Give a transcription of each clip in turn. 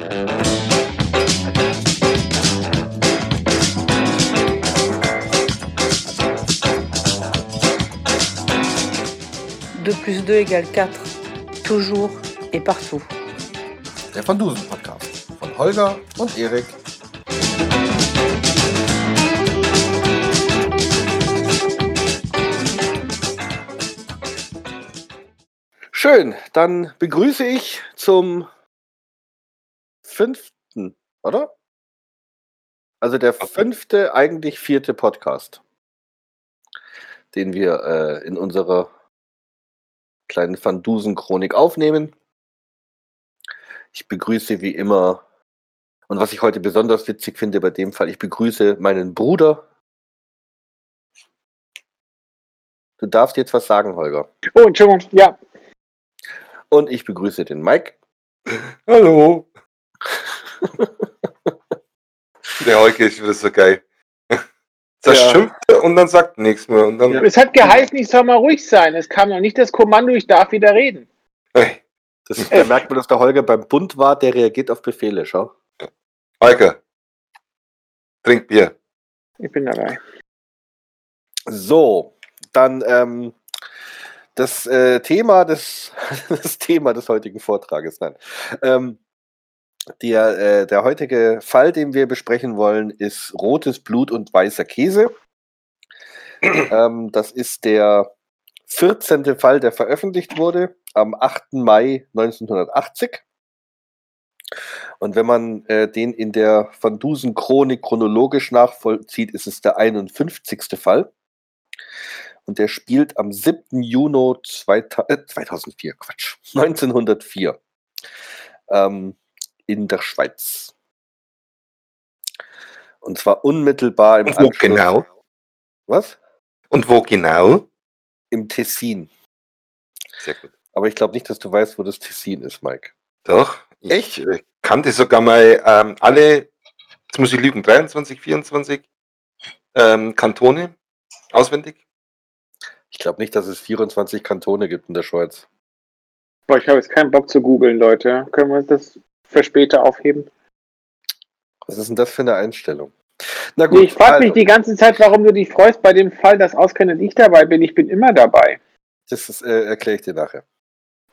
2 plus 2 égale 4. Toujours et partout. Der Van Dusen Podcast von Holger und Erik. Schön, dann begrüße ich zum fünften, oder? Also der fünfte, eigentlich vierte Podcast, den wir äh, in unserer kleinen Van Dusen Chronik aufnehmen. Ich begrüße wie immer, und was ich heute besonders witzig finde bei dem Fall, ich begrüße meinen Bruder. Du darfst jetzt was sagen, Holger. Oh, Entschuldigung, ja. Und ich begrüße den Mike. Hallo. Der Heuke ist wieder so geil. Das Ja. schimpft und dann sagt nichts mehr. Und dann, Es hat geheißen, ich soll mal ruhig sein. Es kam noch nicht das Kommando, ich darf wieder reden. hey, Das, da merkt man, dass der Holger beim Bund war, der reagiert auf Befehle, schau. Heuke, trink Bier. Ich bin dabei. So, dann ähm, das äh, Thema des das Thema des heutigen Vortrages. Nein. Ähm, der, äh, der heutige Fall, den wir besprechen wollen, ist rotes Blut und weißer Käse. ähm, das ist der 14. Fall, der veröffentlicht wurde am 8. Mai 1980. Und wenn man äh, den in der Van Dusen Chronik chronologisch nachvollzieht, ist es der 51. Fall. Und der spielt am 7. Juni 2000, äh, 2004, Quatsch, 1904 ähm, in der Schweiz. Und zwar unmittelbar im Und wo Anschluss. genau? Was? Und wo genau? Im Tessin. Sehr gut. Aber ich glaube nicht, dass du weißt, wo das Tessin ist, Mike. Doch. Ich Echt? äh, kannte sogar mal ähm, alle, jetzt muss ich lügen, 23, 24 ähm, Kantone auswendig. Ich glaube nicht, dass es 24 Kantone gibt in der Schweiz. Boah, ich habe jetzt keinen Bock zu googeln, Leute. Können wir das für später aufheben? Was ist denn das für eine Einstellung? Na Nee, ich frage mich also, die ganze Zeit, warum du dich freust bei dem Fall, dass auskennt ich dabei bin. Ich bin immer dabei. das ist, äh, erkläre ich dir nachher.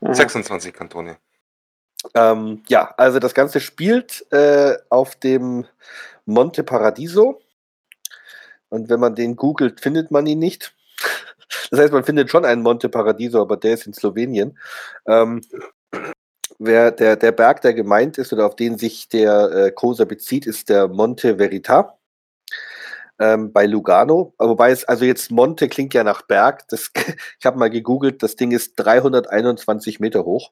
Aha. 26 Kantone. Ähm, ja, also das Ganze spielt äh, auf dem Monte Paradiso. Und wenn man den googelt, findet man ihn nicht. Das heißt, man findet schon einen Monte Paradiso, aber der ist in Slowenien. Ähm, wer, der, der Berg, der gemeint ist oder auf den sich der äh, Cosa bezieht, ist der Monte Verita ähm, bei Lugano. Wobei es, also jetzt Monte klingt ja nach Berg. Das, ich habe mal gegoogelt, das Ding ist 321 Meter hoch.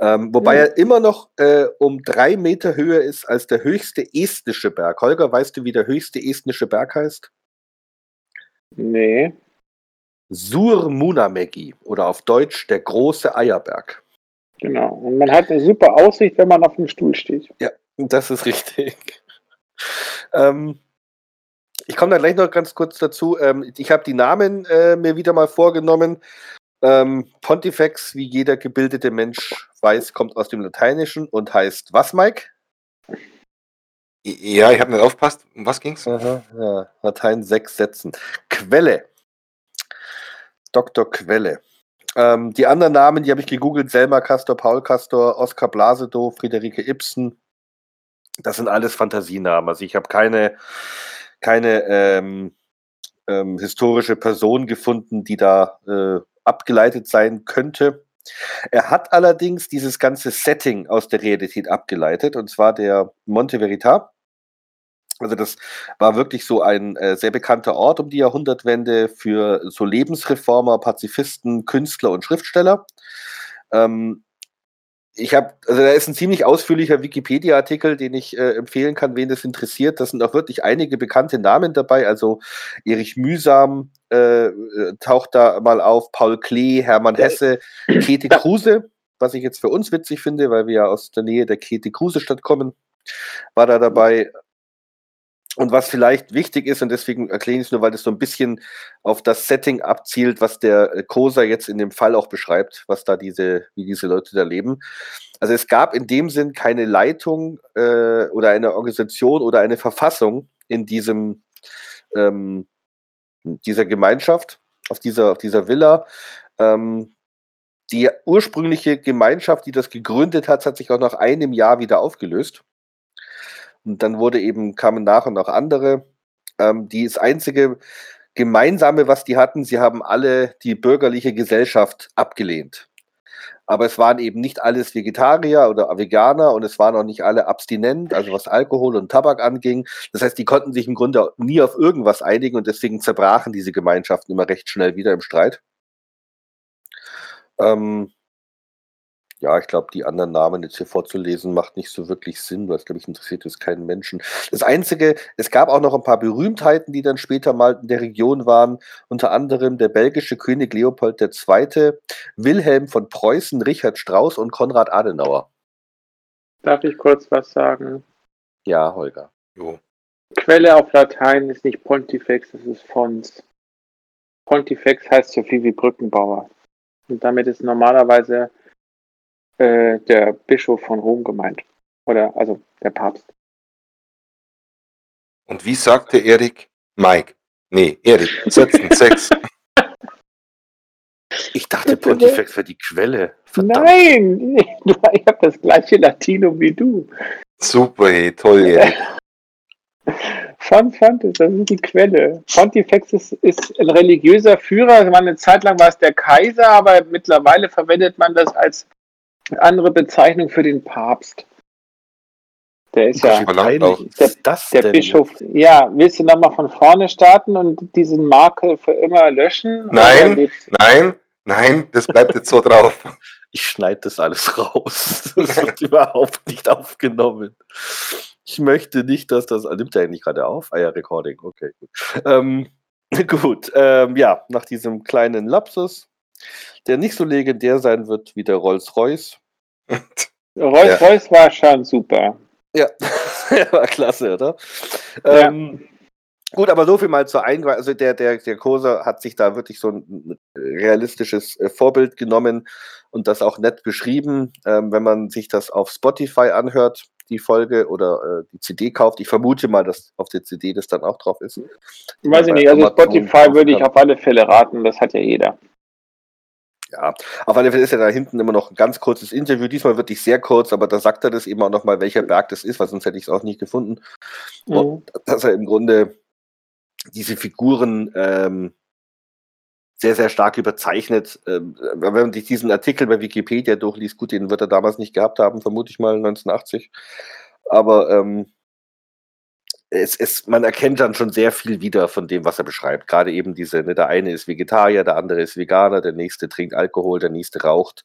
Ähm, wobei Hm. er immer noch äh, um drei Meter höher ist als der höchste estnische Berg. Holger, weißt du, wie der höchste estnische Berg heißt? Nee. Surmunamägi oder auf Deutsch der große Eierberg. Genau. Und man hat eine super Aussicht, wenn man auf dem Stuhl steht. Das ist richtig. ähm, ich komme da gleich noch ganz kurz dazu. Ähm, ich habe die Namen äh, mir wieder mal vorgenommen. Ähm, Pontifex, wie jeder gebildete Mensch weiß, kommt aus dem Lateinischen und heißt was, Mike? Ja, ich habe nicht aufpasst. Um was ging's? Aha, ja. Latein sechs Sätzen. Quelle. Dr. Quelle. Ähm, die anderen Namen, die habe ich gegoogelt: Selma Castor, Paul Castor, Oskar Blasedow, Friederike Ibsen. Das sind alles Fantasienamen. Also ich habe keine, keine ähm, ähm, historische Person gefunden, die da äh, abgeleitet sein könnte. Er hat allerdings dieses ganze Setting aus der Realität abgeleitet, und zwar der Monte Verita. Also das war wirklich so ein äh, sehr bekannter Ort um die Jahrhundertwende für so Lebensreformer, Pazifisten, Künstler und Schriftsteller. Ähm, ich habe, also da ist ein ziemlich ausführlicher Wikipedia-Artikel, den ich äh, empfehlen kann, wen das interessiert. Da sind auch wirklich einige bekannte Namen dabei. Also Erich Mühsam äh, äh, taucht da mal auf, Paul Klee, Hermann Hesse, Käthe Kruse, was ich jetzt für uns witzig finde, weil wir ja aus der Nähe der Käthe Kruse-Stadt kommen, war da dabei. Und was vielleicht wichtig ist, und deswegen erkläre ich es nur, weil das so ein bisschen auf das Setting abzielt, was der äh, Kosa jetzt in dem Fall auch beschreibt, was da diese, wie diese Leute da leben. Also es gab in dem Sinn keine Leitung äh, oder eine Organisation oder eine Verfassung in diesem ähm, dieser Gemeinschaft, auf dieser, auf dieser Villa. Ähm, die ursprüngliche Gemeinschaft, die das gegründet hat, hat sich auch nach einem Jahr wieder aufgelöst. Und dann wurde eben, kamen nach und nach andere. Ähm, die das einzige Gemeinsame, was die hatten, sie haben alle die bürgerliche Gesellschaft abgelehnt. Aber es waren eben nicht alles Vegetarier oder Veganer und es waren auch nicht alle abstinent, also was Alkohol und Tabak anging. Das heißt, die konnten sich im Grunde nie auf irgendwas einigen und deswegen zerbrachen diese Gemeinschaften immer recht schnell wieder im Streit. Ähm, ja, ich glaube, die anderen Namen jetzt hier vorzulesen, macht nicht so wirklich Sinn, weil es, glaube ich, interessiert jetzt keinen Menschen. Das Einzige, es gab auch noch ein paar Berühmtheiten, die dann später mal in der Region waren, unter anderem der belgische König Leopold II., Wilhelm von Preußen, Richard Strauss und Konrad Adenauer. Darf ich kurz was sagen? Ja, Holger. Jo. Quelle auf Latein ist nicht Pontifex, es ist Fons. Pontifex heißt so viel wie Brückenbauer. Und damit ist normalerweise äh, der Bischof von Rom gemeint. Oder also der Papst. Und wie sagte Erik? Mike. Nee, Erik, setzen sechs. Ich dachte, Pontifex wäre die Quelle. Verdammt. Nein! Ich habe das gleiche Latinum wie du. Super, hey, toll, Erik. Font Fontes, das ist die Quelle. Pontifex ist, ist ein religiöser Führer. Also eine Zeit lang war es der Kaiser, aber mittlerweile verwendet man das als andere Bezeichnung für den Papst. Der ist ja ist das der? Bischof. Ja, willst du nochmal von vorne starten und diesen Makel für immer löschen? Nein. Nein, nein, das bleibt jetzt so drauf. Ich schneide das alles raus. Das wird überhaupt nicht aufgenommen. Ich möchte nicht, dass das. Nimmt er eigentlich gerade auf? Ah ja, Recording. Okay, gut. Ähm, gut, ähm, ja, nach diesem kleinen Lapsus, der nicht so legendär sein wird wie der Rolls-Royce. Rolls-Royce war schon super. Ja, war klasse, oder? Ja. Ähm, gut, aber so viel mal zur Einweihung. Also der, der, der Koser hat sich da wirklich so ein realistisches äh, Vorbild genommen und das auch nett beschrieben. Ähm, wenn man sich das auf Spotify anhört, die Folge oder äh, die CD kauft, ich vermute mal, dass auf der CD das dann auch drauf ist. Weiß ich nicht, also Spotify würde ich auf alle Fälle raten, das hat ja jeder. Ja, auf alle Fälle ist ja da hinten immer noch ein ganz kurzes Interview. Diesmal wirklich sehr kurz, aber da sagt er das eben auch nochmal, welcher Berg das ist, weil sonst hätte ich es auch nicht gefunden. Und dass er im Grunde diese Figuren ähm, sehr, sehr stark überzeichnet. Ähm, wenn man sich diesen Artikel bei Wikipedia durchliest, gut, den wird er damals nicht gehabt haben, vermute ich mal 1980. Aber ähm, es, es, man erkennt dann schon sehr viel wieder von dem, was er beschreibt. Gerade eben diese, ne, der eine ist Vegetarier, der andere ist Veganer, der nächste trinkt Alkohol, der nächste raucht.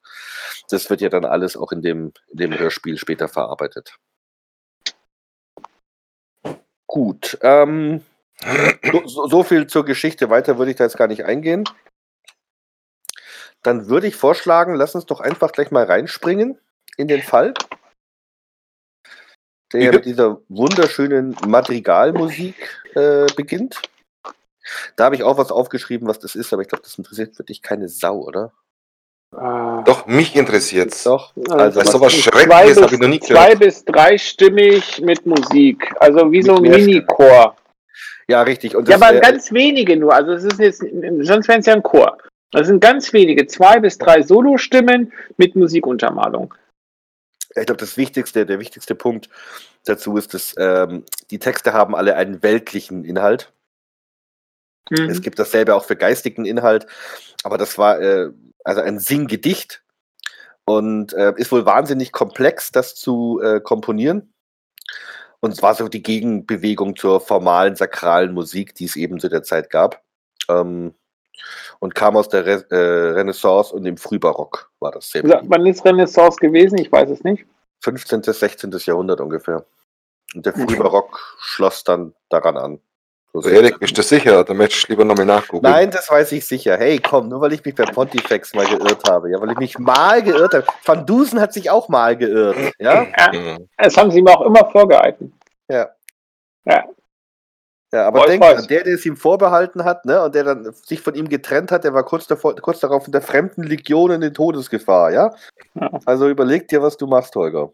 Das wird ja dann alles auch in dem, in dem Hörspiel später verarbeitet. Gut, ähm, so, so- viel zur Geschichte. Weiter würde ich da jetzt gar nicht eingehen. Dann würde ich vorschlagen, lass uns doch einfach gleich mal reinspringen in den Fall. Der mit dieser wunderschönen Madrigalmusik äh, beginnt. Da habe ich auch was aufgeschrieben, was das ist, aber ich glaube, das interessiert für dich keine Sau, oder? Äh, Doch, mich interessiert's. Doch. Also, Also, sowas zwei Schreckliches bis, habe ich noch nie zwei gehört. bis dreistimmig mit Musik. Also wie so ein Mit Mini-Chor. ja, richtig. Und Ja, das, aber äh, ganz wenige nur. Also es ist jetzt, sonst wäre es ja ein Chor. Das sind ganz wenige, zwei bis drei Solostimmen mit Musikuntermalung. Ich glaube, das Wichtigste, der wichtigste Punkt dazu ist, dass ähm, die Texte haben alle einen weltlichen Inhalt. Mhm. Es gibt dasselbe auch für geistigen Inhalt, aber das war äh, also ein Singgedicht und äh, ist wohl wahnsinnig komplex, das zu äh, komponieren. Und es war so die Gegenbewegung zur formalen, sakralen Musik, die es eben zu der Zeit gab. Ähm, und kam aus der Re äh, Renaissance und dem Frühbarock war das sehr Ja. Wann ist Renaissance gewesen? Ich weiß es nicht. 15. bis 16. Jahrhundert ungefähr. Und der Okay. Frühbarock schloss dann daran an. So Erik, bist du sicher? Da möchtest du lieber nochmal nachgucken. Nein, das weiß ich sicher. Hey, komm, nur weil ich mich bei Pontifex mal geirrt habe. Ja, weil ich mich mal geirrt habe. Van Dusen hat sich auch mal geirrt. Ja? Mhm. Das haben sie mir auch immer vorgehalten. Ja. Ja. Ja, aber denk dran, der, der es ihm vorbehalten hat, ne, und der dann sich von ihm getrennt hat, der war kurz, davor, kurz darauf in der fremden Legion in den Todesgefahr, ja? Ja. Also überleg dir, was du machst, Holger.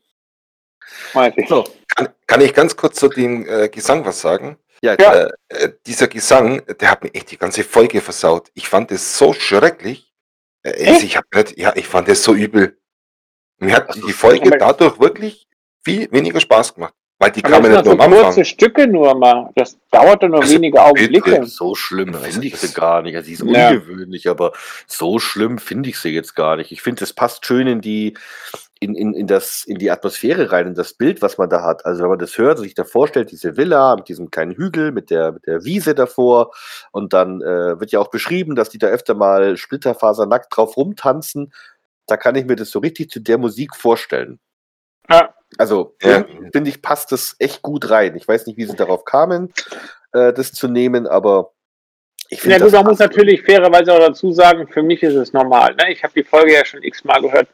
Weiß ich. So, Kann, kann ich ganz kurz zu dem äh, Gesang was sagen? ja, Ja. Äh, dieser Gesang, der hat mir echt die ganze Folge versaut. Ich fand es so schrecklich. Äh, also Echt? ich hab ja, ich fand es so übel. Mir hat die Folge dadurch wirklich viel weniger Spaß gemacht. Weil die kamen das nicht nur so Anfang. kurze Stücke nur mal. Das dauert doch nur Also wenige Augenblicke. So schlimm Also finde ich sie gar nicht. Also, sie ist Ja. ungewöhnlich, aber so schlimm finde ich sie jetzt gar nicht. Ich finde, es passt schön in die, in, in, in, das, in die Atmosphäre rein, in das Bild, was man da hat. Also, wenn man das hört und sich da vorstellt, diese Villa mit diesem kleinen Hügel, mit der, mit der Wiese davor, und dann äh, wird ja auch beschrieben, dass die da öfter mal splitterfasernackt drauf rumtanzen. Da kann ich mir das so richtig zu der Musik vorstellen. Ja. Also, Ja. finde ich, passt das echt gut rein. Ich weiß nicht, wie sie darauf kamen, äh, das zu nehmen, aber ich Ja finde gut, das man muss natürlich fairerweise auch dazu sagen, für mich ist es normal. Ne? Ich habe die Folge ja schon x-mal gehört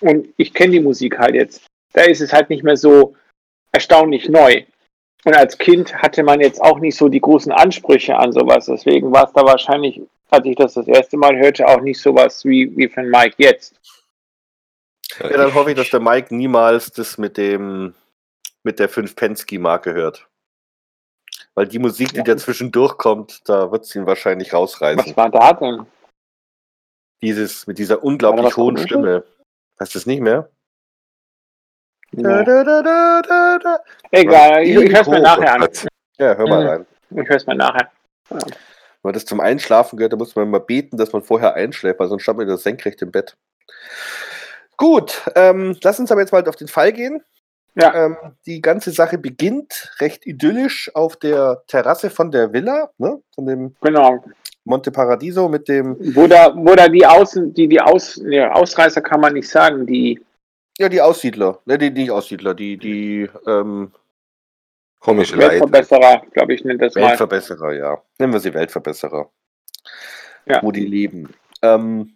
und ich kenne die Musik halt jetzt. Da ist es halt nicht mehr so erstaunlich neu. Und als Kind hatte man jetzt auch nicht so die großen Ansprüche an sowas. Deswegen war es da wahrscheinlich, als ich das das erste Mal hörte, auch nicht sowas wie, wie von Mike jetzt. Ja, dann hoffe ich, dass der Mike niemals das mit dem mit der 5 Penske-Marke hört. Weil die Musik, die Ja. da zwischendurch kommt, da wird es ihn wahrscheinlich Was rausreißen. war da denn? Dieses, mit dieser unglaublich was hohen? Stimme. Weißt du es nicht mehr? Da, Nee. da, da, da, da, da. Egal, ich, ich höre es mir nachher an. Ja, hör mal Mhm. rein. Ich höre es mir nachher. Wenn man das zum Einschlafen gehört, da muss man mal beten, dass man vorher einschläft, weil sonst stand man wieder senkrecht im Bett. Gut, ähm, lass uns aber jetzt mal auf den Fall gehen. Ja. Ähm, die ganze Sache beginnt recht idyllisch auf der Terrasse von der Villa, ne? von dem Genau. Monte Paradiso mit dem, Wo da, wo da die Außen, die, die Aus, ne, Ausreißer kann man nicht sagen, die, ja, die Aussiedler, ne, die nicht Aussiedler, die, die ähm, Komische Leute. Weltverbesserer, glaube ich, nennt das mal. Weltverbesserer, ja. Nennen wir sie Weltverbesserer. Ja. Wo die leben. Ähm,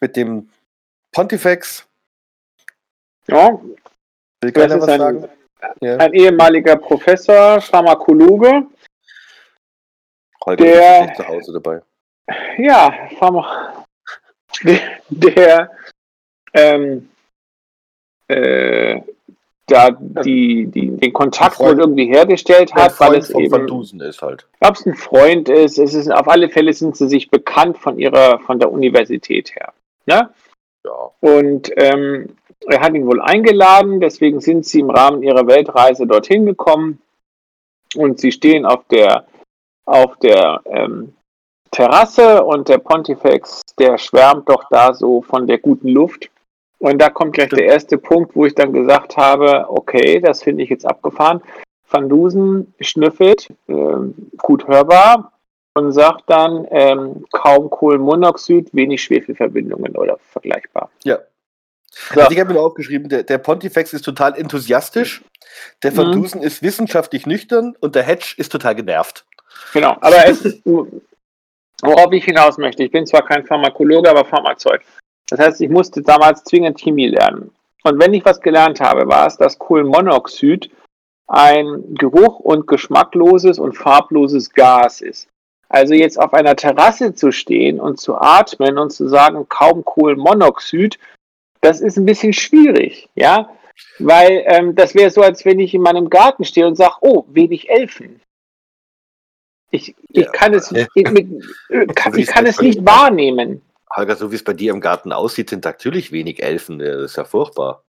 mit dem Pontifex, Ja, will keiner was ein, sagen? Ja. ein ehemaliger Professor, Pharmakologe. Holger der- ist zu Hause dabei. Ja, Pharma. Der, der ähm, äh, da die, die, den Kontakt wohl irgendwie hergestellt hat, weil Freund es von eben, Van Dusen ist halt. ob es ein Freund ist, es ist auf alle Fälle sind sie sich bekannt von ihrer, von der Universität her. Ne? Ja. Und ähm, er hat ihn wohl eingeladen, deswegen sind sie im Rahmen ihrer Weltreise dorthin gekommen und sie stehen auf der, auf der ähm, Terrasse und der Pontifex, der schwärmt doch da so von der guten Luft. Und da kommt gleich Stimmt. der erste Punkt, wo ich dann gesagt habe, okay, das finde ich jetzt abgefahren. Van Dusen schnüffelt, ähm, gut hörbar, und sagt dann ähm, kaum Kohlenmonoxid, wenig Schwefelverbindungen oder vergleichbar. Ja. So. Also ich habe mir aufgeschrieben, der, der Pontifex ist total enthusiastisch, der Van Mhm. Dusen ist wissenschaftlich nüchtern und der Hedge ist total genervt. Genau, aber es, worauf ich hinaus möchte, ich bin zwar kein Pharmakologe, aber Pharmazeut. Das heißt, ich musste damals zwingend Chemie lernen. Und wenn ich was gelernt habe, war es, dass Kohlenmonoxid ein geruch- und geschmackloses und farbloses Gas ist. Also jetzt auf einer Terrasse zu stehen und zu atmen und zu sagen, kaum Kohlenmonoxid, das ist ein bisschen schwierig, ja, weil ähm, das wäre so, als wenn ich in meinem Garten stehe und sage, oh, wenig Elfen. Ich, ich Ja. kann es, Ja. ich, mit- äh, kann, ich kann es nicht wahrnehmen. Holger, so wie es bei dir im Garten aussieht, sind natürlich wenig Elfen. Das ist ja furchtbar.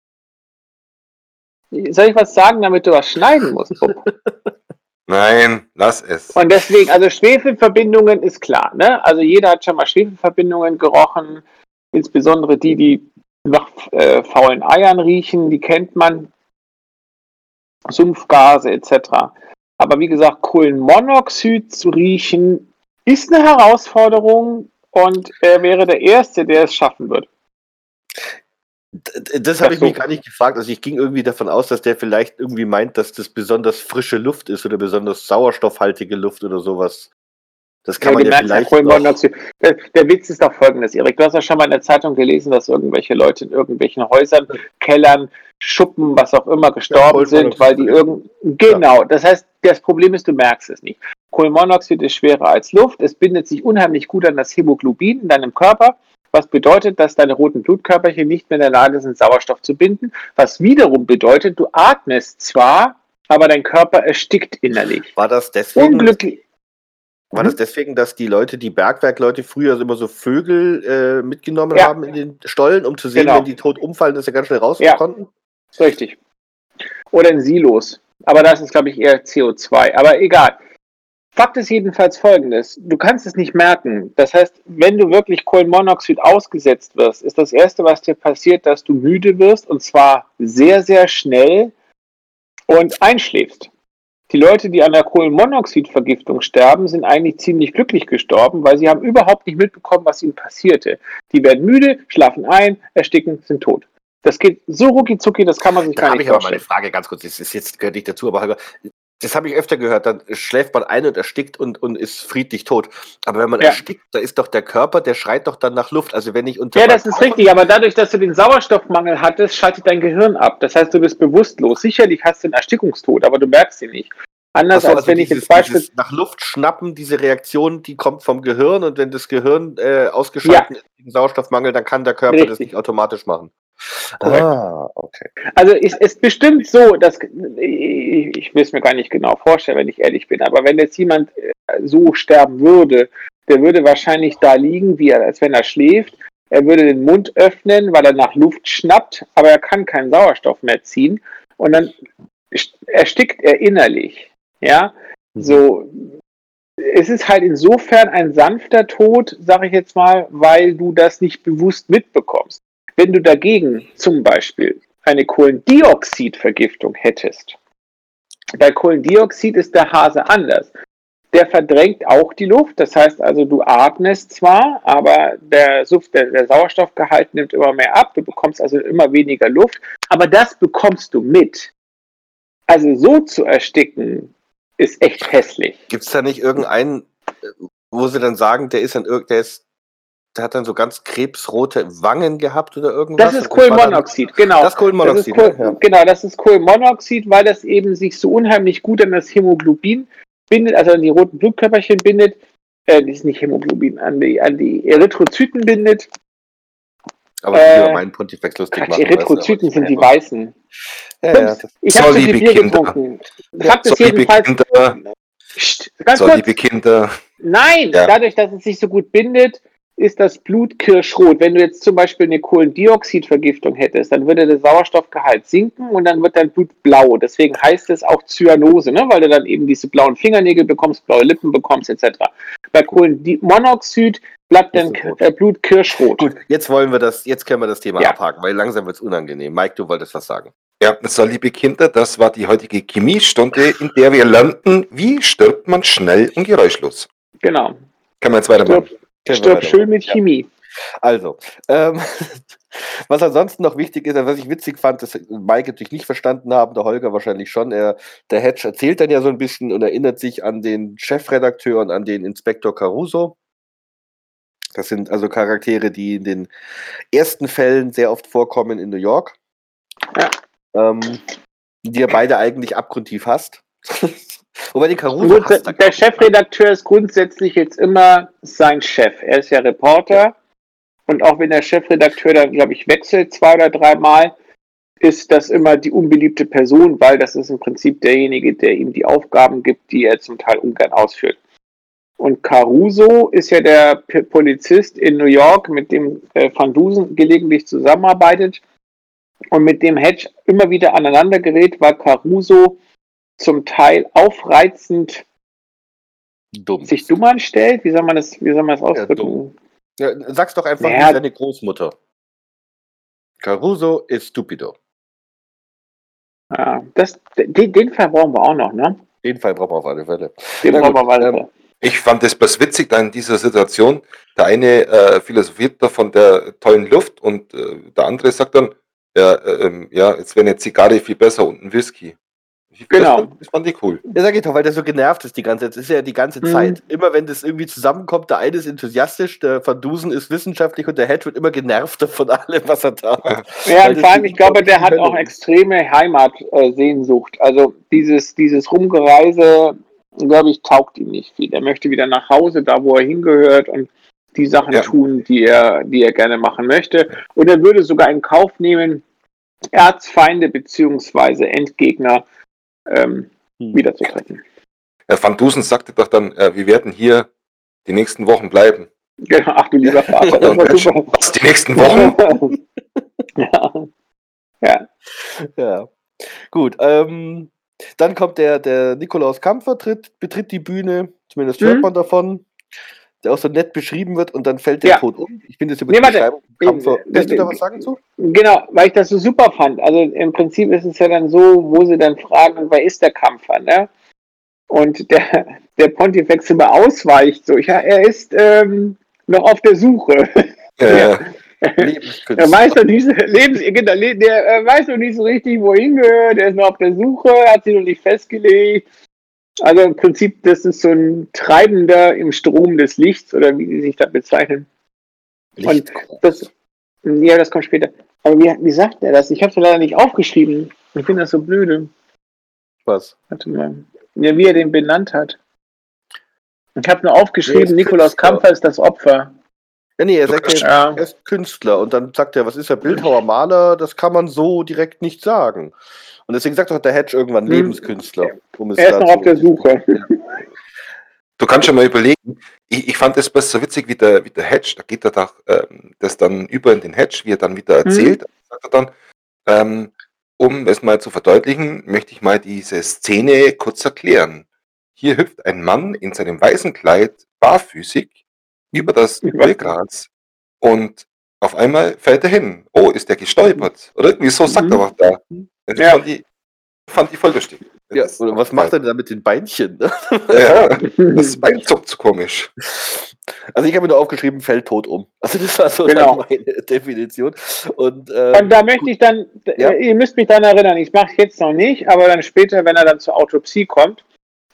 Soll ich was sagen, damit du was schneiden musst? Nein, lass es. Und deswegen, also Schwefelverbindungen ist klar, ne? Also jeder hat schon mal Schwefelverbindungen gerochen, insbesondere die, die nach äh, faulen Eiern riechen, die kennt man. Sumpfgase etc. Aber wie gesagt, Kohlenmonoxid zu riechen ist eine Herausforderung und er wäre der Erste, der es schaffen wird. Das habe ich mich gar nicht gefragt. Also ich ging irgendwie davon aus, dass der vielleicht irgendwie meint, dass das besonders frische Luft ist oder besonders sauerstoffhaltige Luft oder sowas. Das kann Ja, man ja ja vielleicht Kohlenmonoxid. Der, der Witz ist doch folgendes, Erik. Du hast ja schon mal in der Zeitung gelesen, dass irgendwelche Leute in irgendwelchen Häusern, Kellern, Schuppen, was auch immer, gestorben Kohlenmonoxid sind, weil die irgend. Genau. Das heißt, das Problem ist, du merkst es nicht. Kohlenmonoxid ist schwerer als Luft. Es bindet sich unheimlich gut an das Hämoglobin in deinem Körper. Was bedeutet, dass deine roten Blutkörperchen nicht mehr in der Lage sind, Sauerstoff zu binden. Was wiederum bedeutet, du atmest zwar, aber dein Körper erstickt innerlich. war das deswegen, Unglücklich. war das deswegen, dass die Leute, die Bergwerkleute früher immer so Vögel äh, mitgenommen Ja. haben in den Stollen, um zu sehen, Genau. wenn die tot umfallen, dass sie ganz schnell raus Ja. konnten? Richtig. Oder in Silos. Aber das ist, glaube ich, eher CO2. Aber egal. Fakt ist jedenfalls folgendes. Du kannst es nicht merken. Das heißt, wenn du wirklich Kohlenmonoxid ausgesetzt wirst, ist das Erste, was dir passiert, dass du müde wirst und zwar sehr, sehr schnell und einschläfst. Die Leute, die an der Kohlenmonoxidvergiftung sterben, sind eigentlich ziemlich glücklich gestorben, weil sie haben überhaupt nicht mitbekommen, was ihnen passierte. Die werden müde, schlafen ein, ersticken, sind tot. Das geht so rucki zucki, das kann man sich Da gar habe nicht ich aber mal eine vorstellen. Frage ganz kurz. Das ist jetzt gehört nicht dazu, aber das habe ich öfter gehört. Dann schläft man ein und erstickt und, und ist friedlich tot. Aber wenn man Ja. erstickt, da ist doch der Körper, der schreit doch dann nach Luft. Also wenn ich unter Ja, das ist richtig, aber dadurch, dass du den Sauerstoffmangel hattest, schaltet dein Gehirn ab. Das heißt, du bist bewusstlos. Sicherlich hast du einen Erstickungstod, aber du merkst ihn nicht. Anders Ach so, als also wenn ich dieses, jetzt beispielsweise. nach Luft schnappen, diese Reaktion, die kommt vom Gehirn und wenn das Gehirn äh, ausgeschaltet ist wegen Sauerstoffmangel, dann kann der Körper das Richtig. nicht automatisch machen. Korrekt. Ah, okay. Also ist es bestimmt so, dass ich, ich will es mir gar nicht genau vorstellen, wenn ich ehrlich bin, aber wenn jetzt jemand äh, so sterben würde, der würde wahrscheinlich da liegen, wie er, als wenn er schläft. Er würde den Mund öffnen, weil er nach Luft schnappt, aber er kann keinen Sauerstoff mehr ziehen und dann erstickt er innerlich. Ja, so. Es ist halt insofern ein sanfter Tod, sage ich jetzt mal, weil du das nicht bewusst mitbekommst. Wenn du dagegen zum Beispiel eine Kohlendioxidvergiftung hättest, bei Kohlendioxid ist der Hase anders. Der verdrängt auch die Luft, das heißt also, du atmest zwar, aber der, Suff- der, der Sauerstoffgehalt nimmt immer mehr ab, du bekommst also immer weniger Luft, aber das bekommst du mit. Also so zu ersticken, ist echt hässlich. Gibt es da nicht irgendeinen, äh, wo sie dann sagen, der ist irg- der ist, der hat dann so ganz krebsrote Wangen gehabt oder irgendwas? Das ist Kohlenmonoxid, genau. Das ist Kohlenmonoxid. Das ist Kohl, ne? Genau, das ist Kohlenmonoxid, weil das eben sich so unheimlich gut an das Hämoglobin bindet, also an die roten Blutkörperchen bindet. Äh, das ist nicht Hämoglobin, an die, an die Erythrozyten bindet. Aber ich will Äh, über meinen Pontifex lustig Quatsch, machen. Erythrozyten sind die weißen. Ja, ja, das, Ich habe So, zu viel Bier Kinder. getrunken. So, ist liebe jedenfalls, Kinder, Psst, ganz so, kurz, liebe Kinder, Nein, Ja. dadurch, dass es sich so gut bindet, ist das Blut kirschrot. Wenn du jetzt zum Beispiel eine Kohlendioxidvergiftung hättest, dann würde der Sauerstoffgehalt sinken und dann wird dein Blut blau. Deswegen heißt es auch Zyanose, ne? weil du dann eben diese blauen Fingernägel bekommst, blaue Lippen bekommst, etc. Bei Kohlenmonoxid bleibt dein äh, Blut kirschrot. gut, jetzt wollen wir das, jetzt können wir das Thema Ja. abhaken, weil langsam wird es unangenehm. Mike, du wolltest was sagen. Ja, so liebe Kinder, das war die heutige Chemiestunde, in der wir lernten, wie stirbt man schnell und geräuschlos. Genau. Kann man jetzt weitermachen. Stirb, stirb schön mit. Chemie. Also, ähm, was ansonsten noch wichtig ist, was ich witzig fand, das Mike natürlich nicht verstanden haben, der Holger wahrscheinlich schon. Er, der Hedge erzählt dann ja so ein bisschen und erinnert sich an den Chefredakteur und an den Inspektor Caruso. Das sind also Charaktere, die in den ersten Fällen sehr oft vorkommen in New York. Ja. Ähm, die er beide eigentlich abgrundtief hasst. Wobei die Caruso Gut, er, der ich. Chefredakteur ist grundsätzlich jetzt immer sein Chef. Er ist ja Reporter. Und auch wenn der Chefredakteur dann, glaube ich, wechselt zwei oder dreimal, ist das immer die unbeliebte Person, weil das ist im Prinzip derjenige, der ihm die Aufgaben gibt, die er zum Teil ungern ausführt. Und Caruso ist ja der Polizist in New York, mit dem äh, Van Dusen gelegentlich zusammenarbeitet und mit dem Hedge immer wieder aneinander gerät, weil Caruso zum Teil aufreizend dumm. sich dumm anstellt. Wie soll man das, wie soll man das ausdrücken? dumm. Ja, sag's doch einfach Naja. wie seine Großmutter. Caruso ist stupido. Ja, das, den, den Fall brauchen wir auch noch, ne? Den Fall brauchen wir auf alle Fälle. Den brauchen wir weiter. ähm, Ich fand es bloß witzig da in dieser Situation. Der eine äh, philosophiert da von der tollen Luft und äh, der andere sagt dann, ja, äh, ähm, ja, jetzt wäre eine Zigarre viel besser und ein Whisky. Genau. Das fand, das fand ich cool. Ja, sag ich doch, weil der so genervt ist die ganze Zeit. Das ist ja die ganze Mhm. Zeit. Immer wenn das irgendwie zusammenkommt, der eine ist enthusiastisch, der Van Dusen ist wissenschaftlich und der Hedge wird immer genervter von allem, was er da hat. Ja, und vor allem, ich glaube, der hat auch extreme Heimatsehnsucht. Also dieses, dieses Rumgereise, glaube ich, taugt ihm nicht viel. Er möchte wieder nach Hause, da wo er hingehört und die Sachen Ja. tun, die er, die er gerne machen möchte. Und er würde sogar in Kauf nehmen, Erzfeinde beziehungsweise Endgegner ähm, Hm. wiederzutreffen. Herr Van Dusen sagte doch dann, äh, wir werden hier die nächsten Wochen bleiben. Genau, ach du lieber Vater, das war super. Was, die nächsten Wochen? ja. ja. Ja. Gut, ähm, dann kommt der, der Nikolaus Kampfer, tritt, betritt die Bühne, zumindest hört Mhm. man davon, der auch so nett beschrieben wird und dann fällt der Ja. tot um. Ich bin jetzt über Nee, die warte. Beschreibung. Eben, Willst du da das- was sagen zu? Genau, weil ich das so super fand. Also im Prinzip ist es ja dann so, wo sie dann fragen, wer ist der Kampfer, ne? Und der, der Pontifex immer ausweicht, so, ja, er ist ähm, noch auf der Suche. Äh. Er weiß noch nicht, Lebens, genau, der er weiß noch nicht so richtig, wohin gehört, er ist noch auf der Suche, hat sich noch nicht festgelegt. Also im Prinzip, das ist so ein Treibender im Strom des Lichts oder wie die sich da bezeichnen. Licht. Das, ja, das kommt später. Aber wie, wie sagt er das? Ich habe es leider nicht aufgeschrieben. Ich finde das so blöde. Was? Warte mal. Ja, wie er den benannt hat. Ich habe nur aufgeschrieben, Nikolaus. Kampfer ist das Opfer. Ja, nee, er sagt, er, Ja. er ist Künstler und dann sagt er, was ist er, Bildhauer, Maler, das kann man so direkt nicht sagen. Und deswegen sagt doch der Hedge irgendwann Hm. Lebenskünstler. Um es Er ist da noch auf der Suche. du kannst schon mal überlegen, ich, ich fand das besser witzig wie der, wie der Hedge, da geht er doch ähm, das dann über in den Hedge, wie er dann wieder erzählt, sagt er dann, ähm, um es mal zu verdeutlichen, möchte ich mal diese Szene kurz erklären. Hier hüpft ein Mann in seinem weißen Kleid barfüßig über das Ölgras und auf einmal fällt er hin. Oh, ist der gestolpert? Oder irgendwie so sagt Mhm. er was da. Das Ja. fand, ich, fand ich voll lustig. Ja, oder was macht er denn da mit den Beinchen? ne? Ja, das Bein zuckt so komisch. Also ich habe mir nur aufgeschrieben, fällt tot um. Also das war so Genau. meine Definition. Und, ähm, Und da möchte ich dann, Ja. ihr müsst mich dann erinnern, ich mache es jetzt noch nicht, aber dann später, wenn er dann zur Autopsie kommt,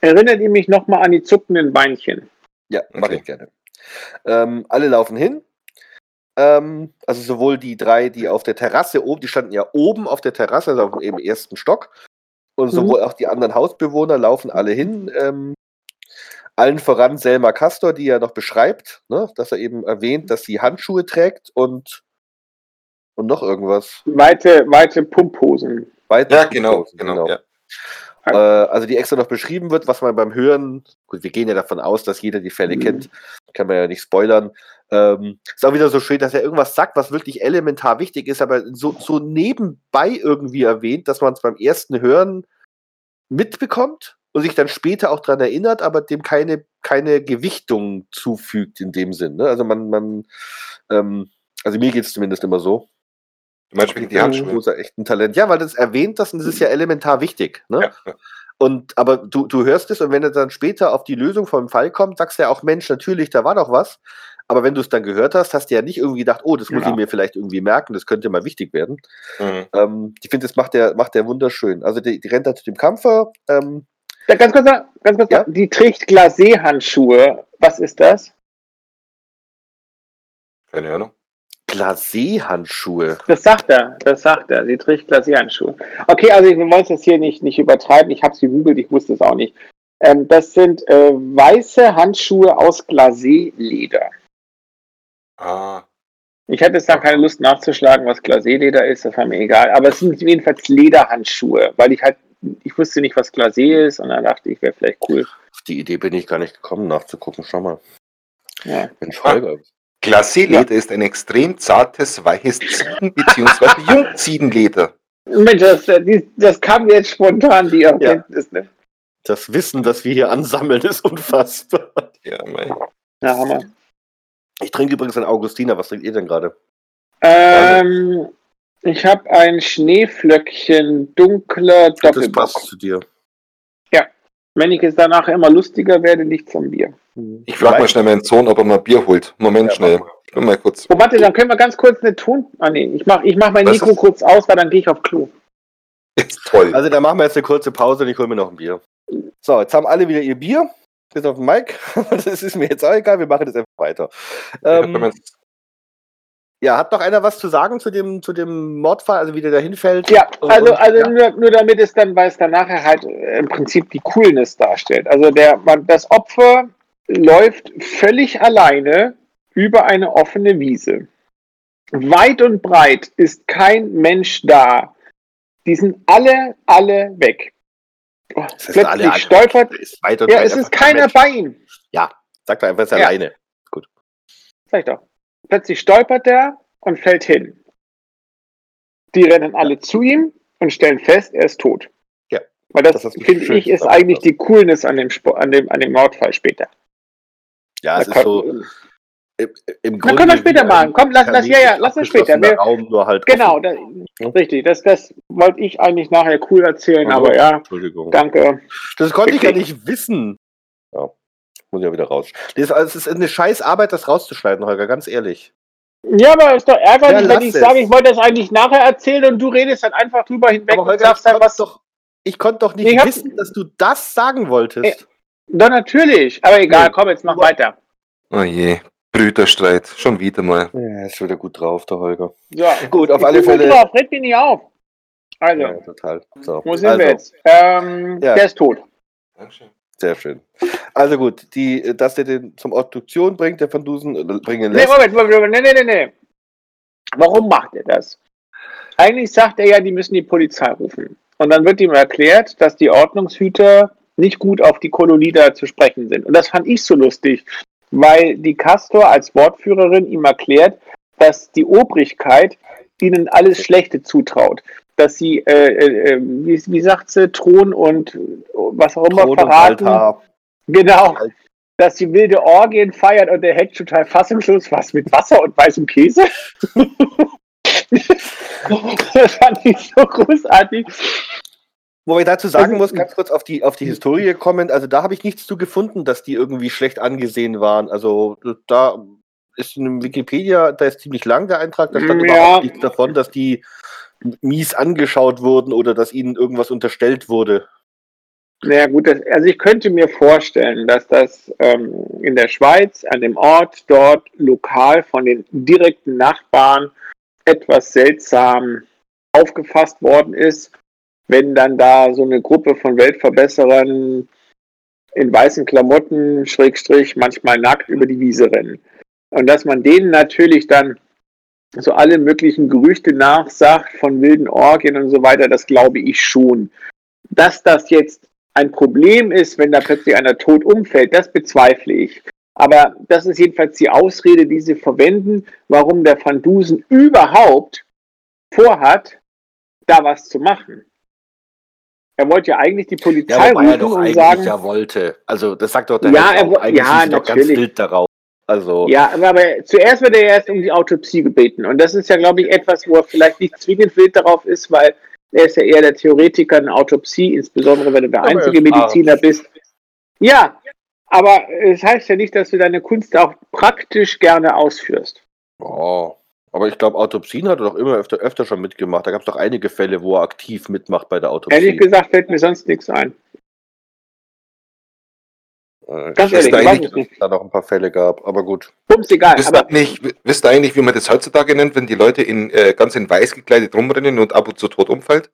erinnert ihr mich nochmal an die zuckenden Beinchen. Ja, mache Okay. ich gerne. Ähm, alle laufen hin. Ähm, also sowohl die drei, die auf der Terrasse oben, die standen ja oben auf der Terrasse, also auf dem ersten Stock. Und Mhm. sowohl auch die anderen Hausbewohner laufen alle hin. Ähm, allen voran Selma Castor, die ja noch beschreibt, ne, dass er eben erwähnt, dass sie Handschuhe trägt und, und noch irgendwas. Weite, weite Pumphosen. Weite Ja, genau, Pumphosen, genau. Ja. Äh, also die extra noch beschrieben wird, was man beim Hören, gut, wir gehen ja davon aus, dass jeder die Fälle Mhm. kennt, kann man ja nicht spoilern. Ähm, ist auch wieder so schön, dass er irgendwas sagt, was wirklich elementar wichtig ist, aber so, so nebenbei irgendwie erwähnt, dass man es beim ersten Hören mitbekommt und sich dann später auch daran erinnert, aber dem keine, keine Gewichtung zufügt in dem Sinn. Ne? Also man, man, ähm, also mir geht es zumindest immer so. Wegen die Handschuhe? Großer echt ein Talent. Ja, weil das erwähnt das und das ist ja elementar wichtig. Ne? Ja. Und aber du, du hörst es und wenn er dann später auf die Lösung vom Fall kommt, sagst du ja auch, Mensch, natürlich, da war doch was. Aber wenn du es dann gehört hast, hast du ja nicht irgendwie gedacht, oh, das muss Genau. ich mir vielleicht irgendwie merken, das könnte mal wichtig werden. Mhm. Ähm, ich finde, das macht der, macht der wunderschön. Also die, die rennt da zu dem Kampfer. Ähm, Ja, ganz kurz, ganz kurz. Ja? die trägt Glacé-Handschuhe. Was ist das? Keine Ahnung. Glacé-Handschuhe. Das sagt er, das sagt er. Sie trägt Glacé-Handschuhe. Okay, also wir wollen es jetzt hier nicht, nicht übertreiben. Ich habe es gegoogelt, ich wusste es auch nicht. Ähm, das sind äh, weiße Handschuhe aus Glacé-Leder. Ah, Ich hatte jetzt da keine Lust nachzuschlagen, was Glacé-Leder ist, das war mir egal. Aber es sind jedenfalls Lederhandschuhe, weil ich halt, ich wusste nicht, was Glacé ist und dann dachte ich, wäre vielleicht cool. Auf die Idee bin ich gar nicht gekommen, nachzugucken. Schau mal. Ja. Mensch, Holger. Glacé-Leder ist ein extrem zartes, weiches Ziegen- bzw. Jungziegenleder. Mensch, das, äh, das kam jetzt spontan, die Erkenntnis. Ne? Das Wissen, das wir hier ansammeln, ist unfassbar. Ja, mein. Ja, Hammer. Ich trinke übrigens ein Augustiner. Was trinkt ihr denn gerade? Ähm, ich habe ein Schneeflöckchen dunkler Das Doppelbock. passt zu dir. Wenn ich jetzt danach immer lustiger werde, liegt zum Bier. Ich frage mal schnell meinen Sohn, ob er mal Bier holt. Moment Ja, schnell. Ich bin mal kurz. Oh, warte, dann können wir ganz kurz eine Ton. Ah, nee, ich mach, ich mach mein Was Mikro ist- kurz aus, weil dann gehe ich auf Klo. Ist toll. Also dann machen wir jetzt eine kurze Pause und ich hole mir noch ein Bier. So, jetzt haben alle wieder ihr Bier. Bis auf den Mike. Das ist mir jetzt auch egal, wir machen das einfach weiter. Ähm, ja, hat noch einer was zu sagen zu dem, zu dem Mordfall, also wie der da hinfällt? Ja, also, und- also ja. Nur, nur damit es dann, weil es dann nachher halt äh, im Prinzip die Coolness darstellt. Also der, man, das Opfer läuft völlig alleine über eine offene Wiese. Weit und breit ist kein Mensch da. Die sind alle, alle weg. Oh, plötzlich alle stolpert. Ist weit und Ja, breit es ist keiner Mensch. bei ihm. Sagt er einfach, ist Ja. alleine. Sag ich doch. Plötzlich stolpert er und fällt hin. Die rennen alle zu ihm und stellen fest, er ist tot. Ja. Weil das, Das finde ich, ist eigentlich die Coolness an dem, Spo- an dem, an dem Mordfall später. Ja, es Da ist so im, im Na, können wir später machen. Komm, lass- lass- ja, ja, lass uns später. Wir- Raum, nur halt Genau, offen. da, richtig. Das, das wollte ich eigentlich nachher cool erzählen, Also, aber ja, Entschuldigung. danke. Das konnte ich ja nicht wissen. Ja, muss ich ja wieder raus. Das ist, also, es ist eine scheiß Arbeit, das rauszuschneiden, Holger, ganz ehrlich. Ja, aber ist doch ärgerlich, Ja, wenn ich es. sage, ich wollte das eigentlich nachher erzählen und du redest dann einfach drüber hinweg Aber und Holger, sagst ich dann was. doch, ich konnte doch nicht wissen, dass du das sagen wolltest. Doch, natürlich. Aber egal, Nee. komm, jetzt mach weiter. Oh je, Brüderstreit, schon wieder mal. Ja, ist wieder gut drauf, der Holger. So, Gut, auf ich alle bin gut Fälle. Drauf, red mich nicht auf. Also, Ja, total. So, wo sind also, wir jetzt? Ähm, Ja. Der ist tot. Dankeschön. Sehr schön. Also gut, die, dass der den zum Obduktion bringt, der Van Dusen äh, bringen Nee, lässt. Moment, Moment, Moment, nee, nee, nee, nee. Warum macht er das? Eigentlich sagt er ja, die müssen die Polizei rufen. Und dann wird ihm erklärt, dass die Ordnungshüter nicht gut auf die Kolonie da zu sprechen sind. Und das fand ich so lustig, weil die Castor als Wortführerin ihm erklärt, dass die Obrigkeit ihnen alles Schlechte zutraut. Dass sie, äh, äh, äh, wie, wie sagt sie, Thron und was auch immer Thron und verraten. Altar. Genau. Dass sie wilde Orgien feiert und der Head total fassungslos was mit Wasser und weißem Käse. das fand ich so großartig. Wo ich dazu sagen Also- muss, ganz kurz auf die, auf die Historie kommen, also da habe ich nichts zu gefunden, dass die irgendwie schlecht angesehen waren. Also da ist in Wikipedia, da ist ziemlich lang der Eintrag, da stand Ja. überhaupt nichts davon, dass die mies angeschaut wurden oder dass ihnen irgendwas unterstellt wurde. Naja gut, das, also ich könnte mir vorstellen, dass das ähm, in der Schweiz, an dem Ort dort lokal von den direkten Nachbarn etwas seltsam aufgefasst worden ist, wenn dann da so eine Gruppe von Weltverbesserern in weißen Klamotten, Schrägstrich, manchmal nackt über die Wiese rennen. Und dass man denen natürlich dann so alle möglichen Gerüchte nachsagt von wilden Orgien und so weiter, das glaube ich schon. Dass das jetzt ein Problem ist, wenn da plötzlich einer tot umfällt, das bezweifle ich. Aber das ist jedenfalls die Ausrede, die sie verwenden, warum der Van Dusen überhaupt vorhat, da was zu machen. Er wollte ja eigentlich die Polizei Ja, wobei er doch eigentlich sagen, ja wollte. Also das sagt doch der Ja, er auch. Eigentlich ja, sie doch ganz natürlich. wild darauf. Also Ja, aber, aber zuerst wird er erst um die Autopsie gebeten. Und das ist ja, glaube ich, etwas, wo er vielleicht nicht zwingend wild darauf ist, weil er ist ja eher der Theoretiker in Autopsie, insbesondere wenn du der Aber er einzige ist Mediziner Arzt. bist. Ja, aber es heißt ja nicht, dass du deine Kunst auch praktisch gerne ausführst. Oh. Aber ich glaube, Autopsien hat er doch immer öfter, öfter schon mitgemacht. Da gab es doch einige Fälle, wo er aktiv mitmacht bei der Autopsie. Ehrlich gesagt fällt mir sonst nichts ein. Äh, Ganz ich ehrlich, weiß ich weiß nicht, es dass es da noch ein paar Fälle gab, aber gut. Bums egal. Wisst ihr, Aber eigentlich, wisst ihr eigentlich, wie man das heutzutage nennt, wenn die Leute in, äh, ganz in weiß gekleidet rumrennen und ab und zu tot umfällt?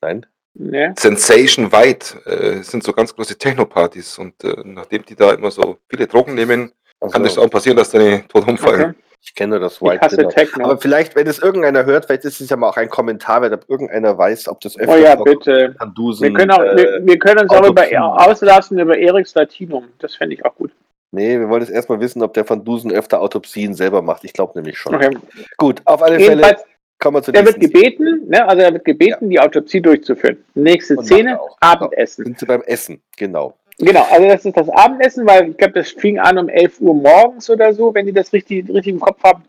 Nein. ne? Sensation White äh, sind so ganz große Techno-Partys und äh, nachdem die da immer so viele Drogen nehmen, kann das Also, auch passieren, dass deine tot umfallen. Okay. Ich kenne das Ich White hasse Dinner. Techno. Aber vielleicht, wenn es irgendeiner hört, vielleicht ist es ja mal auch ein Kommentar, wenn irgendeiner weiß, ob das oh ja, bitte. Van Dusen, Wir können, auch, äh, wir, wir können uns auch über, Autopsie. auslassen über Eriks Latinum. Das fände ich auch gut. Nee, wir wollen jetzt erstmal wissen, ob der Van Dusen öfter Autopsien selber macht. Ich glaube nämlich schon. Okay. Gut, auf alle Fälle Jedenfalls, kommen wir zu Der wird gebeten, ne, also er wird gebeten, die Autopsie durchzuführen. Nächste Und Szene. Abendessen. Sind sie beim Essen, genau. Genau, also das ist das Abendessen, weil ich glaube, das fing an um 11 Uhr morgens oder so, wenn die das richtig, richtig im Kopf haben.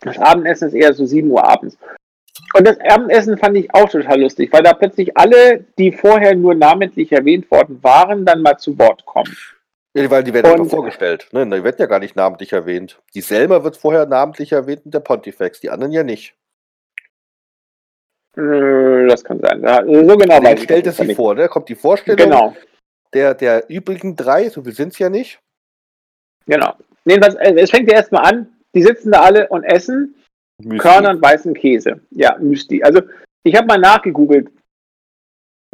Das Abendessen ist eher so 7 Uhr abends. Und das Abendessen fand ich auch total lustig, weil da plötzlich alle, die vorher nur namentlich erwähnt worden waren, dann mal zu Wort kommen. Ja, weil die werden Und- einfach vorgestellt. Ne? Die werden ja gar nicht namentlich erwähnt. Die Selma wird vorher namentlich erwähnt und der Pontifex, die anderen ja nicht. Äh, Das kann sein. Ja, So genau weiß ich stellt es sich vor, ne? Kommt die Vorstellung Genau, der, der übrigen drei, so viel sind es ja nicht. genau. Was, äh, es fängt ja erstmal an, die sitzen da alle und essen Müsli. Körner und weißen Käse. Ja, Müsli. Also, ich habe mal nachgegoogelt.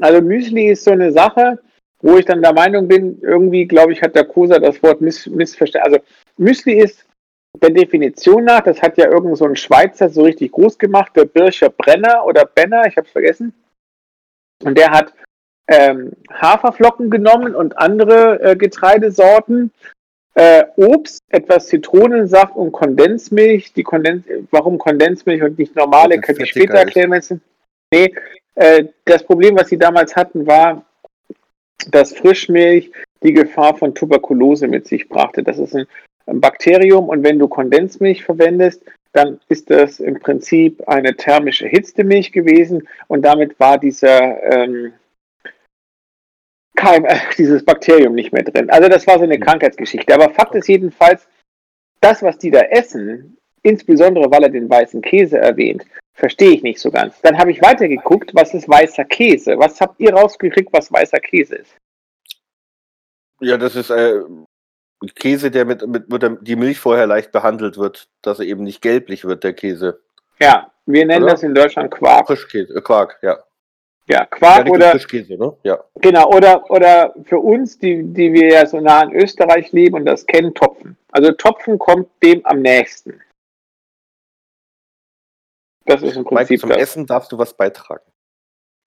Also, Müsli ist so eine Sache, wo ich dann der Meinung bin, irgendwie, glaube ich, hat der Kosa das Wort miss missverstanden. Also, Müsli ist der Definition nach, das hat ja irgend so ein Schweizer so richtig groß gemacht, der Bircher Brenner oder Benner, ich habe es vergessen. Und der hat ähm, Haferflocken genommen und andere äh, Getreidesorten, äh, Obst, etwas Zitronensaft und Kondensmilch. Die Kondens warum Kondensmilch und nicht normale, könnte ich später erklären. wenn's- Nee, äh, das Problem, was sie damals hatten, war, dass Frischmilch die Gefahr von Tuberkulose mit sich brachte. Das ist ein, ein Bakterium und wenn du Kondensmilch verwendest, dann ist das im Prinzip eine thermisch erhitzte Milch gewesen und damit war dieser ähm, Keim, äh, dieses Bakterium nicht mehr drin. Also das war so eine Krankheitsgeschichte. Aber Fakt ist jedenfalls, das, was die da essen, insbesondere weil er den weißen Käse erwähnt, verstehe ich nicht so ganz. Dann habe ich weitergeguckt, was ist weißer Käse? Was habt ihr rausgekriegt, was weißer Käse ist? Ja, das ist äh, Käse, der mit, mit, mit der, die Milch vorher leicht behandelt wird, dass er eben nicht gelblich wird, der Käse. Ja, wir nennen Oder? das in Deutschland Quark. Frischkäse, äh, Quark, ja. Ja, Quark oder Frischkäse, ne? Ja. genau oder oder für uns, die die wir ja so nah in Österreich leben und das kennen, Topfen. Also Topfen kommt dem am nächsten. Das ist im Mike, Prinzip zum das. Essen darfst du was beitragen.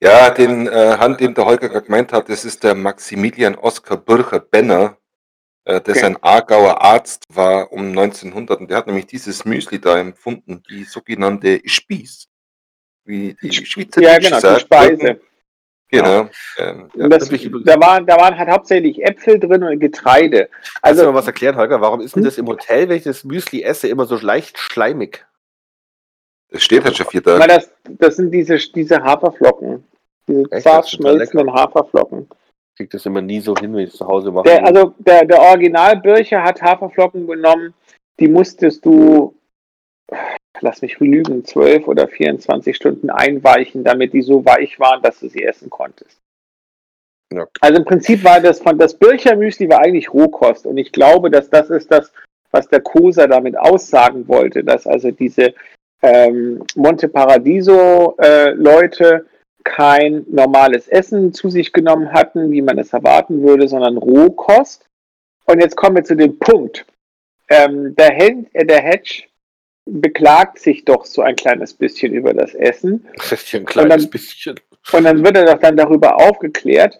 Ja, den äh, Hand, den der Holger gerade gemeint hat, das ist der Maximilian Oskar Bircher Benner, äh, der Okay. ein Aargauer Arzt war um 1900 und der hat nämlich dieses Müsli da empfunden, die sogenannte Spieß. Wie die Schweizer Ja, genau, die Speise. Genau. Ähm, ja. Und das, da, waren, da waren halt hauptsächlich Äpfel drin und Getreide. Kannst du Also, mal was erklären, Holger? Warum ist denn Hm? das im Hotel, wenn ich das Müsli esse, immer so leicht schleimig? Das steht halt schon vier Tage. weil das, das sind diese, diese Haferflocken. Diese Echt? zart schmelzenden Haferflocken. Ich krieg das immer nie so hin, wenn ich es zu Hause mache. Der, also der, der Original-Bircher hat Haferflocken genommen, die musstest du, lass mich lügen, 12 oder 24 Stunden einweichen, damit die so weich waren, dass du sie essen konntest. Ja. Also im Prinzip war das von das Bircher Müsli war eigentlich Rohkost und ich glaube, dass das ist das, was der Kosa damit aussagen wollte, dass also diese ähm, Monte Paradiso äh, Leute kein normales Essen zu sich genommen hatten, wie man es erwarten würde, sondern Rohkost. Und jetzt kommen wir zu dem Punkt. Ähm, der, Hen äh, der Hedge beklagt sich doch so ein kleines bisschen über das Essen. Das ist ein kleines Und dann- bisschen. Und dann wird er doch dann darüber aufgeklärt,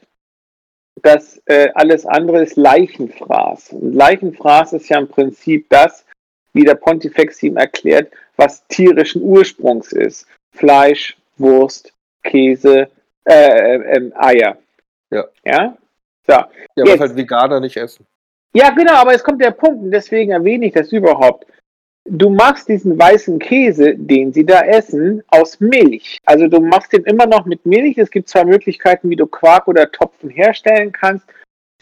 dass äh, alles andere ist Leichenfraß. Und Leichenfraß ist ja im Prinzip das, wie der Pontifex ihm erklärt, was tierischen Ursprungs ist. Fleisch, Wurst, Käse, äh, äh, ähm, Eier. Ja. Ja? So. Ja, was halt Veganer nicht essen. Ja, genau, aber es kommt der Punkt, und deswegen erwähne ich das überhaupt. Du machst diesen weißen Käse, den sie da essen, aus Milch. Also du machst den immer noch mit Milch. Es gibt zwei Möglichkeiten, wie du Quark oder Topfen herstellen kannst.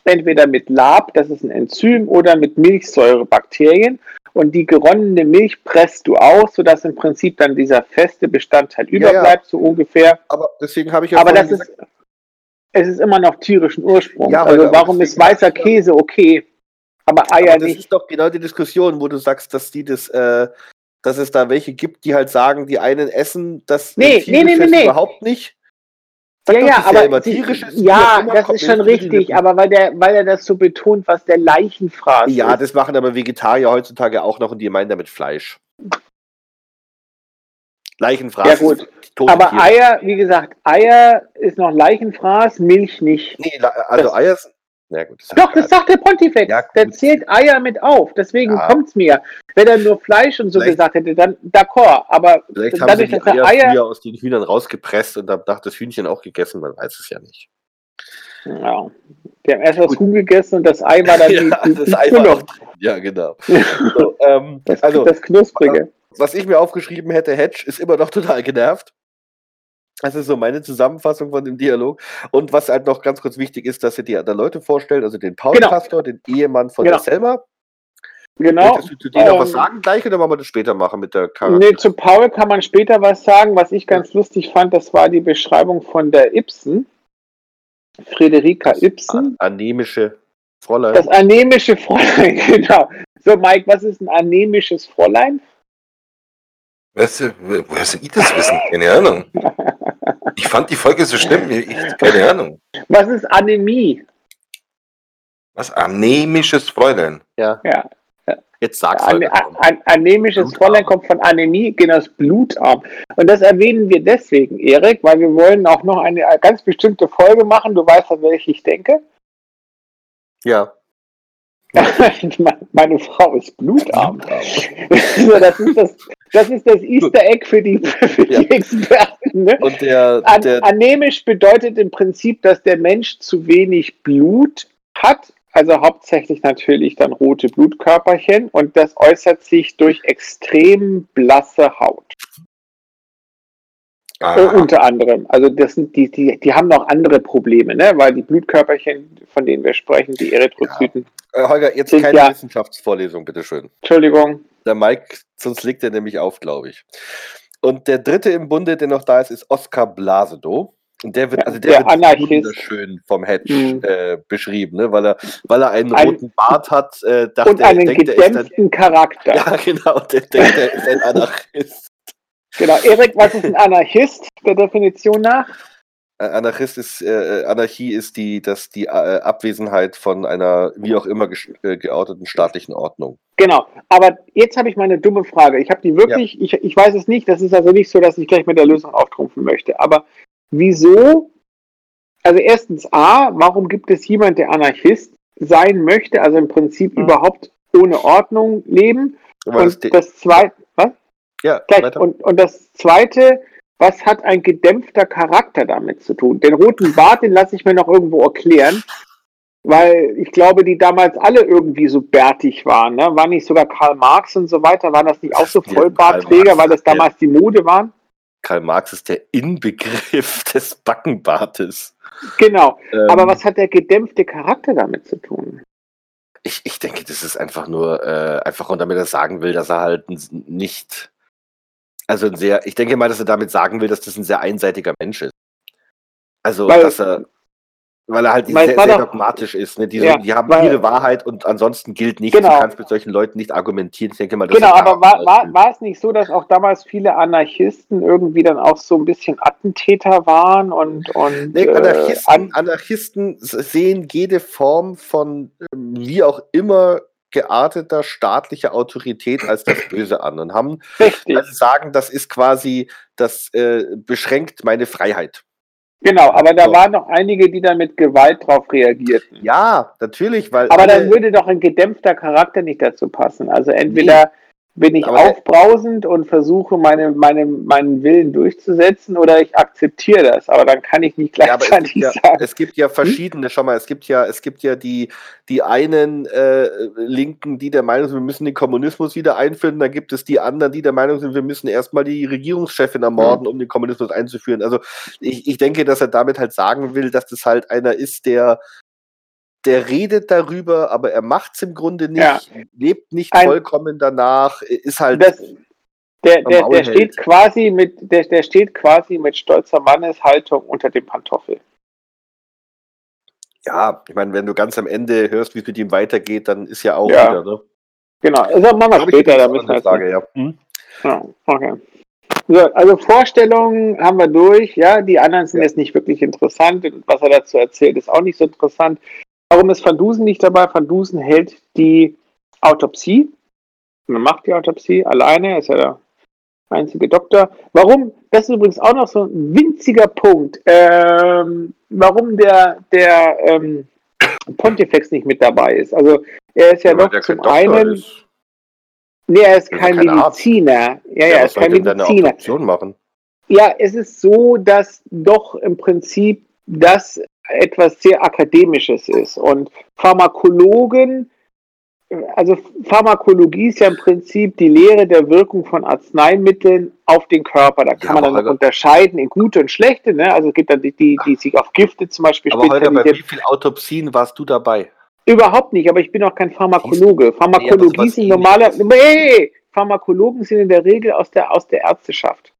Entweder mit Lab, das ist ein Enzym, oder mit Milchsäurebakterien. Und die geronnene Milch presst du aus, sodass im Prinzip dann dieser feste Bestandteil Ja, ja. überbleibt, so ungefähr. Aber deswegen habe ich ja Aber das gesagt, ist, es ist immer noch tierischen Ursprungs. Ja, also warum ist weißer Käse okay, aber Eier aber das nicht? ist doch genau die Diskussion, wo du sagst, dass die das, äh, dass es da welche gibt, die halt sagen, die einen essen das Nee, nee, nee, nee, nee. überhaupt nicht. Ja, Sag doch, ja, das ist aber immer sie- tierisches, ja, immer, das ist schon richtig, aber weil der, weil er das so betont, was der Leichenfraß Ja, ist. das machen aber Vegetarier heutzutage auch noch und die meinen damit Fleisch. Leichenfraß. Ja, gut. aber Tiere. Eier, wie gesagt, Eier ist noch Leichenfraß, Milch nicht. Nee, also das- Eier sind. Na gut, das Doch, das sagt der Pontifex. Ja, der zählt Eier mit auf. Deswegen Ja. kommt's mir. Wenn er nur Fleisch und so Vielleicht- gesagt hätte, dann d'accord. Aber Vielleicht haben dadurch, sie dass die er Eier, Eier. aus den Hühnern rausgepresst und dann nach das Hühnchen auch gegessen, man weiß es ja nicht. Ja, die haben erst das Gut. Huhn gegessen und das Ei war dann Ja, die, das die Ei war Füllung. noch drin. Ja, genau. So, ähm, Das, also, das Knusprige. was ich mir aufgeschrieben hätte, Hedge ist immer noch total genervt. Das ist so meine Zusammenfassung von dem Dialog. Und was halt noch ganz kurz wichtig ist, dass sie die anderen Leute vorstellen, also den Paul Genau. Pastor, den Ehemann von Genau. der Selma. Genau. Möchtest du zu dir noch was sagen gleich oder wollen wir das später machen mit der Charakter? Nee, zu Paul kann man später was sagen. Was ich ganz lustig fand, das war die Beschreibung von der Ibsen. Friederika Ibsen. Anemische Fräulein. Das anemische Fräulein, genau. So, Mike, was ist ein anemisches Fräulein? Weißt du, woher soll ich das wissen? Keine Ahnung. Ich fand die Folge so schlimm. Ich, keine Ahnung. Was ist Anämie? Was? Anemisches Fräulein. Ja, Jetzt sag's An, halt. an, an, anämisches Blutarm. Fräulein kommt von Anämie, genau, das Blutarm. Und das erwähnen wir deswegen, Erik, weil wir wollen auch noch eine ganz bestimmte Folge machen. Du weißt, an welche ich denke. Ja. Meine Frau ist blutarm. das, ist das, das ist das Easter Egg für die, für die Ja. Experten. Ne? Und der, An, der anämisch bedeutet im Prinzip, dass der Mensch zu wenig Blut hat, also hauptsächlich natürlich dann rote Blutkörperchen und das äußert sich durch extrem blasse Haut. Aha. unter anderem. Also das sind die, die, die haben noch andere Probleme, ne? weil die Blutkörperchen, von denen wir sprechen, die Erythrozyten, äh, Holger, jetzt keine ja- Wissenschaftsvorlesung, bitteschön. Entschuldigung, Der Mike, sonst legt er nämlich auf, glaube ich. Und der dritte im Bunde, der noch da ist, ist Oskar Blasedow. Und der wird, Ja, also der, der wird wunderschön vom Hedge Mhm. äh, beschrieben, ne? weil, er, weil er einen Ein- roten Bart hat, äh, dachte und er, einen denkt, er ist ein, gedämpften Charakter. Ja, genau, der denkt, er ist ein Anarchist. Genau, Erik, was ist ein Anarchist der Definition nach? Äh, Anarchist ist, äh, Anarchie ist die, das, die äh, Abwesenheit von einer wie auch immer äh, geouteten staatlichen Ordnung. Genau, aber jetzt habe ich mal eine dumme Frage. Ich habe die wirklich, ich, ich weiß es nicht, das ist also nicht so, dass ich gleich mit der Lösung auftrumpfen möchte, aber wieso, also erstens A, warum gibt es jemand, der Anarchist sein möchte, also im Prinzip Mhm. überhaupt ohne Ordnung leben? Aber das, Und das zweite, was? Ja, Gleich. weiter. Und, und das zweite, was hat ein gedämpfter Charakter damit zu tun? Den roten Bart, den lasse ich mir noch irgendwo erklären, weil ich glaube, die damals alle irgendwie so bärtig waren. Ne? War nicht sogar Karl Marx und so weiter, waren das nicht auch so Vollbartträger, weil das damals die Mode waren? Karl Marx ist der Inbegriff des Backenbartes. Genau. Ähm, Aber was hat der gedämpfte Charakter damit zu tun? Ich, ich denke, das ist einfach nur, äh, einfach und damit er sagen will, dass er halt nicht, also ein sehr, ich denke mal, dass er damit sagen will, dass das ein sehr einseitiger Mensch ist. Also, Weil- dass er, weil er halt es sehr, sehr dogmatisch ist. Ne? Die, Ja, die haben weil- ihre Wahrheit und ansonsten gilt nichts. Genau. Du kannst mit solchen Leuten nicht argumentieren. Ich denke mal, Genau, aber war, war, war es nicht so, dass auch damals viele Anarchisten irgendwie dann auch so ein bisschen Attentäter waren und, und Nee, äh, Anarchisten, an, Anarchisten sehen jede Form von ähm, wie auch immer gearteter staatlicher Autorität als das Böse an und haben richtig. also sagen, das ist quasi, das äh, beschränkt meine Freiheit. Genau, aber da So. waren noch einige, die dann mit Gewalt drauf reagierten. Ja, natürlich, weil aber dann würde doch ein gedämpfter Charakter nicht dazu passen. Also entweder bin ich Aber aufbrausend und versuche meine, meine, meinen Willen durchzusetzen oder ich akzeptiere das. Aber dann kann ich nicht ja, aber es gleichzeitig gibt ja, sagen. es gibt ja verschiedene, schau mal, es gibt ja, es gibt ja die, die einen äh, Linken, die der Meinung sind, wir müssen den Kommunismus wieder einführen, dann gibt es die anderen, die der Meinung sind, wir müssen erstmal die Regierungschefin ermorden, um den Kommunismus einzuführen. Also ich, ich denke, dass er damit halt sagen will, dass das halt einer ist, der der redet darüber, aber er macht es im Grunde nicht, Ja. lebt nicht Ein- vollkommen danach, ist halt Das, der, der, der steht quasi mit, der, der steht quasi mit stolzer Manneshaltung unter dem Pantoffel. Ja, ich meine, wenn du ganz am Ende hörst, wie es mit ihm weitergeht, dann ist ja auch Ja. wieder, ne? Genau, also machen wir später, da müssen wir Frage, ja. Hm? Ja, okay. So, also Vorstellungen haben wir durch, ja, die anderen sind Ja. jetzt nicht wirklich interessant und was er dazu erzählt, ist auch nicht so interessant. Warum ist Van Dusen nicht dabei? Van Dusen hält die Autopsie. Man macht die Autopsie alleine, er ist ja der einzige Doktor. Warum? Das ist übrigens auch noch so ein winziger Punkt. Ähm, warum der, der ähm, Pontifex nicht mit dabei ist. Also er ist ja, doch der zum einen. ist. Nee, er ist kein. Mediziner. Ja, ja, er ist kein Mediziner. Ja, es ist so, dass doch im Prinzip das etwas sehr Akademisches ist. Und Pharmakologen, also Pharmakologie ist ja im Prinzip die Lehre der Wirkung von Arzneimitteln auf den Körper. Da kann Ja, man dann unterscheiden in gute und schlechte. Ne? Also es gibt dann die, die, die sich auf Gifte zum Beispiel Aber Holger, bei wie vielen Autopsien warst du dabei? Überhaupt nicht, aber ich bin auch kein Pharmakologe. Pharmakologie sowas sind normaler. Nee, Pharmakologen sind in der Regel aus der, aus der Ärzteschaft.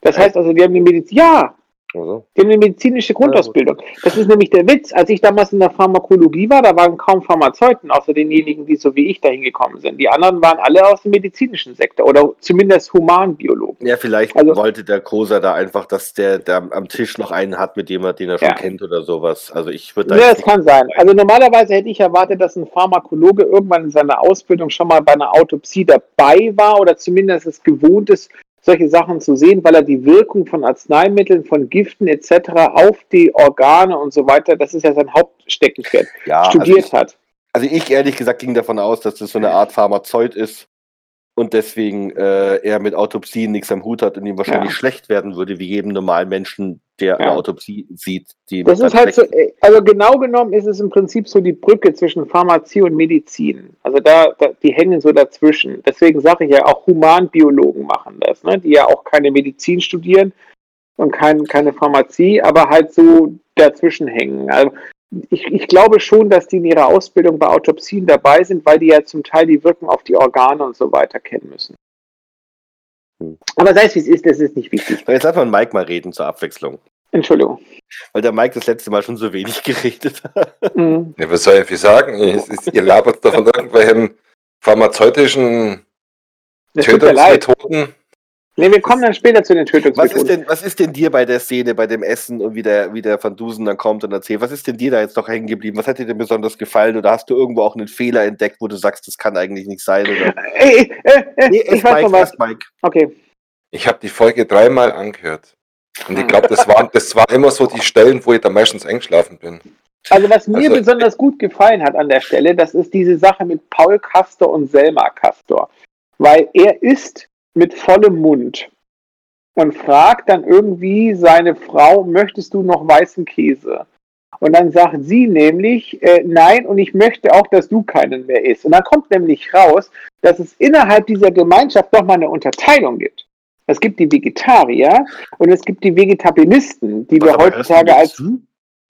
Das heißt also, die haben die Medizin. Ja, Also, die haben eine medizinische Grundausbildung. Das ist nämlich der Witz. Als ich damals in der Pharmakologie war, da waren kaum Pharmazeuten, außer denjenigen, die so wie ich dahin gekommen sind. Die anderen waren alle aus dem medizinischen Sektor oder zumindest Humanbiologen. ja, vielleicht Also- wollte der Koser da einfach, dass der, der am- Tisch noch einen hat, mit dem er, den er schon Ja. kennt oder sowas. Also ich würde da Ja, das kann sein. Also normalerweise hätte ich erwartet, dass ein Pharmakologe irgendwann in seiner Ausbildung schon mal bei einer Autopsie dabei war oder zumindest es gewohnt ist, solche Sachen zu sehen, weil er die Wirkung von Arzneimitteln, von Giften etc. auf die Organe und so weiter, das ist ja sein Hauptsteckenpferd, ja, studiert also ich, hat. Also ich ehrlich gesagt ging davon aus, dass das so eine Art Pharmazeut ist und deswegen äh, er mit Autopsien nichts am Hut hat und ihm wahrscheinlich Ja. schlecht werden würde, wie jedem normalen Menschen, der Ja. eine Autopsie sieht. Die Das ist halt so, äh, also genau genommen ist es im Prinzip so die Brücke zwischen Pharmazie und Medizin. Also da, da die hängen so dazwischen. Deswegen sage ich ja, auch Humanbiologen machen das, ne? die ja auch keine Medizin studieren und kein, keine Pharmazie, aber halt so dazwischen hängen. Also ich, ich glaube schon, dass die in ihrer Ausbildung bei Autopsien dabei sind, weil die ja zum Teil die Wirkung auf die Organe und so weiter kennen müssen. Hm. Aber sei es wie es ist, das ist nicht wichtig. Jetzt lass mal Mike mal reden zur Abwechslung. Entschuldigung. Weil der Mike das letzte Mal schon so wenig geredet hat. Mhm. Ja, was soll ich viel sagen? Ist, ihr labert da von irgendwelchen pharmazeutischen Das tut mir leid. Tötungsmethoden. Nee, wir kommen dann später zu den Was ist, Tötungsmethoden. denn, was ist denn dir bei der Szene, bei dem Essen und wie der, wie der Van Dusen dann kommt und erzählt, was ist denn dir da jetzt noch hängen geblieben? Was hat dir denn besonders gefallen? Oder hast du irgendwo auch einen Fehler entdeckt, wo du sagst, das kann eigentlich nicht sein? Oder? Ey, äh, äh, Nee, ich weiß Mike, noch was. Mike. Okay. Ich habe die Folge dreimal angehört. Und ich glaube, das waren, das waren immer so die Stellen, wo ich da meistens eingeschlafen bin. Also was mir Also, besonders gut gefallen hat an der Stelle, das ist diese Sache mit Paul Castor und Selma Castor. Weil er isst mit vollem Mund und fragt dann irgendwie seine Frau, möchtest du noch weißen Käse? Und dann sagt sie nämlich, äh, nein, und ich möchte auch, dass du keinen mehr isst. Und dann kommt nämlich raus, dass es innerhalb dieser Gemeinschaft doch mal eine Unterteilung gibt. Es gibt die Vegetarier und es gibt die Vegetabilisten, die wir heutzutage als zu?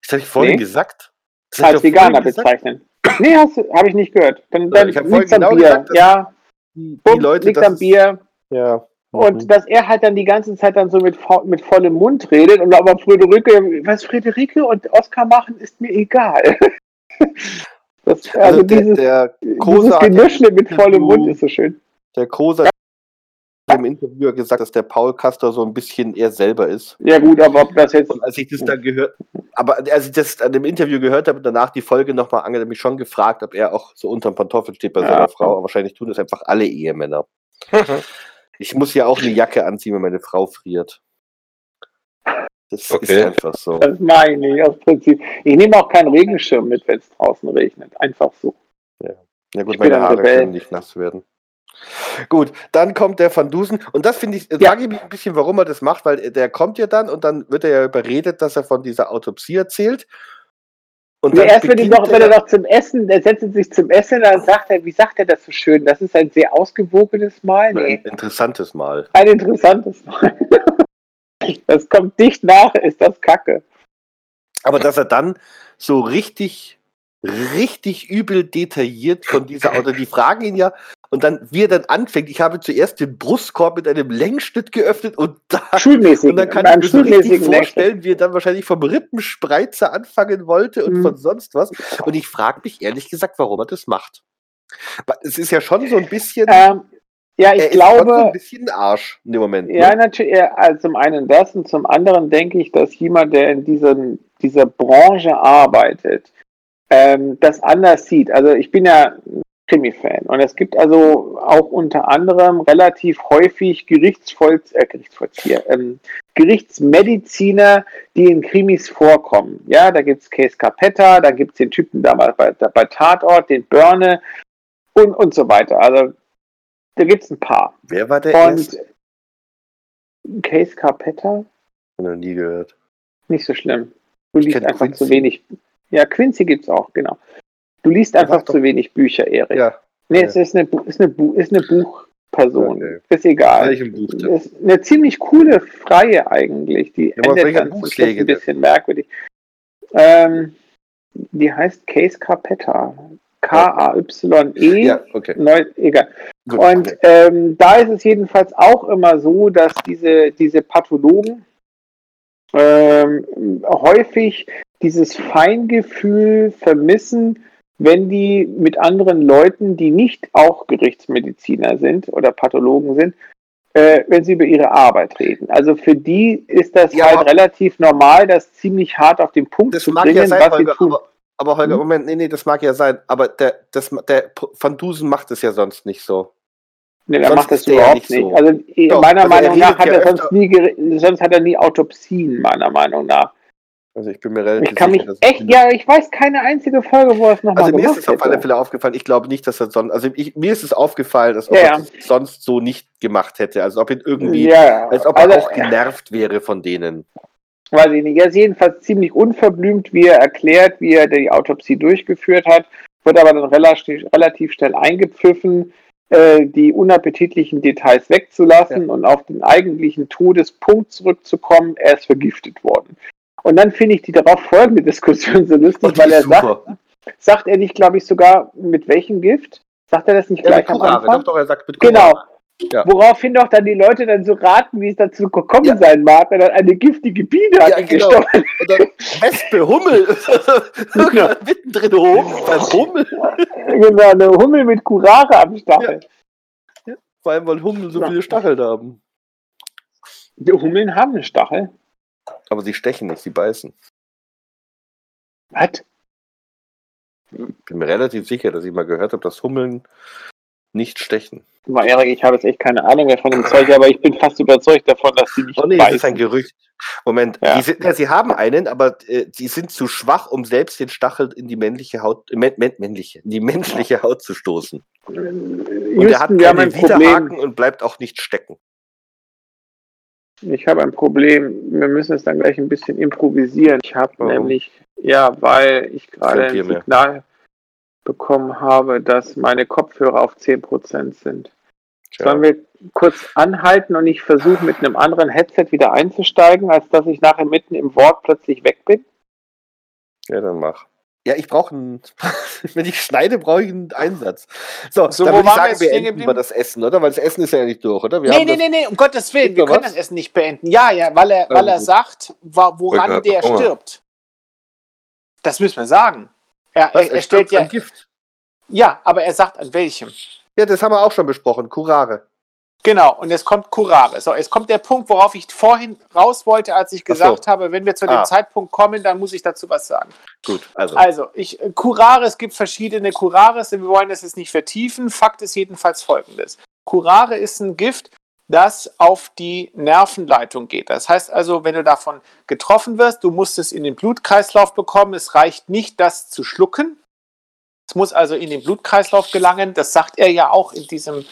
Das habe ich vorhin Nee. gesagt. Das ich als Veganer bezeichnen. Nee, habe ich nicht gehört. Dann, Ja, dann ich hab liegt's vorhin am genau Bier. gesagt, ja, Die, Punkt, Leute, das am Bier. Ja. Und Mhm. dass er halt dann die ganze Zeit dann so mit, mit vollem Mund redet und aber Friederike, was Friederike und Oskar machen, ist mir egal. Das, also, also der, dieses, der dieses Genüschle mit vollem Mund ist so schön. Der Kosa hat im Interview gesagt, dass der Paul Castor so ein bisschen er selber ist. Ja gut, aber ob das jetzt... Und als ich das dann gehört, aber als ich das an dem Interview gehört habe und danach die Folge nochmal angehört, habe ich schon gefragt, ob er auch so unterm Pantoffel steht bei Ja. seiner Frau. Aber wahrscheinlich tun das einfach alle Ehemänner. Ich muss ja auch eine Jacke anziehen, wenn meine Frau friert. Das Okay. ist einfach so. Das meine ich aus Prinzip. Ich nehme auch keinen Regenschirm mit, wenn es draußen regnet. Einfach so. Ja gut, Ich meine ein Haare Rebell. können nicht nass werden. Gut, dann kommt der Van Dusen und das finde ich, Ja. frage ich mich ein bisschen, warum er das macht, weil der kommt ja dann und dann wird er ja überredet, dass er von dieser Autopsie erzählt. Und dann erst wenn, er doch, wenn er doch zum Essen, er setzt sich zum Essen, dann sagt er, wie sagt er das so schön? Das ist ein sehr ausgewogenes Mal. ein Nee, interessantes Mal. ein interessantes Mal. Das kommt dicht nach, ist das Kacke. Aber dass er dann so richtig, richtig übel detailliert von dieser Auto, die fragen ihn ja, und dann, wie er dann anfängt, ich habe zuerst den Brustkorb mit einem Längsschnitt geöffnet und da. Und dann kann ich mir so richtig vorstellen, wie er dann wahrscheinlich vom Rippenspreizer anfangen wollte und Mhm. von sonst was. Und ich frage mich ehrlich gesagt, warum er das macht. Es ist ja schon so ein bisschen, Ähm, ja, ich er ist schon so ein glaube, bisschen Arsch in dem Moment. ja, ne? natürlich, also zum einen das und zum anderen denke ich, dass jemand, der in diesem, dieser Branche arbeitet, ähm, das anders sieht. Also ich bin ja Krimi-Fan und es gibt also auch unter anderem relativ häufig Gerichtsvoll äh, Gerichtsvollzieher, ähm, Gerichtsmediziner, die in Krimis vorkommen. Ja, da gibt es Case Capetta, da gibt es den Typen damals bei, bei Tatort, den Börne und, und so weiter. Also da gibt es ein paar. Wer war der erste? Und Case Carpetta? Ich noch nie gehört. Nicht so schlimm. Du liest einfach Quincy. zu wenig. Ja, Quincy gibt's auch, genau. Du liest einfach zu wenig Bücher, Erik. Ja, nee, es ist eine, ist eine, ist eine Buchperson. Okay. Ist egal. welchem Buch? Ist eine ziemlich coole Freie eigentlich. Die Ja, endet dann ein bisschen merkwürdig. Ähm, die heißt Case Carpetta. K-A-Y-E. Ja, okay. Neu, egal. Gut, Und okay. ähm, da ist es jedenfalls auch immer so, dass diese, diese Pathologen ähm, häufig dieses Feingefühl vermissen, wenn die mit anderen Leuten, die nicht auch Gerichtsmediziner sind oder Pathologen sind, äh, wenn sie über ihre Arbeit reden. Also für die ist das Ja, halt relativ normal, das ziemlich hart auf den Punkt Das zu mag bringen, ja sein, was sie Holger, tun. aber, aber Holger, Hm? Moment, nee, nee, das mag ja sein, aber der, das, der Van Dusen macht es ja sonst nicht so. Nee, er macht das der ja überhaupt nicht so. Also eh, Doch, meiner also Meinung nach hat er sonst nie, sonst hat er nie Autopsien, meiner Meinung nach. Also ich bin mir relativ Ich kann mich sicher, dass echt, ja, ich weiß keine einzige Folge, wo er es nochmal Also mir ist es auf alle. Fälle aufgefallen. Ich glaube nicht, dass er sonst, also ich, mir ist es aufgefallen, als ob Ja, er ja. das sonst so nicht gemacht hätte. Also ob ihn irgendwie, Ja, ja. als ob also, er auch genervt wäre von denen. weiß ich nicht. Er ist jedenfalls ziemlich unverblümt, wie er erklärt, wie er die Autopsie durchgeführt hat, wird aber dann relativ, relativ schnell eingepfiffen, äh, die unappetitlichen Details wegzulassen und auf den eigentlichen Todespunkt zurückzukommen. Er ist vergiftet worden. Und dann finde ich die darauf folgende Diskussion so lustig, die weil er super. sagt, sagt er nicht, glaube ich, sogar mit welchem Gift? Sagt er das nicht Ja, mit gleich am. Anfang? Doch, er sagt mit Genau. Kurare. Ja. Woraufhin doch dann die Leute dann so raten, wie es dazu gekommen Ja. sein mag, wenn er eine giftige Biene hat Ja, ihn genau. gestochen. Und dann Wespe, Hummel. Irgendwann mittendrin hoch. Beim Hummel. Genau, eine Hummel mit Kurare am Stachel. Vor allem, weil Hummeln so Ja. viele Stacheln haben. Die Hummeln haben einen Stachel. Aber sie stechen nicht, sie beißen. Was? Bin mir relativ sicher, dass ich mal gehört habe, dass Hummeln nicht stechen. Mal Erik, ich habe jetzt echt keine Ahnung mehr von dem Zeug, aber ich bin fast überzeugt davon, dass sie nicht Oh nee, das ist beißen. ein Gerücht. Moment, Ja. sind, ja, sie haben einen, aber äh, die sind zu schwach, um selbst den Stachel in die männliche Haut, äh, mä- mä- männliche, in die menschliche Haut zu stoßen. Und er hat Houston, wir haben ein. Widerhaken und bleibt auch nicht stecken. Ich habe ein Problem. Wir müssen es dann gleich ein bisschen improvisieren. Ich habe Warum? nämlich, ja, weil ich gerade ein mehr. Signal bekommen habe, dass meine Kopfhörer auf 10% sind. Sollen wir kurz anhalten und ich versuche mit einem anderen Headset wieder einzusteigen, als dass ich nachher mitten im Wort plötzlich weg bin? Ja, dann mach. Ja, ich brauche einen. Wenn ich schneide, brauche ich einen Einsatz. So, So, dann wo würde ich wir sagen, wir stehen enden geblieben? mal das Essen, oder? Weil das Essen ist ja nicht durch, oder? Wir Nee, haben nee, nee, nee, um Gottes Willen, wir können was? das Essen nicht beenden. Ja, ja, weil er, weil er sagt, woran hat der Hunger. stirbt. Das müssen wir sagen. Er, Was, er, er stellt ja, an Gift. ja, aber er sagt an welchem. Ja, das haben wir auch schon besprochen. Curare. Genau, und jetzt kommt Curare. So, jetzt kommt der Punkt, worauf ich vorhin raus wollte, als ich Ach so. gesagt habe, wenn wir zu dem Ah. Zeitpunkt kommen, dann muss ich dazu was sagen. Gut, also. Also, ich, Curare, es gibt verschiedene Curares, wir wollen das jetzt nicht vertiefen. Fakt ist jedenfalls folgendes. Curare ist ein Gift, das auf die Nervenleitung geht. Das heißt also, wenn du davon getroffen wirst, du musst es in den Blutkreislauf bekommen. Es reicht nicht, das zu schlucken. Es muss also in den Blutkreislauf gelangen. Das sagt er ja auch in diesem,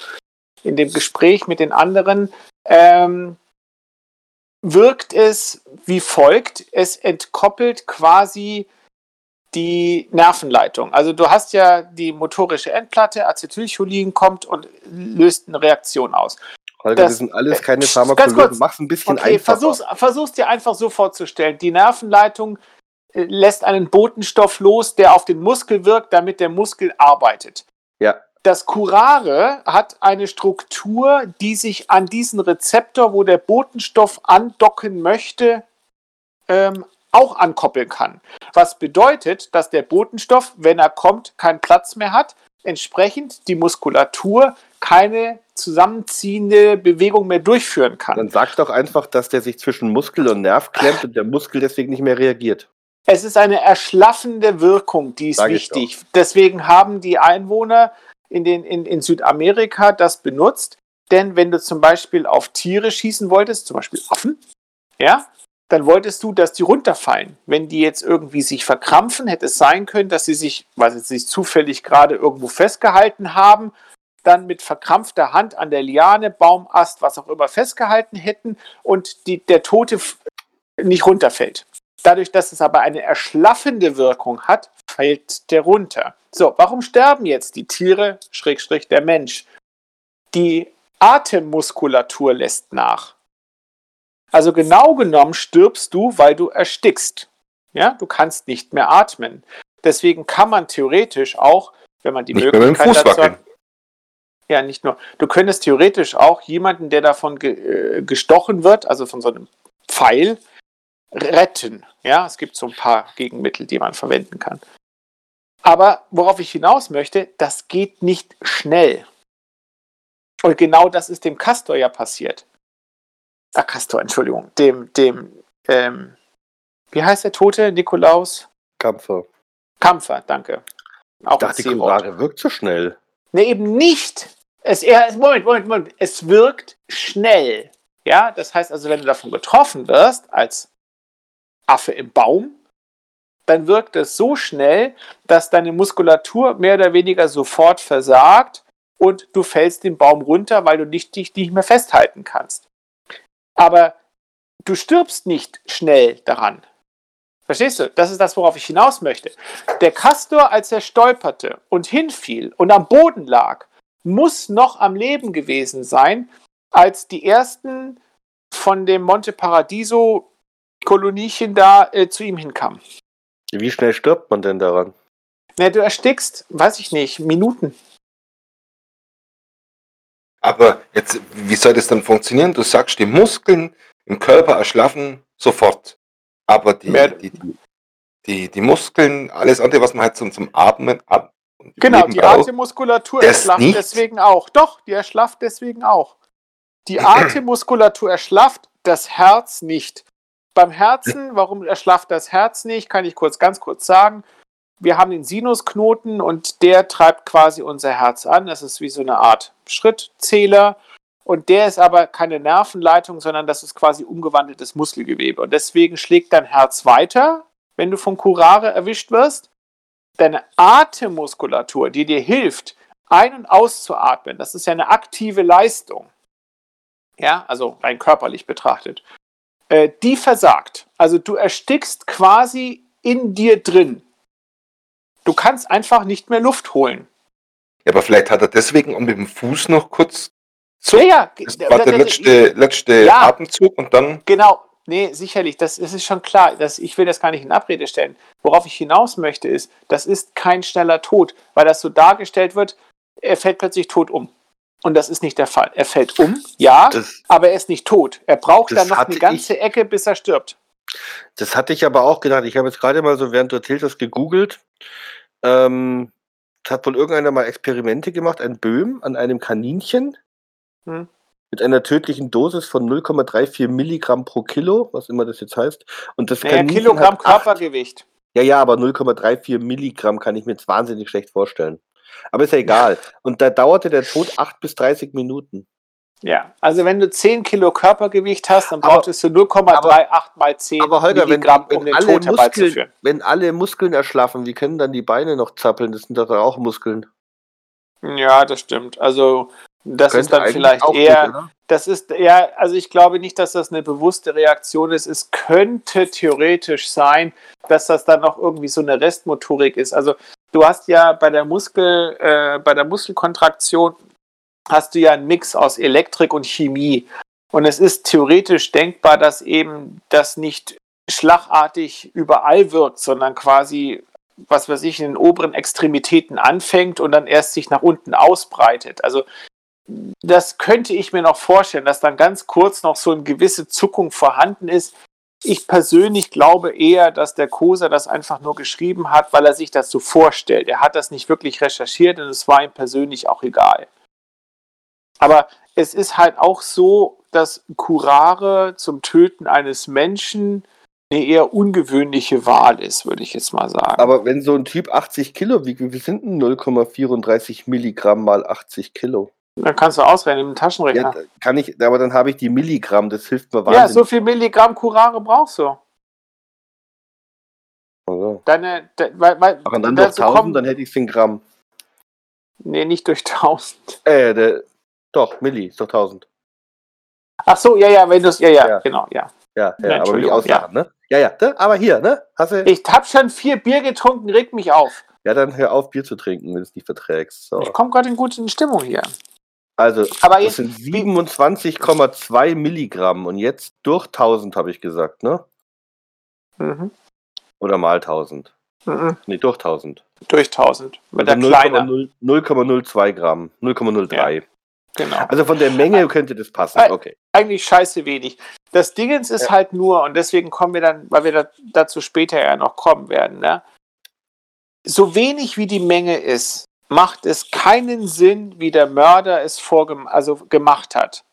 in dem Gespräch mit den anderen. Ähm, wirkt es wie folgt. Es entkoppelt quasi die Nervenleitung. Also du hast ja die motorische Endplatte, Acetylcholin kommt und löst eine Reaktion aus. Holger, das- wir sind alles keine Pharmakologen. kurz. Mach's ein bisschen Okay, einfacher. versuch's, versuch's dir einfach so vorzustellen. Die Nervenleitung äh, lässt einen Botenstoff los, der auf den Muskel wirkt, damit der Muskel arbeitet. Ja. Das Curare hat eine Struktur, die sich an diesen Rezeptor, wo der Botenstoff andocken möchte, ähm, auch ankoppeln kann. Was bedeutet, dass der Botenstoff, wenn er kommt, keinen Platz mehr hat, entsprechend die Muskulatur keine zusammenziehende Bewegung mehr durchführen kann. Dann sag doch einfach, dass der sich zwischen Muskel und Nerv klemmt und der Muskel deswegen nicht mehr reagiert. Es ist eine erschlaffende Wirkung, die ist Sag ich wichtig. Deswegen haben die Einwohner in, den, in, in Südamerika das benutzt. Denn wenn du zum Beispiel auf Tiere schießen wolltest, zum Beispiel Affen, ja, dann wolltest du, dass die runterfallen. Wenn die jetzt irgendwie sich verkrampfen, hätte es sein können, dass sie sich, weil sie sich zufällig gerade irgendwo festgehalten haben, dann mit verkrampfter Hand an der Liane, Baumast, was auch immer festgehalten hätten und die, der Tote nicht runterfällt. Dadurch, dass es aber eine erschlaffende Wirkung hat, fällt der runter. So, warum sterben jetzt die Tiere, Schrägstrich der Mensch? Die Atemmuskulatur lässt nach. Also genau genommen stirbst du, weil du erstickst. Ja, du kannst nicht mehr atmen. Deswegen kann man theoretisch auch, wenn man die Nicht mehr Möglichkeit Fuß dazu hat, ja, nicht nur. Du könntest theoretisch auch jemanden, der davon ge äh, gestochen wird, also von so einem Pfeil, retten. Ja, es gibt so ein paar Gegenmittel, die man verwenden kann. Aber worauf ich hinaus möchte, das geht nicht schnell. Und genau das ist dem Castor ja passiert. Ah, Castor, Entschuldigung. Dem, dem, ähm, wie heißt der Tote? Nikolaus? Kampfer. Kampfer, danke. Auch Ich dachte, die. Kurare wirkt so schnell. Ne, eben nicht. Es, er, Moment, Moment, Moment. Es wirkt schnell. Ja, das heißt also, wenn du davon getroffen wirst, als Affe im Baum, dann wirkt es so schnell, dass deine Muskulatur mehr oder weniger sofort versagt und du fällst den Baum runter, weil du dich, dich nicht mehr festhalten kannst. Aber du stirbst nicht schnell daran. Verstehst du? Das ist das, worauf ich hinaus möchte. Der Castor, als er stolperte und hinfiel und am Boden lag, muss noch am Leben gewesen sein, als die ersten von dem Monte Paradiso Koloniechen da äh, zu ihm hinkamen. Wie schnell stirbt man denn daran? Na, du erstickst, weiß ich nicht, Minuten. Aber jetzt, wie soll das dann funktionieren? Du sagst, die Muskeln im Körper erschlaffen sofort. Aber die, Mehr- die, die, die, die Muskeln, alles andere, was man halt zum, zum Atmen ab Genau, Leben die braucht, Atemmuskulatur erschlafft nicht? deswegen auch. Doch, die erschlafft deswegen auch. Die Atemmuskulatur erschlafft, das Herz nicht. Beim Herzen, warum erschlafft das Herz nicht, kann ich kurz, ganz kurz sagen. Wir haben den Sinusknoten und der treibt quasi unser Herz an. Das ist wie so eine Art Schrittzähler. Und der ist aber keine Nervenleitung, sondern das ist quasi umgewandeltes Muskelgewebe. Und deswegen schlägt dein Herz weiter, wenn du von Curare erwischt wirst deine Atemmuskulatur, die dir hilft, ein- und auszuatmen, das ist ja eine aktive Leistung, ja, also rein körperlich betrachtet, äh, die versagt. Also du erstickst quasi in dir drin. Du kannst einfach nicht mehr Luft holen. Ja, aber vielleicht hat er deswegen und mit dem Fuß noch kurz so. Ja, ja, Das war der letzte, letzte Ja. Atemzug und dann. Genau, nee, sicherlich, das, das ist schon klar. Das, ich will das gar nicht in Abrede stellen. Worauf ich hinaus möchte, ist, das ist kein schneller Tod, weil das so dargestellt wird, er fällt plötzlich tot um. Und das ist nicht der Fall. Er fällt um, ja, Das, aber er ist nicht tot. Er braucht dann noch eine ganze Ecke, bis er stirbt. das hatte ich aber auch gedacht. Ich habe jetzt gerade mal so, während du erzählt hast, gegoogelt. Ähm, es hat wohl irgendeiner mal Experimente gemacht, ein Böhm an einem Kaninchen Hm. mit einer tödlichen Dosis von 0,34 Milligramm pro Kilo, was immer das jetzt heißt. Und das Naja, Kaninchen Kilogramm Körpergewicht. Ja, ja, aber 0,34 Milligramm kann ich mir jetzt wahnsinnig schlecht vorstellen. Aber ist ja egal. Und da dauerte der Tod 8 bis 30 Minuten. Ja, also wenn du 10 Kilo Körpergewicht hast, dann brauchtest du 0,38 mal 10 Aber Holger, wenn, Milligramm, wenn, um den alle Tod Muskeln, herbeizuführen. wenn alle Muskeln erschlaffen, wie können dann die Beine noch zappeln? Das sind doch auch Muskeln. Ja, das stimmt. Also das ist dann vielleicht eher, oder? das ist ja, also ich glaube nicht, dass das eine bewusste Reaktion ist. Es könnte theoretisch sein, dass das dann noch irgendwie so eine Restmotorik ist. Also du hast ja bei der Muskel, äh, bei der Muskelkontraktion hast du ja einen Mix aus Elektrik und Chemie. Und es ist theoretisch denkbar, dass eben das nicht schlagartig überall wirkt, sondern quasi, was weiß ich, in den oberen Extremitäten anfängt und dann erst sich nach unten ausbreitet. Also das könnte ich mir noch vorstellen, dass dann ganz kurz noch so eine gewisse Zuckung vorhanden ist. Ich persönlich glaube eher, dass der Koser das einfach nur geschrieben hat, weil er sich das so vorstellt. Er hat das nicht wirklich recherchiert und es war ihm persönlich auch egal. Aber es ist halt auch so, dass Curare zum Töten eines Menschen eine eher ungewöhnliche Wahl ist, würde ich jetzt mal sagen. Aber wenn so ein Typ 80 Kilo wiegt, wie sind denn 0,34 Milligramm mal 80 Kilo? Dann kannst du ausrechnen im Ja, Taschenrechner. da kann ich, aber dann habe ich die Milligramm, das hilft mir Ja, wahnsinnig. so viel Milligramm Curare brauchst du. Also. Deine, de, weil, weil, und dann durch dazu 1000, kommen- dann hätte ich es in Gramm. Nee, nicht durch 1000. Äh, der, doch, Milli, ist doch 1000. Ach so, ja, ja, wenn du es, ja, ja, Ja. genau, ja. Ja, Ja, ja, aber nicht auslachen, ne? Ja, ja, da, aber hier, ne? Hast du, Ich hab schon vier Bier getrunken, regt mich auf. ja, dann hör auf, Bier zu trinken, wenn du es nicht verträgst. So. Ich komme gerade in gute Stimmung hier. Also, Aber das sind 27,2 Milligramm und jetzt durch 1000, habe ich gesagt, ne? mhm. Oder mal 1000. Mhm. Nee, durch 1000. Durch 1000. Mit Also der kleinen. 0,0 0,02 Gramm. 0,03. Genau. Also von der Menge könnte das passen. Okay. Eigentlich scheiße wenig. Das Dingens ist Ja. halt nur, und deswegen kommen wir dann, weil wir da, dazu später ja noch kommen werden, ne? so wenig wie die Menge ist, macht es keinen Sinn, wie der Mörder es vorgem also gemacht hat.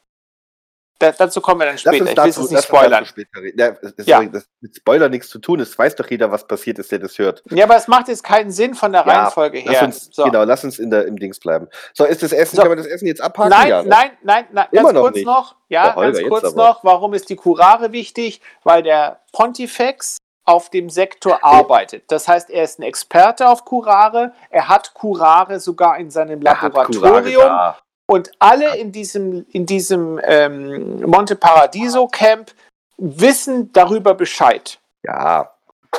Da, dazu kommen wir dann später. uns Ich will es dazu, nicht spoilern. dazu. Ja, es- Ja. das mit Spoiler nichts zu tun. Es weiß doch jeder, was passiert ist, der das hört. Ja, aber es macht jetzt keinen Sinn von der Ja, Reihenfolge her. uns, So. Genau, lass uns in der, im Dings bleiben. So, ist das Essen, So. kann man das Essen jetzt abhaken? Nein, ja, ne? nein, nein, nein, Immer ganz noch kurz nicht. noch. Ja, Holger, ganz kurz noch. Warum ist die Curare wichtig? Weil der Pontifex auf dem Sektor arbeitet. Das heißt, er ist ein Experte auf Curare. Er hat Curare sogar in seinem Laboratorium. Und alle in diesem, in diesem ähm, Monte Paradiso Camp wissen darüber Bescheid. Ja,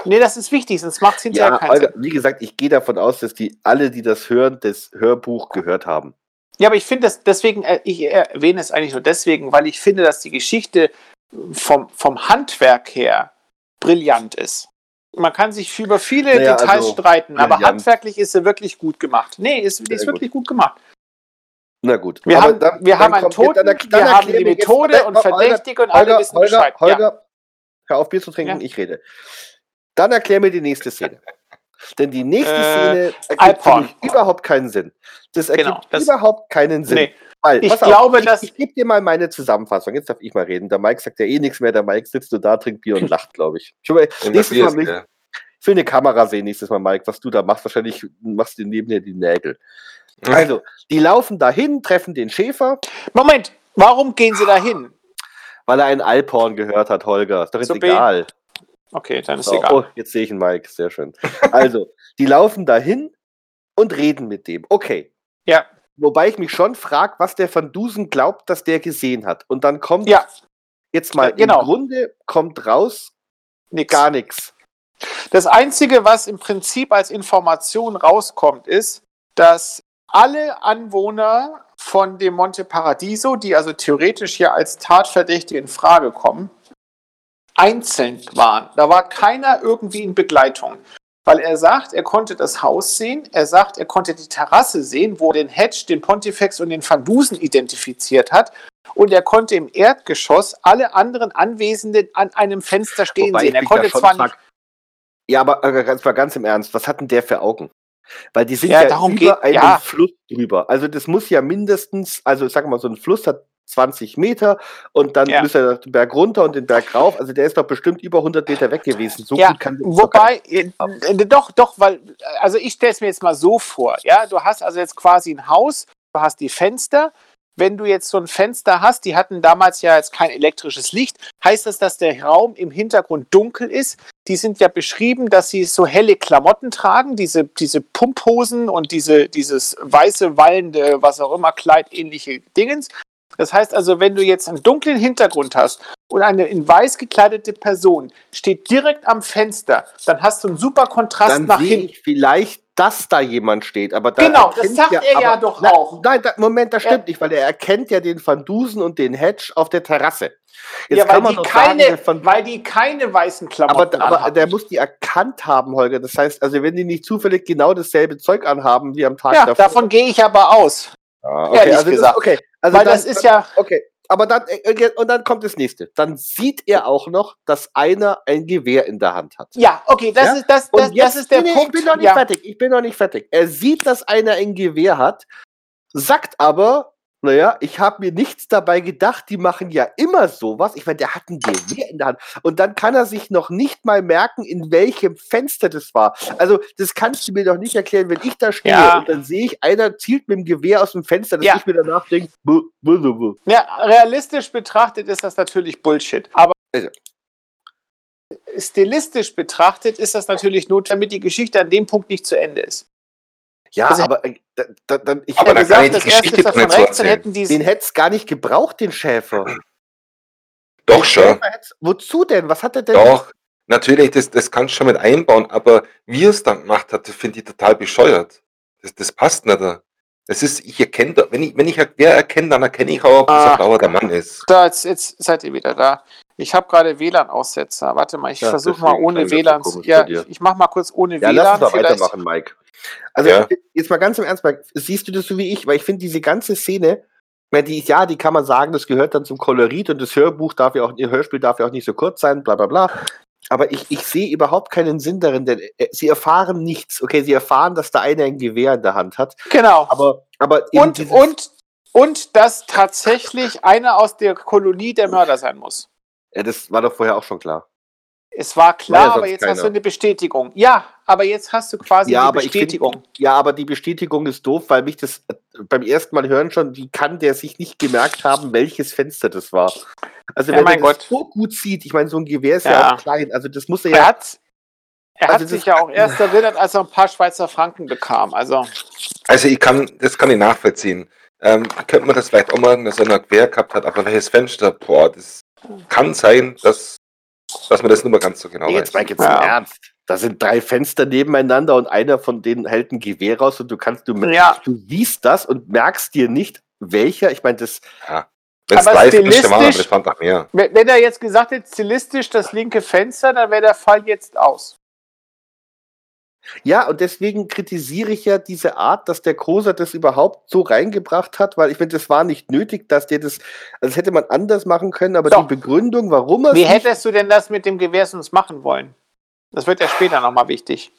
Nee, das ist wichtig, sonst macht es hinterher ja keinen Holger, Sinn. wie gesagt, ich gehe davon aus, dass die alle, die das hören, das Hörbuch gehört haben. Ja, aber ich finde das deswegen, äh, ich erwähne es eigentlich nur deswegen, weil ich finde, dass die Geschichte vom, vom Handwerk her brillant ist. Man kann sich über viele Naja, Details also, streiten, aber brillant. handwerklich ist sie wirklich gut gemacht. Nee, ist, ist Sehr wirklich gut gemacht. Na gut. Wir Aber haben, dann- wir dann haben einen Toten, dann- wir haben die mir jetzt- Methode und Verdächtige und alle Holger, wissen Holger, Bescheid. Ja. Holger, hör auf Bier zu trinken, Ja. ich rede. Dann erklär mir die nächste Szene. Denn die nächste Äh, Szene ergibt für Alphorn. mich überhaupt keinen Sinn. Das ergibt Genau, das- überhaupt keinen Sinn. Nee. Weil, Ich pass auf, glaube, ich, dass- ich gebe dir mal meine Zusammenfassung. Jetzt darf ich mal reden. Der Mike sagt ja eh nichts mehr. Der Mike sitzt nur da, trinkt Bier und lacht, glaube ich. Ich will, nächstes Mal will, ich will eine Kamera sehen nächstes Mal, Mike, was du da machst. Wahrscheinlich machst du neben dir die Nägel. Also, die laufen dahin, treffen den Schäfer, Moment, warum gehen sie da hin? weil er einen Alphorn gehört hat, Holger. Ist doch jetzt B. egal. Okay, dann ist So, egal. oh, jetzt sehe ich einen Mike, sehr schön. Also, die laufen dahin und reden mit dem. Okay. Ja. Wobei ich mich schon frage, was der Van Dusen glaubt, dass der gesehen hat. Und dann kommt Ja, jetzt mal, Ja, genau. im Grunde kommt raus nix. gar nichts. Das Einzige, was im Prinzip als Information rauskommt, ist, dass alle Anwohner von dem Monte Paradiso, die also theoretisch hier als Tatverdächtige in Frage kommen, einzeln waren. Da war keiner irgendwie in Begleitung. Weil er sagt, er konnte das Haus sehen, er sagt, er konnte die Terrasse sehen, wo er den Hedge, den Pontifex und den Van Dusen identifiziert hat. Und er konnte im Erdgeschoss alle anderen Anwesenden an einem Fenster stehen Wobei sehen. ich Er konnte zwar nicht frag- Ja, aber ganz mal ganz im Ernst, was hat denn der für Augen? Weil die sind Ja, ja, darum über geht- einen ja. Fluss drüber. Also das muss ja mindestens, also sag mal, so ein Fluss hat 20 Meter und dann Ja. müsste er den Berg runter und den Berg rauf. Also der ist doch bestimmt über 100 Meter weg gewesen. So ja, gut kann das doch wobei, äh, äh, doch, doch, weil, also ich stelle es mir jetzt mal so vor, ja, du hast also jetzt quasi ein Haus, du hast die Fenster, wenn du jetzt so ein Fenster hast, die hatten damals ja jetzt kein elektrisches Licht, heißt das, dass der Raum im Hintergrund dunkel ist? Die sind ja beschrieben, dass sie so helle Klamotten tragen, diese, diese Pumphosen und diese, dieses weiße, wallende, was auch immer, Kleid-ähnliche Dingens. Das heißt also, wenn du jetzt einen dunklen Hintergrund hast und eine in weiß gekleidete Person steht direkt am Fenster, dann hast du einen super Kontrast dann nach hinten. ich vielleicht, dass da jemand steht. Aber da Genau, das sagt er ja doch nein, auch. Nein, da, Moment, das Er- stimmt nicht, weil er erkennt ja den Van Dusen und den Hedge auf der Terrasse. Jetzt ja, weil kann man die, sagen, keine, Van weil die keine weißen Klamotten aber, aber der muss die erkannt haben, Holger. Das heißt, also wenn die nicht zufällig genau dasselbe Zeug anhaben wie am Tag ja, davor. davon gehe ich aber aus. Ah, ehrlich also gesagt. Das, okay, also weil dann, das ist ja, Okay, aber dann äh, und dann kommt das nächste. Dann sieht er auch noch, dass einer ein Gewehr in der Hand hat. ja, okay, das, Ja? ist, das, das, jetzt- das ist der nee, Punkt. Ich bin noch nicht ja. fertig. Ich bin noch nicht fertig. Er sieht, dass einer ein Gewehr hat, sagt aber, naja, ich habe mir nichts dabei gedacht, die machen ja immer sowas. Ich meine, der hat ein Gewehr in der Hand. Und dann kann er sich noch nicht mal merken, in welchem Fenster das war. Also, das kannst du mir doch nicht erklären, wenn ich da stehe Ja. und dann sehe ich, einer zielt mit dem Gewehr aus dem Fenster, dass Ja. ich mir danach denke, buh, buh, buh, buh. Ja, realistisch betrachtet ist das natürlich Bullshit. Aber Also. stilistisch betrachtet ist das natürlich notwendig, damit die Geschichte an dem Punkt nicht zu Ende ist. Ja, Also- aber äh, da, da, ich Ich Aber ich gesagt, die das erste Geschichte ist davon rechts, dann erzählen. hätten die den hätte es gar nicht gebraucht, den Schäfer. Doch Den schon. Schäfer Wozu denn? Was hat er denn? Doch, natürlich, das, das kannst du schon mit einbauen, aber wie er es dann gemacht hat, das finde ich total bescheuert. Das, das passt nicht. Das ist, ich erkenne, da- wenn ich, wenn ich wer erkenne, dann erkenne ich auch, ob das Ah. ein blauer der Mann ist. Da, jetzt, jetzt seid ihr wieder da. Ich habe gerade WLAN-Aussetzer. Warte mal, ich Ja, versuche mal ohne WLAN. Ja, ich, mache mal kurz ohne Ja, WLAN. lass uns doch weitermachen, Mike. Also Ja. jetzt mal ganz im Ernst, siehst du das so wie ich? Weil ich finde diese ganze Szene, ja, die, ja, die kann man sagen, das gehört dann zum Kolorit und das Hörbuch darf ja auch, ihr Hörspiel darf ja auch nicht so kurz sein, bla bla bla. Aber ich, ich sehe überhaupt keinen Sinn darin, denn äh, sie erfahren nichts. Okay, sie erfahren, dass der eine ein Gewehr in der Hand hat. Genau. Aber, aber Und, und, und dass tatsächlich einer aus der Kolonie der Mörder sein muss. ja, das war doch vorher auch schon klar. Es war War klar, ja aber jetzt keiner. hast du eine Bestätigung. Ja, aber jetzt hast du quasi Ja, die aber ich find- Bestätigung. Ja, aber die Bestätigung ist doof, weil mich das äh, beim ersten Mal hören schon, wie kann der sich nicht gemerkt haben, welches Fenster das war? Also Ja, wenn man das so gut sieht, ich meine, so ein Gewehr ist ja, Ja. auch klein, also das muss er er ja, hat, er Also hat sich ja auch erst erinnert, als er ein paar Schweizer Franken bekam. Also, Also ich kann, das kann ich nachvollziehen. Ähm, könnte man das vielleicht auch mal, dass er ein Quer gehabt hat, aber welches Fenster, boah, das kann sein, dass, dass man das nicht mehr ganz so genau jetzt weiß. Mike, jetzt Ja. im Ernst. Da sind drei Fenster nebeneinander und einer von denen hält ein Gewehr raus und du kannst, du, Ja. du siehst das und merkst dir nicht, welcher, ich meine, das, Wenn es Aber drei Fenster waren, aber stilistisch- das waren noch mehr. wenn wenn er jetzt gesagt hätte, stilistisch das linke Fenster, dann wäre der Fall jetzt aus. Ja, und deswegen kritisiere ich ja diese Art, dass der Großer das überhaupt so reingebracht hat, weil ich finde, das war nicht nötig, dass der das, also das hätte man anders machen können, aber Doch. die Begründung, warum er Wie hättest du denn das mit dem Gewehr sonst machen wollen? Das wird ja später nochmal wichtig.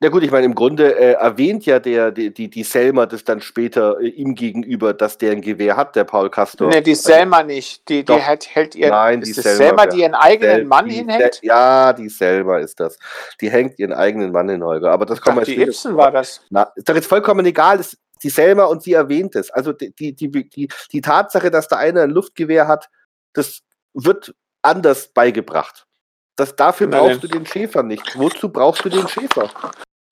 Ja gut, ich meine, im Grunde äh, erwähnt ja der, die, die, die Selma das dann später äh, ihm gegenüber, dass der ein Gewehr hat, der Paul Castor. Ne, die Selma nicht. Die, die Doch. hält, hält ihren, Nein, ist die Selma, Selma, die ihren eigenen Sel- Mann die hinhängt? Ja, die Selma ist das. Die hängt ihren eigenen Mann in Holger. Aber das kommen wir die Ibsen war das. Na, ist doch jetzt vollkommen egal. Das, die Selma und sie erwähnt es. Also die, die, die, die, Tatsache, dass da einer ein Luftgewehr hat, das wird anders beigebracht. Das, dafür brauchst du den Schäfer nicht. Wozu brauchst du den Schäfer?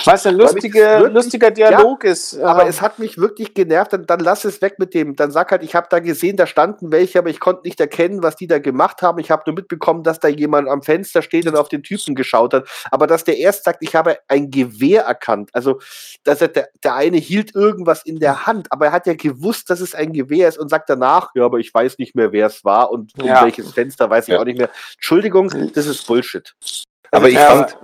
Was ein lustige, wirklich- lustiger Dialog ist. Aber ähm, es hat mich wirklich genervt, dann, dann lass es weg mit dem. Dann sag halt, ich habe da gesehen, da standen welche, aber ich konnte nicht erkennen, was die da gemacht haben. Ich habe nur mitbekommen, dass da jemand am Fenster steht und auf den Typen geschaut hat. Aber dass der erst sagt, ich habe ein Gewehr erkannt. Also, dass er, der, der eine hielt irgendwas in der Hand, aber er hat ja gewusst, dass es ein Gewehr ist und sagt danach, ja, aber ich weiß nicht mehr, wer es war und um Ja. welches Fenster weiß ich Ja. auch nicht mehr. Entschuldigung, das ist Bullshit. Aber ich ja, fand,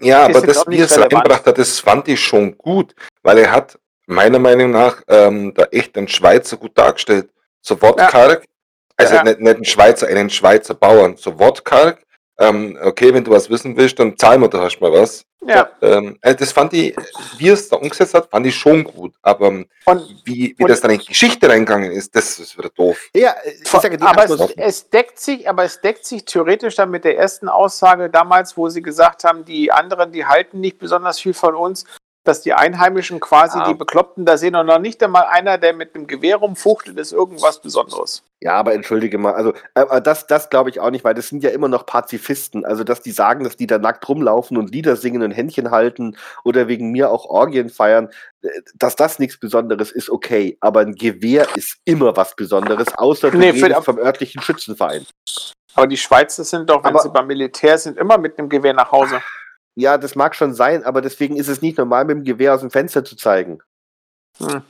ja, aber das, wie er es relevant. reingebracht hat, das fand ich schon gut, weil er hat meiner Meinung nach ähm, da echt einen Schweizer gut dargestellt. So wortkarg, also Ja. nicht, nicht einen Schweizer, einen Schweizer Bauern, so wortkarg. Ähm, okay, wenn du was wissen willst, dann zahl mir, da hast du mal was. ja. Ähm, also das fand ich, wie er es da umgesetzt hat, fand ich schon gut. Aber ähm, Und, wie, wie Und- das dann in die Geschichte reingegangen ist, das ist wieder doof. Ja, ich sag ja, die aber es, es deckt sich, aber es deckt sich theoretisch dann mit der ersten Aussage damals, wo sie gesagt haben, die anderen, die halten nicht besonders viel von uns, dass die Einheimischen quasi Ja. die Bekloppten da sehen und noch nicht einmal einer, der mit einem Gewehr rumfuchtelt, ist irgendwas Besonderes. Ja, aber entschuldige mal, also äh, das, das glaube ich auch nicht, weil das sind ja immer noch Pazifisten. Also, dass die sagen, dass die da nackt rumlaufen und Lieder singen und Händchen halten oder wegen mir auch Orgien feiern, äh, dass das nichts Besonderes ist, okay. Aber ein Gewehr ist immer was Besonderes, außer du Nee, redest vom örtlichen Schützenverein. Aber die Schweizer sind doch, wenn Aber- sie beim Militär sind, immer mit einem Gewehr nach Hause. Ja, das mag schon sein, aber deswegen ist es nicht normal, mit dem Gewehr aus dem Fenster zu zeigen. Hm.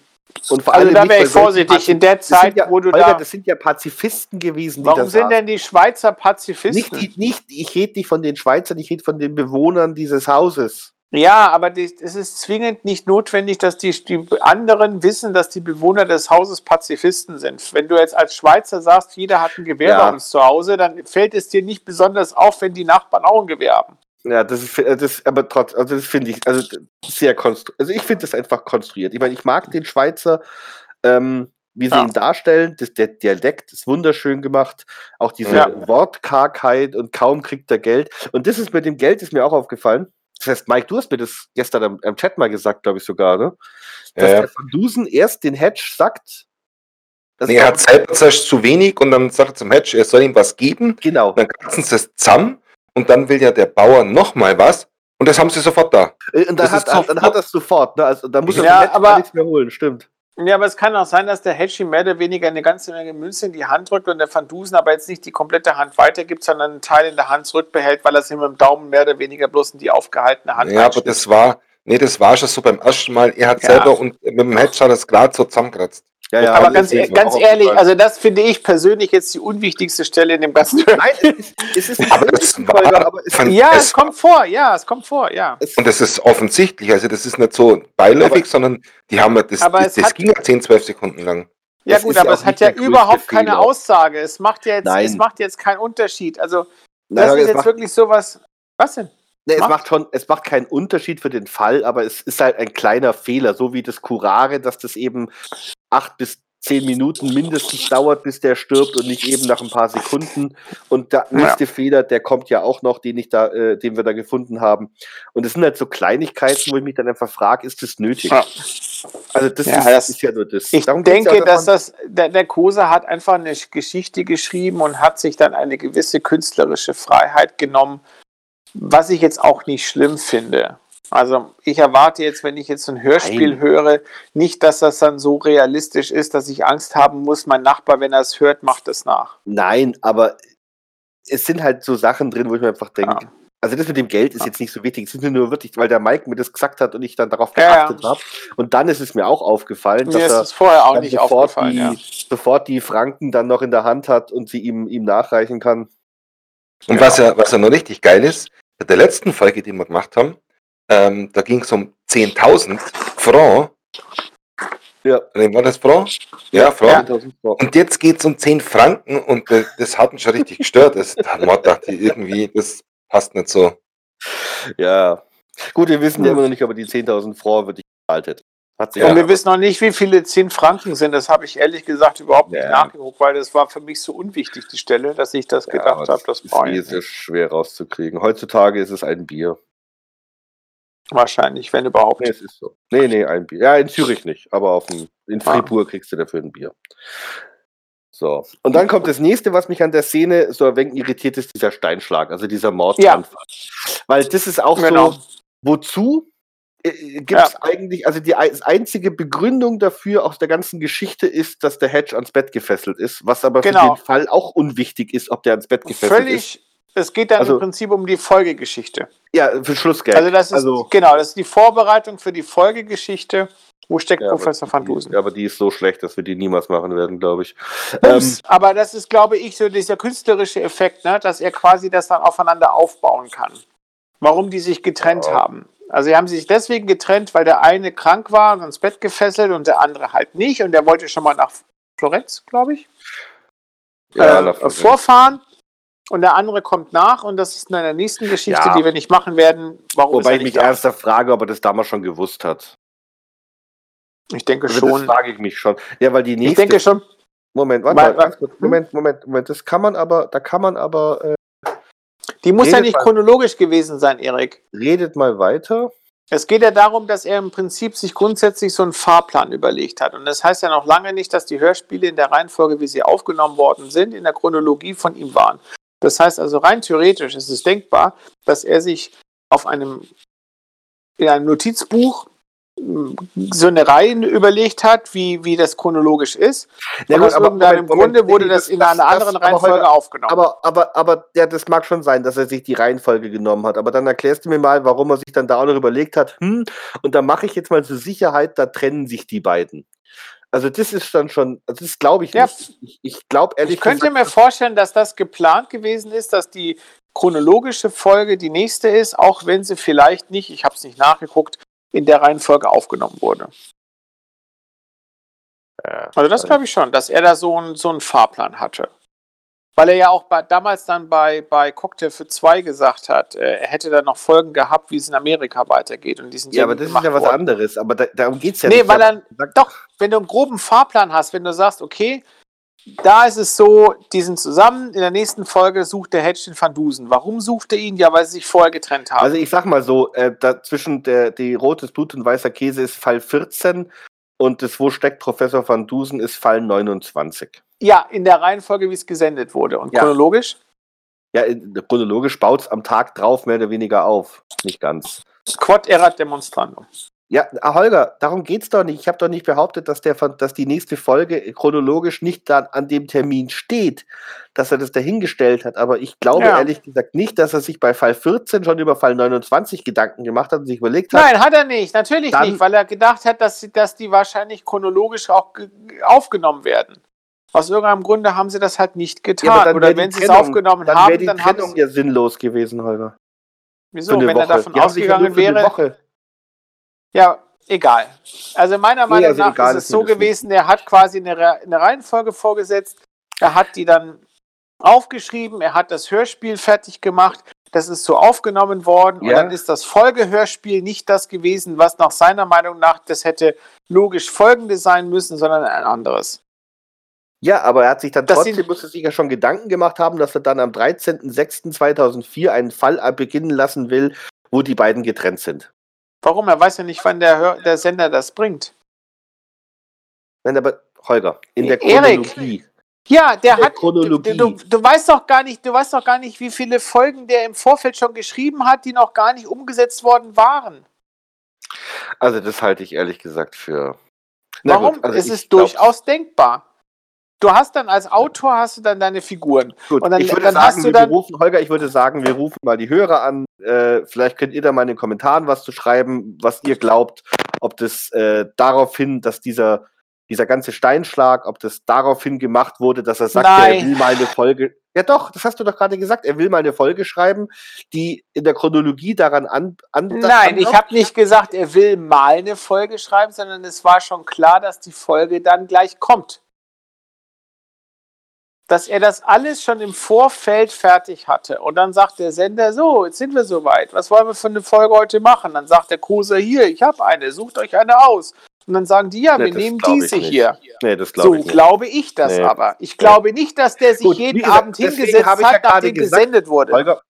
Und vor Also allem da nicht wäre ich vorsichtig. In der Zeit, ja, wo du Holger, da. das sind ja Pazifisten gewesen, die Warum da sind denn die Schweizer Pazifisten? Nicht, nicht, ich rede nicht von den Schweizern, ich rede von den Bewohnern dieses Hauses. Ja, aber es ist zwingend nicht notwendig, dass die, die anderen wissen, dass die Bewohner des Hauses Pazifisten sind. Wenn du jetzt als Schweizer sagst, jeder hat ein Gewehr Ja. bei uns zu Hause, dann fällt es dir nicht besonders auf, wenn die Nachbarn auch ein Gewehr haben. Ja, das ist, äh, das, aber trotz, also das finde ich, also sehr konstruiert. Also ich finde das einfach konstruiert. Ich meine, ich mag den Schweizer, ähm, wie sie Ja. ihn darstellen. Das, der Dialekt ist wunderschön gemacht. Auch diese Ja. Wortkargheit und kaum kriegt er Geld. Und das ist mit dem Geld ist mir auch aufgefallen. Das heißt, Mike, du hast mir das gestern am, am Chat mal gesagt, glaube ich sogar, ne? Dass Ja, der Van Dusen erst den Hedge sagt. dass Nee, er hat selber zu wenig und dann sagt er zum Hedge, er soll ihm was geben. genau. Dann kratzen sie es zusammen und dann will ja der Bauer nochmal was und das haben sie sofort da. Äh, Und dann das hat, ist dann hat er es sofort. Ne? Also, dann muss er Ja, aber- nichts mehr holen, stimmt. Ja, aber es kann auch sein, dass der Hedgie mehr oder weniger eine ganze Menge Münze in die Hand drückt und der Van Dusen aber jetzt nicht die komplette Hand weitergibt, sondern einen Teil in der Hand zurückbehält, weil er sich mit dem Daumen mehr oder weniger bloß in die aufgehaltene Hand Ja, aber das war, nee, das war schon so beim ersten Mal. Er hat Ja. selber und mit dem Hedge hat er es gerade so zusammengekratzt. Ja, ja, aber ganz, mir ganz ehrlich, also das finde ich persönlich jetzt die unwichtigste Stelle in dem ganzen Nein, es ist, es ist nicht Aber es Folge, war aber es, von- Ja, es kommt vor, ja, es kommt vor, ja. Und das ist offensichtlich, also das ist nicht so beiläufig, sondern die haben ja das, Aber das, es das hat- ging ja 10, 12 Sekunden lang. Ja Das gut, ja aber auch es hat ja überhaupt keine Fehler. Aussage. Es macht jetzt, Nein. es macht jetzt keinen Unterschied. Also Nein, das aber ist jetzt wirklich sowas. Was denn? Nee, es Macht- schon, es macht keinen Unterschied für den Fall, aber es ist halt ein kleiner Fehler, so wie das Curare, dass das eben acht bis zehn Minuten mindestens dauert, bis der stirbt und nicht eben nach ein paar Sekunden. Und der nächste Fehler, der kommt ja auch noch, den ich da, äh, den wir da gefunden haben. Und es sind halt so Kleinigkeiten, wo ich mich dann einfach frage, ist das nötig? Ja. Also das, Ja, ist, das- ist ja nur das. Ich Darum ja denke, auch, dass das der, der Kose hat einfach eine Geschichte geschrieben und hat sich dann eine gewisse künstlerische Freiheit genommen, was ich jetzt auch nicht schlimm finde. Also ich erwarte jetzt, wenn ich jetzt so ein Hörspiel Nein. höre, nicht, dass das dann so realistisch ist, dass ich Angst haben muss, mein Nachbar, wenn er es hört, macht es nach. Nein, aber es sind halt so Sachen drin, wo ich mir einfach denke, Ja. also das mit dem Geld ist jetzt nicht so wichtig. Es ist mir nur wirklich, weil der Mike mir das gesagt hat und ich dann darauf Ja, ja. geachtet habe. Und dann ist es mir auch aufgefallen, Mir ist dass es vorher auch er nicht sofort aufgefallen. die, Ja. sofort die Franken dann noch in der Hand hat und sie ihm, ihm nachreichen kann. Und was ja, was ja noch richtig geil ist, der letzten Folge, die wir gemacht haben, ähm, da ging es um 10.000 Franc. Ja. War das Franc? Ja, Franc. 10.000 Franken. Und jetzt geht es um 10 Franken und das, das hat mich schon richtig gestört. Das, da hat man gedacht, irgendwie, das passt nicht so. Ja. Gut, wir wissen ja immer noch nicht, ob er die 10.000 Franken wirklich gezahlt hätte. Und ja. wir wissen noch nicht, wie viele 10 Franken sind. Das habe ich ehrlich gesagt überhaupt nicht Ja. nachgeguckt, weil das war für mich so unwichtig, die Stelle, dass ich das Ja, gedacht habe. Das ist nicht. schwer rauszukriegen. Heutzutage ist es ein Bier. Wahrscheinlich, wenn überhaupt. Nee, es ist so. Nee, nee, ein Bier. Ja, in Zürich nicht, aber auf dem, in Ah. Fribourg kriegst du dafür ein Bier. So. Und dann kommt das nächste, was mich an der Szene so ein wenig irritiert, ist dieser Steinschlag, also dieser Mordanfall. Weil das ist auch Genau. so, wozu gibt es eigentlich, also die ein- einzige Begründung dafür aus der ganzen Geschichte ist, dass der Hedge ans Bett gefesselt ist, was aber Genau. für den Fall auch unwichtig ist, ob der ans Bett gefesselt ist. Völlig. Es geht dann Also- im Prinzip um die Folgegeschichte. Ja, für Schlussgeld. Also das ist also, genau, das ist die Vorbereitung für die Folgegeschichte. Wo steckt ja, Professor Van die- Dusen? Ja, aber die ist so schlecht, dass wir die niemals machen werden, glaube ich. Ähm, Ups, aber das ist, glaube ich, so dieser künstlerische Effekt, ne, dass er quasi das dann aufeinander aufbauen kann. Warum die sich getrennt Ja. haben. Also sie haben sich deswegen getrennt, weil der eine krank war und ans Bett gefesselt und der andere halt nicht und der wollte schon mal nach Florenz, glaube ich, ja, äh, vorfahren und der andere kommt nach und das ist in der nächsten Geschichte, Ja. die wir nicht machen werden. Warum Wobei ich mich da? ernsthaft frage, ob er das damals schon gewusst hat. Ich denke Also das schon. frage ich mich schon. Ja, weil die nächste. Ich denke schon. Moment, warte mal. Moment, Moment, Moment. Das kann man aber, da kann man aber, äh, Die muss ja Redet nicht mal- chronologisch gewesen sein, Erik. redet mal weiter. Es geht ja darum, dass er im Prinzip sich grundsätzlich so einen Fahrplan überlegt hat. Und das heißt ja noch lange nicht, dass die Hörspiele in der Reihenfolge, wie sie aufgenommen worden sind, in der Chronologie von ihm waren. Das heißt also rein theoretisch ist es denkbar, dass er sich auf einem, in einem Notizbuch so eine Reihe überlegt hat, wie, wie das chronologisch ist. Ja, gut, aus aber irgendeinem Moment, Moment, Grunde wurde das das- in einer das- anderen aber Reihenfolge Holger, aufgenommen. Aber, aber, aber, ja, das mag schon sein, dass er sich die Reihenfolge genommen hat. Aber dann erklärst du mir mal, warum er sich dann da auch noch überlegt hat, hm, und da mache ich jetzt mal zur Sicherheit, da trennen sich die beiden. Also das ist dann schon, also das glaube ich Ja, nicht. Ich, ich glaube ehrlich Ich könnte mir vorstellen, dass das geplant gewesen ist, dass die chronologische Folge die nächste ist, auch wenn sie vielleicht nicht, ich habe es nicht nachgeguckt, in der Reihenfolge aufgenommen wurde. Ja, Also das glaube ich schon, dass er da so einen so einen Fahrplan hatte. Weil er ja auch bei, damals dann bei, bei Cocktail für zwei gesagt hat, äh, er hätte da noch Folgen gehabt, wie es in Amerika weitergeht. Und die sind ja, aber das ist ja was worden. anderes. Aber da, darum geht es ja Nee, nicht. weil Ich hab dann- Doch, wenn du einen groben Fahrplan hast, wenn du sagst, okay, da ist es so, die sind zusammen, in der nächsten Folge sucht der Hedge den Van Dusen. Warum sucht er ihn? Ja, weil sie sich vorher getrennt haben. Also ich sag mal so, äh, da zwischen der die rotes Blut und weißer Käse ist Fall 14 und das Wo steckt Professor van Dusen ist Fall 29. ja, in der Reihenfolge, wie es gesendet wurde. Und Ja. chronologisch? Ja, in, chronologisch baut es am Tag drauf mehr oder weniger auf. Nicht ganz. Quod erat demonstrandum. Ja, ah, Holger, darum geht's doch nicht. Ich habe doch nicht behauptet, dass, der, dass die nächste Folge chronologisch nicht dann an dem Termin steht, dass er das dahingestellt hat. Aber ich glaube Ja. ehrlich gesagt nicht, dass er sich bei Fall 14 schon über Fall 29 Gedanken gemacht hat und sich überlegt hat. Nein, hat er nicht. Natürlich Dann- nicht, weil er gedacht hat, dass, dass die wahrscheinlich chronologisch auch ge- aufgenommen werden. Aus irgendeinem Grunde haben sie das halt nicht getan. Ja, Oder die wenn sie es Trennung- aufgenommen dann wäre haben, die dann haben Trennung sie. ja sinnlos gewesen, Holger. Wieso? Wenn er Woche. davon Die haben sich ja ausgegangen wäre. Ja, egal. Also meiner Nee, Meinung also nach ist es so gewesen, er hat quasi eine, eine Reihenfolge vorgesetzt. Er hat die dann aufgeschrieben, er hat das Hörspiel fertig gemacht. Das ist so aufgenommen worden und Ja. dann ist das Folgehörspiel nicht das gewesen, was nach seiner Meinung nach das hätte logisch folgende sein müssen, sondern ein anderes. Ja, aber er hat sich dann Das trotzdem, musste sich ja schon Gedanken gemacht haben, dass er dann am 13.06.2004 einen Fall beginnen lassen will, wo die beiden getrennt sind. Warum? Er weiß ja nicht, wann der, Hör der Sender das bringt. Wenn aber, Holger, in der Erik. Chronologie. Ja, der der hat. Chronologie. Du, du, du weißt doch gar nicht, du weißt doch gar nicht, wie viele Folgen der im Vorfeld schon geschrieben hat, die noch gar nicht umgesetzt worden waren. Also das halte ich ehrlich gesagt für. Na Warum? gut, also es ist glaub- durchaus denkbar. Du hast dann als Autor hast du dann deine Figuren. Gut, Und dann- ich würde dann sagen, hast du wir dann- berufen, Holger, ich würde sagen, wir rufen mal die Hörer an. Äh, vielleicht könnt ihr da mal in den Kommentaren was zu schreiben, was ihr glaubt, ob das äh, darauf hin, dass dieser, dieser ganze Steinschlag, ob das daraufhin gemacht wurde, dass er sagt, er Nein. will mal eine Folge. Ja doch, das hast du doch gerade gesagt. Er will mal eine Folge schreiben, die in der Chronologie daran an. an Nein, ich habe nicht gesagt, er will mal eine Folge schreiben, sondern es war schon klar, dass die Folge dann gleich kommt. Dass er das alles schon im Vorfeld fertig hatte. Und dann sagt der Sender, so, jetzt sind wir soweit. Was wollen wir für eine Folge heute machen? Dann sagt der Koser, hier, ich habe eine, sucht euch eine aus. Und dann sagen die, ja, Nee, wir nehmen diese hier. Nee, das So glaube ich nicht. glaube ich das Nee. aber. Ich glaube nicht, dass der sich Gut, jeden gesagt, Abend hingesetzt ja hat, gerade nachdem gesagt, gesendet wurde. Holger,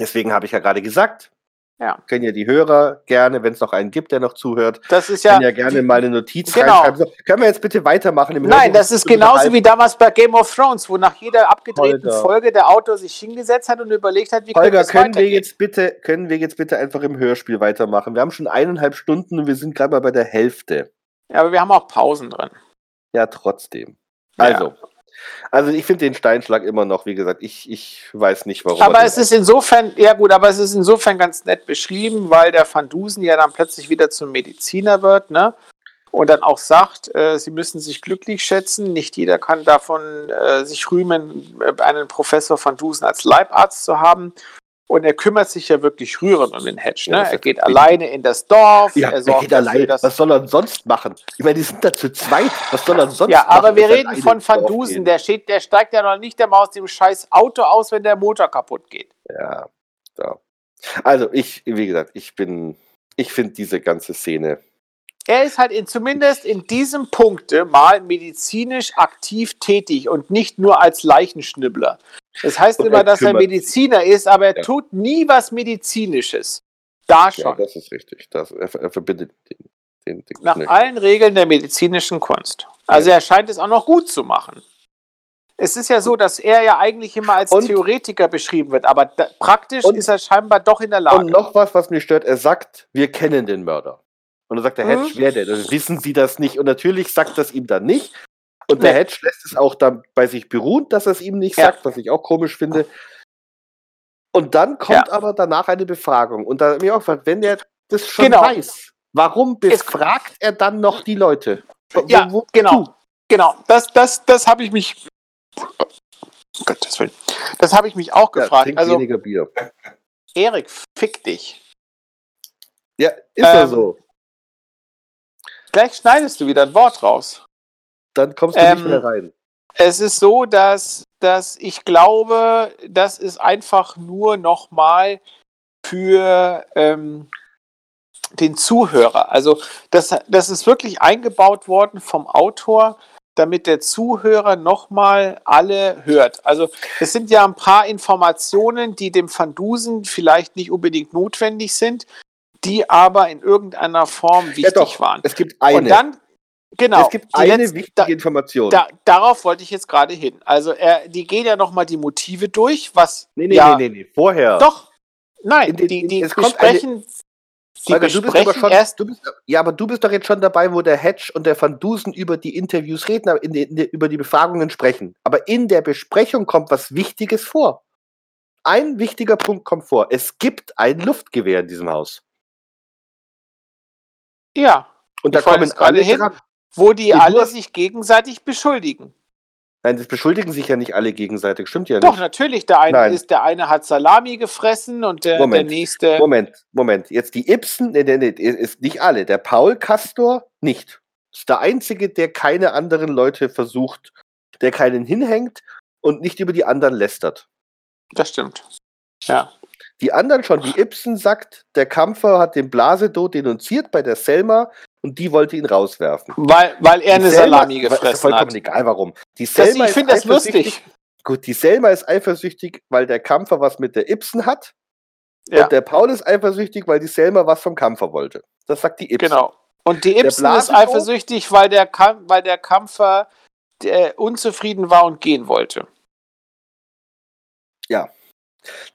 deswegen habe ich ja gerade gesagt, Ja. können ja die Hörer gerne, wenn es noch einen gibt, der noch zuhört, Das ist ja. können ja gerne mal eine Notiz Genau. reinschreiben. So, können wir jetzt bitte weitermachen? Im Nein, Hörbuch das ist genauso wie damals bei Game of Thrones, wo nach jeder abgedrehten Holger. Folge der Autor sich hingesetzt hat und überlegt hat, wie Holger, können wir, jetzt bitte, können wir jetzt bitte einfach im Hörspiel weitermachen? Wir haben schon eineinhalb Stunden und wir sind gerade mal bei der Hälfte. Ja, aber wir haben auch Pausen drin. Ja, trotzdem. Ja. Also, ich finde den Steinschlag immer noch, wie gesagt, ich, ich weiß nicht, warum. Aber er es ist insofern, ja gut, aber es ist insofern ganz nett beschrieben, weil der Van Dusen ja dann plötzlich wieder zum Mediziner wird, ne? Und dann auch sagt, äh, sie müssen sich glücklich schätzen. Nicht jeder kann davon äh, sich rühmen, äh, einen Professor Van Dusen als Leibarzt zu haben. Und er kümmert sich ja wirklich rührend um den Hedge. Ja, Ne? das Er geht alleine in das Dorf. ja, er er sorgt geht dafür, allein. dass Was soll er sonst machen? Ich meine, die sind da zu zweit. Was soll er sonst Ja, machen? aber wir als reden alleine von Van Dusen. Der, steht, der steigt ja noch nicht einmal aus dem scheiß Auto aus, wenn der Motor kaputt geht. Ja, ja. Also ich, wie gesagt, ich bin, ich finde diese ganze Szene. Er ist halt in, zumindest in diesem Punkte mal medizinisch aktiv tätig und nicht nur als Leichenschnibbler. Das heißt immer, er dass er kümmert. Mediziner ist, aber er Ja. tut nie was Medizinisches. Da Ja, schon. das ist richtig. Das, er, er verbindet den, den, den Nach Knüll. allen Regeln der medizinischen Kunst. Also er scheint es auch noch gut zu machen. Es ist ja so, dass er ja eigentlich immer als Und- Theoretiker beschrieben wird, aber da, praktisch Und- ist er scheinbar doch in der Lage. Und noch was, was mich stört, er sagt, wir kennen den Mörder. Und dann sagt der Mhm. Hedge, wer denn? Also wissen Sie das nicht? Und natürlich sagt das ihm dann nicht. Und der. Hedge lässt es auch dann bei sich beruhen, dass er es ihm nicht Ja. sagt, was ich auch komisch finde. Und dann kommt aber danach eine Befragung. Und da habe ich auch gefragt, wenn der das schon Genau. weiß, warum befragt er dann noch die Leute? Wo- Ja, wo- genau. Genau. Das, das, das habe ich mich. Oh Gottes Willen. Das habe ich mich auch Ja, gefragt. trink also, weniger Bier. Erik, fick dich. Ja, ist ja Ähm, so. Gleich schneidest du wieder ein Wort raus. Dann kommst du ähm, nicht mehr rein. Es ist so, dass, dass ich glaube, das ist einfach nur nochmal für ähm, den Zuhörer. Also das, das ist wirklich eingebaut worden vom Autor, damit der Zuhörer nochmal alle hört. Also es sind ja ein paar Informationen, die dem Van Dusen vielleicht nicht unbedingt notwendig sind, die aber in irgendeiner Form wichtig Ja, doch. waren. Es gibt eine. Und dann, genau, es gibt eine letzten- wichtige da- Information. da, darauf wollte ich jetzt gerade hin. Also er, die gehen ja nochmal die Motive durch, was nee, nee, ja, nee, nee, nee. Vorher. doch, nein, In den- die, in- die es kommt eine- besprechen, Die Holger, du bist besprechen schon, erst. du bist, ja, aber du bist doch jetzt schon dabei, wo der Hedge und der Van Dusen über die Interviews reden, aber in in über die Befragungen sprechen. Aber in der Besprechung kommt was Wichtiges vor. Ein wichtiger Punkt kommt vor. Es gibt ein Luftgewehr in diesem Haus. Ja, Und da kommen alle hin. dran. Wo die du alle hast- sich gegenseitig beschuldigen. Nein, das beschuldigen sich ja nicht alle gegenseitig. Stimmt ja Doch, nicht. natürlich. Der eine Nein. ist, der eine hat Salami gefressen und der, der Moment. nächste. Moment, Moment. Jetzt die Ibsen, nee, nee, nee, ist nicht alle. Der Paul Castor nicht. Ist der einzige, der keine anderen Leute versucht, der keinen hinhängt und nicht über die anderen lästert. Das stimmt. Ja. Die anderen schon, die Ibsen sagt, der Kampfer hat den Blasedo denunziert bei der Selma und die wollte ihn rauswerfen. Weil, weil er eine Selma- Salami ist ja gefressen vollkommen hat. egal, warum. Die Das, Selma ich ist finde das eifersüchtig- lustig. Gut, die Selma ist eifersüchtig, weil der Kampfer was mit der Ibsen hat. Ja, Und der Paul ist eifersüchtig, weil die Selma was vom Kampfer wollte. Das sagt die Ibsen. genau. Und die Ibsen ist eifersüchtig, weil der, Kam weil der Kampfer der unzufrieden war und gehen wollte.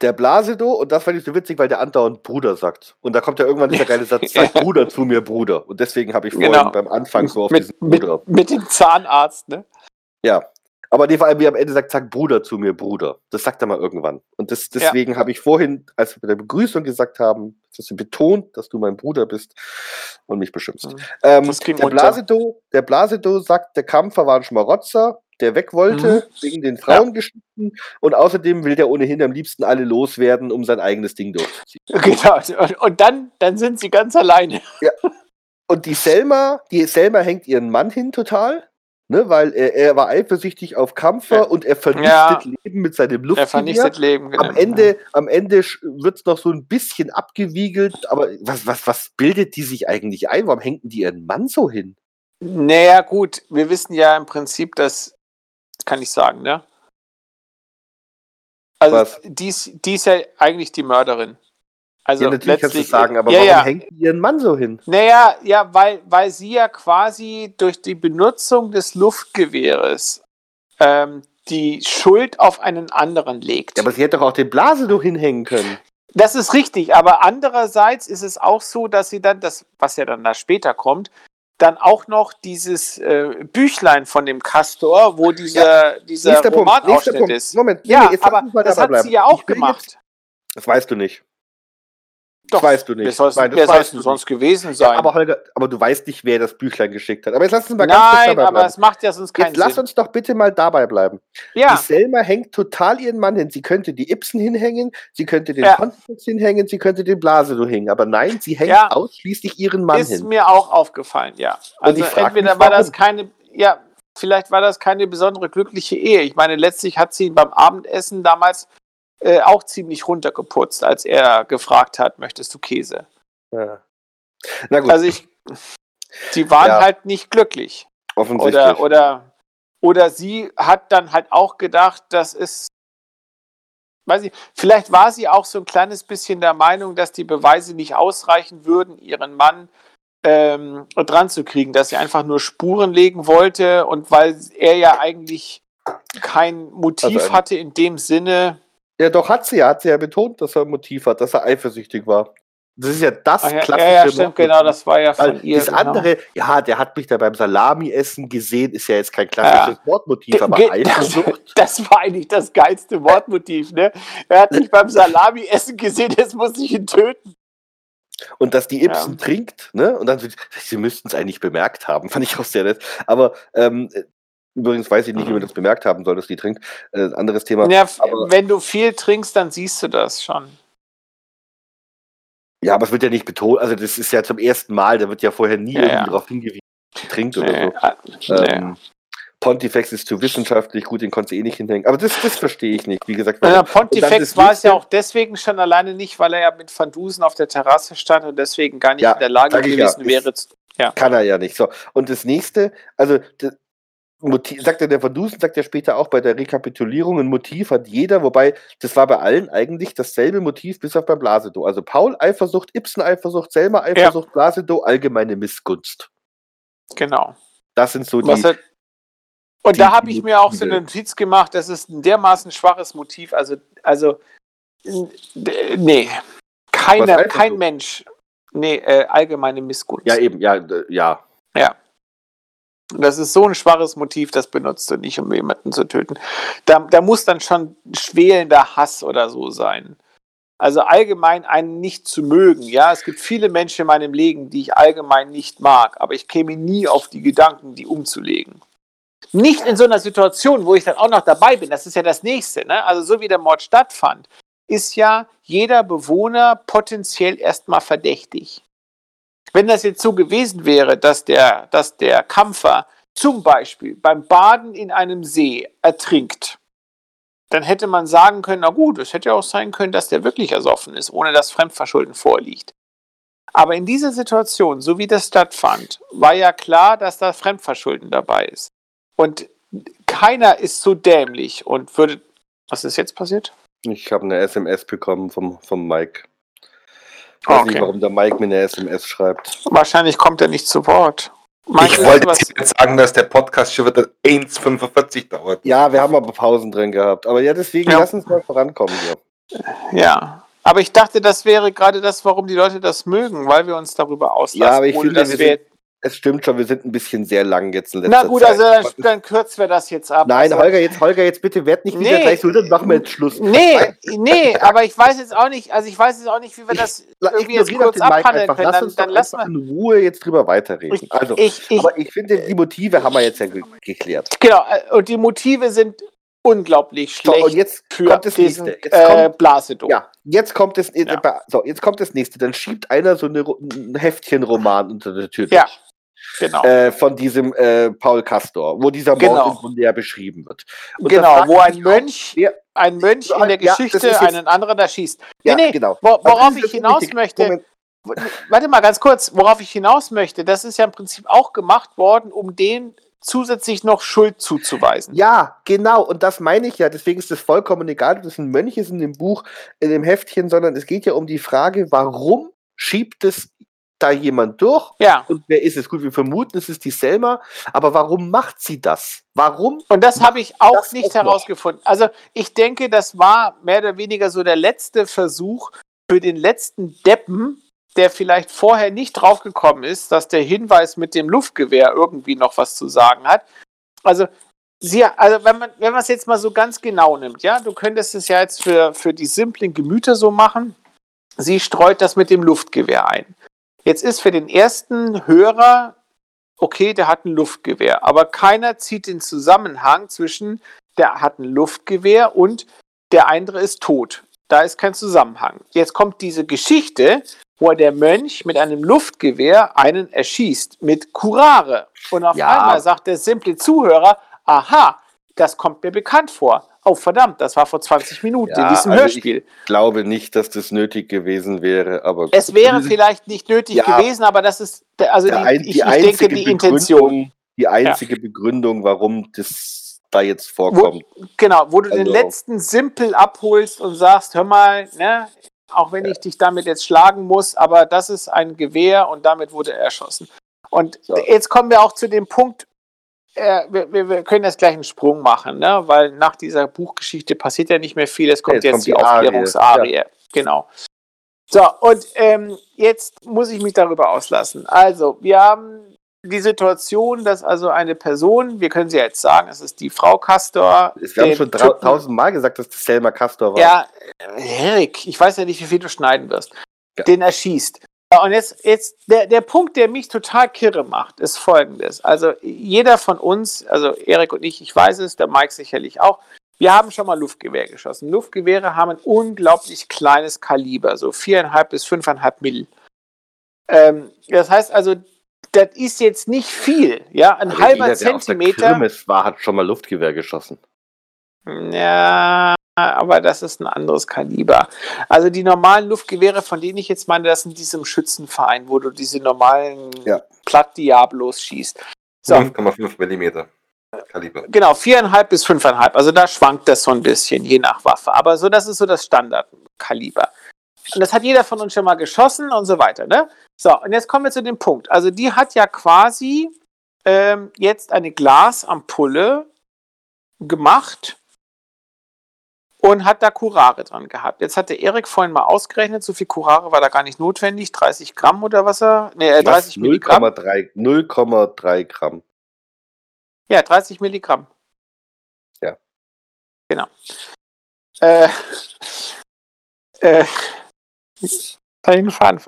Der Blasedo, und das fand ich so witzig, weil der andauernd Bruder sagt. Und da kommt ja irgendwann dieser geile Satz, sag Bruder zu mir, Bruder. Und deswegen habe ich vorhin Genau. beim Anfang so auf Mit, diesen mit, Bruder. mit dem Zahnarzt, ne? Ja. Aber nee, vor allem, wie am Ende sagt, sag Bruder zu mir, Bruder. Das sagt er mal irgendwann. Und das, deswegen habe ich vorhin, als wir bei der Begrüßung gesagt haben, dass du betont, dass du mein Bruder bist und mich beschimpfst. Mhm. Ähm, der. Blasedo, der Blasedo sagt, der Kampfer war ein Schmarotzer, der weg wollte, Mhm. wegen den Frauengeschichten. Und außerdem will der ohnehin am liebsten alle loswerden, um sein eigenes Ding durchzuziehen. Genau. Und, dann, dann sind sie ganz alleine. Und die Selma, die Selma hängt ihren Mann hin total, ne, weil er, er war eifersüchtig auf Kampfer Ja. und er vernichtet Ja. Leben mit seinem Er Luftgewehr. vernichtet Leben. genau. Am Ende, am Ende wird es noch so ein bisschen abgewiegelt, aber was, was, was bildet die sich eigentlich ein? Warum hängen die ihren Mann so hin? Naja, gut, wir wissen ja im Prinzip, dass, kann ich sagen, ne? Also, Was? Die, ist, die ist ja eigentlich die Mörderin. Also, ja, natürlich kannst du sagen, aber ja, warum ja. hängt ihren Mann so hin? Naja, ja, weil, weil sie ja quasi durch die Benutzung des Luftgewehres ähm, die Schuld auf einen anderen legt. Ja, aber sie hätte doch auch den Blase doch hinhängen können. Das ist richtig, aber andererseits ist es auch so, dass sie dann, das, was ja dann da später kommt, dann auch noch dieses äh, Büchlein von dem Castor, wo dieser, dieser Punkt, nächster Romanausschnitt ist. Moment, nee, Ja, nee, aber das hat sie ja auch gemacht. Jetzt, das weißt du nicht. Doch, Das weißt du nicht. Wer soll es weißt du sonst gewesen Ja, sein? aber Holger, aber du weißt nicht, wer das Büchlein geschickt hat. Aber jetzt lass uns mal ganz kurz Nein, dabei aber bleiben. es macht ja sonst keinen Jetzt lass Sinn. uns doch bitte mal dabei bleiben. ja, Die Selma hängt total ihren Mann hin. Sie könnte die Ibsen hinhängen, sie könnte den Ja. Hinhängen, sie könnte den Blasedo hängen. Aber nein, sie hängt Ja. ausschließlich ihren Mann ist hin. mir auch aufgefallen, ja. Also entweder war das keine, ja, vielleicht war das keine besondere glückliche Ehe. Ich meine, letztlich hat sie ihn beim Abendessen damals äh, auch ziemlich runtergeputzt, als er gefragt hat, möchtest du Käse? Ja. Na gut, Also ich, die waren Ja. halt nicht glücklich. offensichtlich. Oder, oder, oder sie hat dann halt auch gedacht, das ist, weiß ich, vielleicht war sie auch so ein kleines bisschen der Meinung, dass die Beweise nicht ausreichen würden, ihren Mann ähm, dran zu kriegen, dass sie einfach nur Spuren legen wollte und weil er ja eigentlich kein Motiv Also hatte in dem Sinne. Ja, doch hat sie ja, hat sie ja betont, dass er ein Motiv hat, dass er eifersüchtig war. Das ist ja das Ah, ja, klassische ja, ja, stimmt, genau, das war ja Weil von ihr. das genau. andere, ja, der hat mich da beim Salami-Essen gesehen, ist ja jetzt kein klassisches Mordmotiv, Ge- aber Eifersucht. Das war eigentlich das geilste Wortmotiv, ne? Er hat mich beim Salami-Essen gesehen, jetzt muss ich ihn töten. Und dass die Ibsen trinkt, ne? Und dann, sie müssten es eigentlich bemerkt haben, fand ich auch sehr nett. Aber ähm, äh, übrigens weiß ich nicht, wie man das bemerkt haben soll, dass die trinkt. Äh, anderes Thema. Ja, wenn du viel trinkst, dann siehst du das schon. Ja, aber es wird ja nicht betont, also das ist ja zum ersten Mal, da wird ja vorher nie Ja, irgendwie ja. darauf hingewiesen, trinkt oder Nee, so. äh, nee. Ähm, Pontifex ist zu wissenschaftlich, gut, den konntest du eh nicht hinhängen. Aber das, das verstehe ich nicht, wie gesagt. Ja, Pontifex war es ja auch deswegen schon alleine nicht, weil er ja mit Van Dusen auf der Terrasse stand und deswegen gar nicht Ja, in der Lage ich ja. gewesen wäre. zu- Ja. Kann er ja nicht. So. Und das nächste, also das Motiv, sagt er der Van Dusen, sagt er später auch bei der Rekapitulierung, ein Motiv hat jeder, wobei das war bei allen eigentlich dasselbe Motiv, bis auf beim Blasedo. Also Paul Eifersucht, Ibsen Eifersucht, Selma Eifersucht, Blasedo, allgemeine Missgunst. Genau. Das sind so die. Er, und die da habe ich mir auch so eine Notiz gemacht, das ist ein dermaßen schwaches Motiv. Also, also nee. Keiner, kein Mensch. Nee, äh, allgemeine Missgunst. Ja, eben, ja, ja. Ja. Das ist so ein schwaches Motiv, das benutzt du nicht, um jemanden zu töten. Da, da muss dann schon schwelender Hass oder so sein. Also allgemein einen nicht zu mögen. Ja, es gibt viele Menschen in meinem Leben, die ich allgemein nicht mag, aber ich käme nie auf die Gedanken, die umzulegen. Nicht in so einer Situation, wo ich dann auch noch dabei bin. Das ist ja das Nächste. Ne? Also so wie der Mord stattfand, ist ja jeder Bewohner potenziell erstmal verdächtig. Wenn das jetzt so gewesen wäre, dass der, dass der Kampfer zum Beispiel beim Baden in einem See ertrinkt, dann hätte man sagen können, na gut, es hätte ja auch sein können, dass der wirklich ersoffen ist, ohne dass Fremdverschulden vorliegt. Aber in dieser Situation, so wie das stattfand, war ja klar, dass da Fremdverschulden dabei ist. Und keiner ist so dämlich und würde. Was ist jetzt passiert? Ich habe eine SMS bekommen vom, vom Mike. Ich weiß nicht, Okay. warum der Mike mir eine SMS schreibt. Wahrscheinlich kommt er nicht zu Wort. Meinst Ich wollte was- jetzt sagen, dass der Podcast schon wieder 1,45 dauert. Ja, wir haben aber Pausen drin gehabt. Aber ja, deswegen Ja. lass uns mal vorankommen hier. Ja. Aber ich dachte, das wäre gerade das, warum die Leute das mögen, weil wir uns darüber auslassen. Ja, aber ich finde, dass wir Es stimmt schon, wir sind ein bisschen sehr lang jetzt in letzter Na gut, Zeit. also dann, dann kürzen wir das jetzt ab. Nein, also, Holger, jetzt, Holger, jetzt bitte werd nicht wieder Nee. gleich so, dann machen wir jetzt Schluss. Nee, nee, aber ich weiß jetzt auch nicht, also ich weiß jetzt auch nicht, wie wir das La- irgendwie jetzt kurz abhandeln können. Lass Dann, uns dann einfach wir. in Ruhe jetzt drüber weiterreden. Ich, also, ich, ich, aber ich finde, die Motive haben wir jetzt ja ge geklärt. genau, äh, und die Motive sind unglaublich So, schlecht und jetzt kommt das diesen nächste. Jetzt äh, kommt, Blasedo. ja, jetzt kommt das, äh, Ja. so, jetzt kommt das nächste. Dann schiebt einer so eine, ein Heftchenroman unter der Tür. Ja, genau. Äh, von diesem äh, Paul Castor, wo dieser Mord Genau. im Grunde ja beschrieben wird. Und genau, wo ein Mönch, wer- ein Mönch Ja, in der ja, Geschichte jetzt- einen anderen erschießt. Ja, nee, nee, genau. wo, Also worauf ich hinaus wichtig. möchte, Moment. Warte mal ganz kurz, worauf ich hinaus möchte, das ist ja im Prinzip auch gemacht worden, um den zusätzlich noch Schuld zuzuweisen. Ja, genau. Und das meine ich ja. Deswegen ist es vollkommen egal, ob das ein Mönch ist in dem Buch, in dem Heftchen, sondern es geht ja um die Frage, warum schiebt es da jemand durch? Ja, Und wer ist es? Gut, wir vermuten, es ist die Selma. Aber warum macht sie das? Warum? und das habe ich auch nicht auch noch. herausgefunden. Also ich denke, das war mehr oder weniger so der letzte Versuch für den letzten Deppen, der vielleicht vorher nicht draufgekommen ist, dass der Hinweis mit dem Luftgewehr irgendwie noch was zu sagen hat. Also Sie, also wenn man, wenn man es jetzt mal so ganz genau nimmt, ja, du könntest es ja jetzt für, für die simplen Gemüter so machen. Sie streut das mit dem Luftgewehr ein. Jetzt ist für den ersten Hörer, okay, der hat ein Luftgewehr, aber keiner zieht den Zusammenhang zwischen, der hat ein Luftgewehr und der andere ist tot. Da ist kein Zusammenhang. Jetzt kommt diese Geschichte, wo der Mönch mit einem Luftgewehr einen erschießt, mit Curare. Und auf Ja. einmal sagt der simple Zuhörer, aha, das kommt mir bekannt vor. Oh verdammt, das war vor 20 Minuten Ja, in diesem also Hörspiel. Ich glaube nicht, dass das nötig gewesen wäre, aber Es wäre vielleicht nicht nötig Ja. gewesen, aber das ist, also die, ein, ich, die ich einzige denke, die Intention. Begründung, die einzige Begründung, warum das da jetzt Wo, vorkommt. genau, wo du den Also- letzten Simpel abholst und sagst, hör mal, ne, auch wenn ich dich damit jetzt schlagen muss, aber das ist ein Gewehr und damit wurde er erschossen. Und So. jetzt kommen wir auch zu dem Punkt, äh, wir, wir, wir können jetzt gleich einen Sprung machen, ne? weil nach dieser Buchgeschichte passiert ja nicht mehr viel, es kommt Jetzt jetzt kommt die die Arie, Aufklärungsarie. Genau. So, und ähm, jetzt muss ich mich darüber auslassen. Also, wir haben die Situation, dass also eine Person, wir können sie jetzt sagen, es ist die Frau Castor. Wir haben schon tausendmal gesagt, dass das Selma Castor war. ja, äh, Erik, ich weiß ja nicht, wie viel du schneiden wirst. Ja. Den erschießt. Ja, Und jetzt, jetzt der, der Punkt, der mich total kirre macht, ist folgendes. Also jeder von uns, also Erik und ich, ich weiß es, der Mike sicherlich auch, wir haben schon mal Luftgewehr geschossen. Luftgewehre haben ein unglaublich kleines Kaliber, so viereinhalb bis fünfeinhalb Mill. Ähm, das heißt also, das ist jetzt nicht viel, ja, ein Also halber jeder, der auf der Zentimeter. Kirmes war, hat schon mal Luftgewehr geschossen. Ja, aber das ist ein anderes Kaliber. Also die normalen Luftgewehre, von denen ich jetzt meine, das sind diese im Schützenverein, wo du diese normalen Ja. Platt-Diablos schießt. So, 5,5 Millimeter Kaliber. genau, viereinhalb bis fünfeinhalb. Also da schwankt das so ein bisschen, je nach Waffe. Aber so, das ist so das Standardkaliber. Und das hat jeder von uns schon mal geschossen und so weiter. Ne? So, und jetzt kommen wir zu dem Punkt. Also die hat ja quasi ähm, jetzt eine Glasampulle gemacht und hat da Curare dran gehabt. Jetzt hat der Erik vorhin mal ausgerechnet, so viel Curare war da gar nicht notwendig, 30 Gramm oder was er, nee, äh, 30 Milligramm. 0,3 0,3 Gramm. Ja, 30 Milligramm. Ja. Genau. Äh, äh?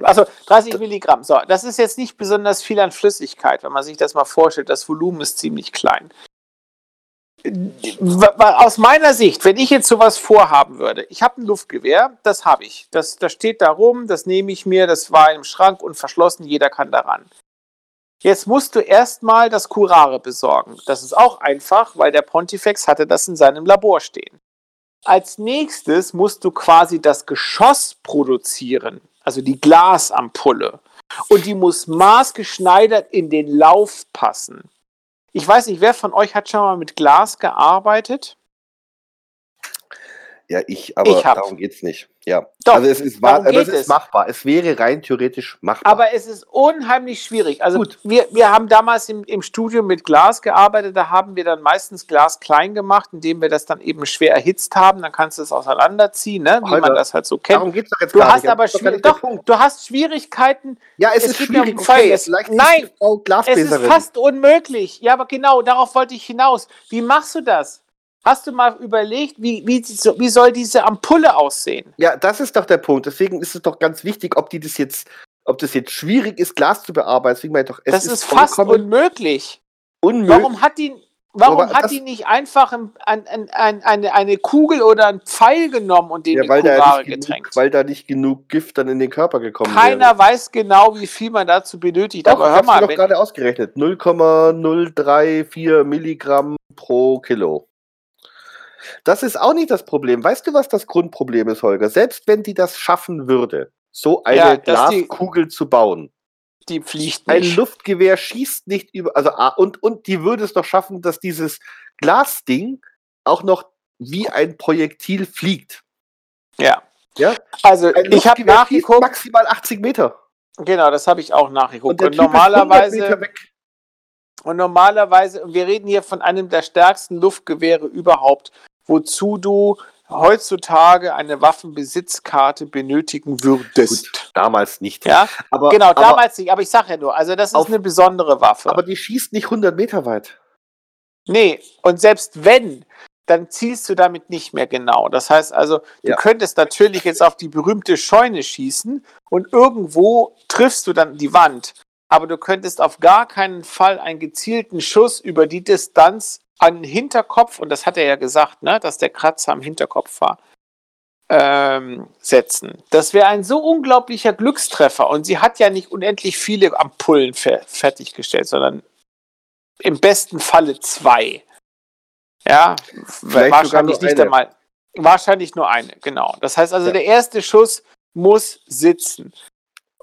Also 30 Milligramm. So, das ist jetzt nicht besonders viel an Flüssigkeit, wenn man sich das mal vorstellt. Das Volumen ist ziemlich klein. Aus meiner Sicht, wenn ich jetzt sowas vorhaben würde, ich habe ein Luftgewehr, das habe ich. Das, das steht da rum, das nehme ich mir, das war im Schrank und verschlossen, jeder kann daran. Jetzt musst du erstmal das Curare besorgen. Das ist auch einfach, weil der Pontifex hatte das in seinem Labor stehen. Als nächstes musst du quasi das Geschoss produzieren, also die Glasampulle. Und die muss maßgeschneidert in den Lauf passen. Ich weiß nicht, wer von euch hat schon mal mit Glas gearbeitet? Ja, ich, aber Ich darum geht es nicht. Ja. Doch, also es ist, wahr, darum aber es geht ist es. machbar. Es wäre rein theoretisch machbar. Aber es ist unheimlich schwierig. Also Gut. wir, wir haben damals im, im Studium mit Glas gearbeitet. Da haben wir dann meistens Glas klein gemacht, indem wir das dann eben schwer erhitzt haben. Dann kannst du es auseinanderziehen, ne? wie Holger, man das halt so kennt. darum geht es doch jetzt Du gar hast nicht. aber Das ist doch du hast Schwierigkeiten. Ja, es, es ist schwierig. Okay, ist Nein, Frau Es ist fast unmöglich. Ja, aber genau, darauf wollte ich hinaus. Wie machst du das? Hast du mal überlegt, wie, wie, wie soll diese Ampulle aussehen? Ja, das ist doch der Punkt. Deswegen ist es doch ganz wichtig, ob die das jetzt, ob das jetzt schwierig ist, Glas zu bearbeiten. Deswegen meine ich doch, es das ist, fast vollkommen unmöglich. unmöglich. Warum hat die, warum Aber hat die nicht einfach ein, ein, ein, ein, eine, eine Kugel oder einen Pfeil genommen und den ja, in weil, Curare nicht genug, getränkt? weil da nicht genug Gift dann in den Körper gekommen Keiner wäre. weiß genau, wie viel man dazu benötigt. Doch, aber ich hör mal, doch wenn, gerade ausgerechnet. 0,034 Milligramm pro Kilo. Das ist auch nicht das Problem. Weißt du, was das Grundproblem ist, Holger? Selbst wenn die das schaffen würde, so eine Ja, die- Glaskugel zu bauen, die fliegt ein nicht. Luftgewehr schießt nicht über, also ah, und, und die würde es doch schaffen, dass dieses Glasding auch noch wie ein Projektil fliegt. Ja. Ja? Also Ein ich habe nachgeguckt. maximal 80 Meter. Genau, das habe ich auch nachgeguckt. Und Und, Typ ist 100 normalerweise, und normalerweise, und wir reden hier von einem der stärksten Luftgewehre überhaupt, wozu du heutzutage eine Waffenbesitzkarte benötigen würdest. Gut, damals nicht. Ja, Aber, genau, aber, damals nicht, aber ich sage ja nur, also das ist Auf- eine besondere Waffe. aber die schießt nicht 100 Meter weit. nee, und selbst wenn, dann zielst du damit nicht mehr genau. Das heißt also, du Ja. könntest natürlich jetzt auf die berühmte Scheune schießen und irgendwo triffst du dann die Wand. Aber du könntest auf gar keinen Fall einen gezielten Schuss über die Distanz an Hinterkopf, und das hat er ja gesagt, ne, dass der Kratzer am Hinterkopf war, ähm, setzen. Das wäre ein so unglaublicher Glückstreffer. Und sie hat ja nicht unendlich viele Ampullen fer fertiggestellt, sondern im besten Falle zwei. Ja, Vielleicht wahrscheinlich nicht eine. einmal. Wahrscheinlich nur eine, genau. Das heißt also, Ja. der erste Schuss muss sitzen.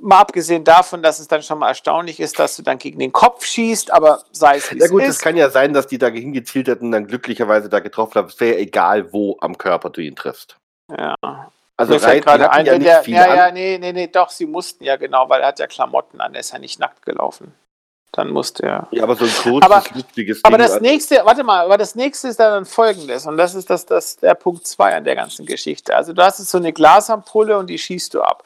Mal abgesehen davon, dass es dann schon mal erstaunlich ist, dass du dann gegen den Kopf schießt, aber sei es wie Ja es gut, es kann ja sein, dass die da hingezielt hätten und dann glücklicherweise da getroffen haben. Es wäre egal, wo am Körper du ihn triffst. Ja. Also Mir rein, gerade ein, ja nicht der, viel ja, ja, nee, nee, nee, doch, sie mussten ja genau, weil er hat ja Klamotten an, er ist ja nicht nackt gelaufen. Dann musste er. Ja, aber so ein kurzes, Aber- lustiges Aber Ding. das nächste, warte mal, aber das nächste ist dann folgendes, und das ist das, das der Punkt 2 an der ganzen Geschichte. Also du hast jetzt so eine Glasampulle und die schießt du ab.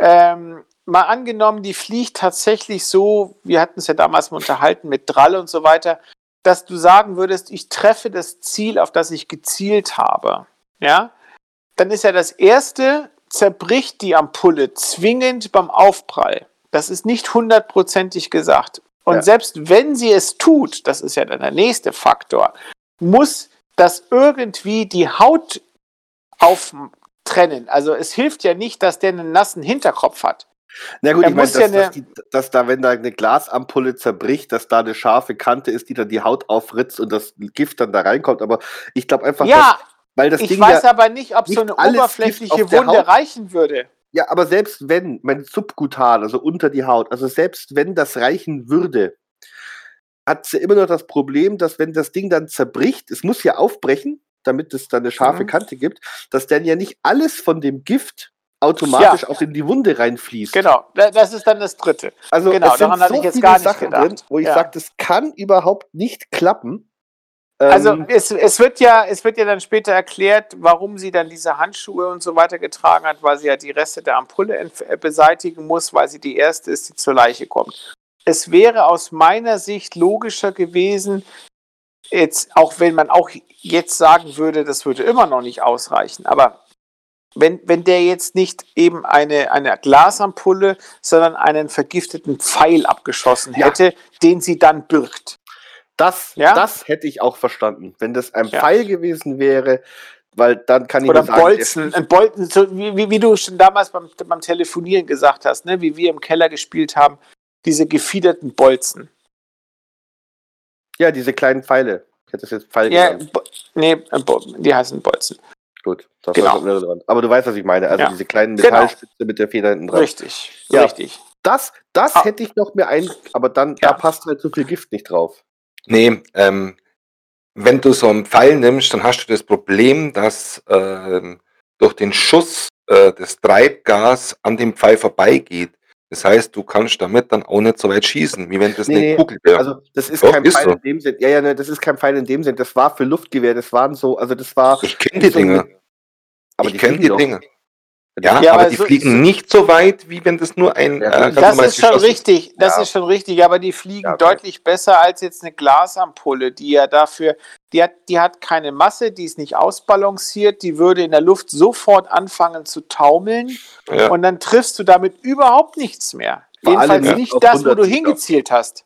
Ähm, mal angenommen, die fliegt tatsächlich so, wir hatten es ja damals mal unterhalten mit Drall und so weiter, dass du sagen würdest, ich treffe das Ziel, auf das ich gezielt habe. Ja? Dann ist ja das erste, zerbricht die Ampulle zwingend beim Aufprall. Das ist nicht hundertprozentig gesagt. Und Ja. selbst wenn sie es tut, das ist ja dann der nächste Faktor, muss das irgendwie die Haut auftrennen. Also es hilft ja nicht, dass der einen nassen Hinterkopf hat. Na gut, er ich meine, muss ja dass, dass, eine- die, dass da, wenn da eine Glasampulle zerbricht, dass da eine scharfe Kante ist, die dann die Haut aufritzt und das Gift dann da reinkommt. Aber ich glaube einfach, ja, dass, weil das ich Ding weiß ja, aber nicht, ob so nicht eine alles Gift oberflächliche Wunde reichen würde. ja, aber selbst wenn, mein Subkutan, also unter die Haut, also selbst wenn das reichen würde, hat sie immer noch das Problem, dass wenn das Ding dann zerbricht, es muss ja aufbrechen, damit es dann eine scharfe Mhm. Kante gibt, dass dann ja nicht alles von dem Gift automatisch auch in die Wunde reinfließt. Genau, da- das ist dann das dritte. Also Genau, es sind daran hatte so ich jetzt viele gar nicht Sachen gedacht. drin, wo ich Ja. sage, das kann überhaupt nicht klappen. Also Ähm, es, es, wird ja, es wird ja dann später erklärt, warum sie dann diese Handschuhe und so weiter getragen hat, weil sie ja die Reste der Ampulle äh, beseitigen muss, weil sie die erste ist, die zur Leiche kommt. Es wäre aus meiner Sicht logischer gewesen, jetzt, auch wenn man auch jetzt sagen würde, das würde immer noch nicht ausreichen, aber wenn, wenn der jetzt nicht eben eine, eine Glasampulle, sondern einen vergifteten Pfeil abgeschossen Ja. hätte, den sie dann birgt. Das, Ja? das hätte ich auch verstanden. Wenn das ein Ja. Pfeil gewesen wäre, weil dann kann ich Oder sagen, Bolzen, ein Bolzen, so wie, wie, wie du schon damals beim, beim Telefonieren gesagt hast, ne? wie wir im Keller gespielt haben, diese gefiederten Bolzen. ja, diese kleinen Pfeile. Ich hätte es jetzt Pfeil Ja, genannt. Bo nee, die heißen Bolzen. Gut, das genau. schon irrelevant. Aber du weißt, was ich meine. Also Ja. diese kleinen Genau. Metallspitze mit der Feder hinten dran. Richtig, Ja. richtig. Das, das Ah. hätte ich noch mir ein, aber dann Ja. da passt halt so viel Gift nicht drauf. Nee, ähm, wenn du so einen Pfeil nimmst, dann hast du das Problem, dass ähm, durch den Schuss äh, das Treibgas an dem Pfeil vorbeigeht. Das heißt, du kannst damit dann auch nicht so weit schießen, wie wenn das Nee, eine nee, Kugel wäre. Also das ist Doch, kein ist Pfeil so. in dem Sinn. Ja, ja, ne, das ist kein Pfeil in dem Sinn. Das war für Luftgewehr. Das waren so, also das war. ich kenne die so Dinge. mit- Aber ich die kenne die doch. Dinge. Ja, Ja, aber, aber die so- fliegen so- nicht so weit, wie wenn das nur ein Ja, äh, Das ist schon richtig, das Ja. ist schon richtig, aber die fliegen Ja, okay. deutlich besser als jetzt eine Glasampulle, die ja dafür, die hat, die hat keine Masse, die ist nicht ausbalanciert, die würde in der Luft sofort anfangen zu taumeln Ja. und dann triffst du damit überhaupt nichts mehr. Vor allem Jedenfalls nicht nicht das, wo 100 du hingezielt hast.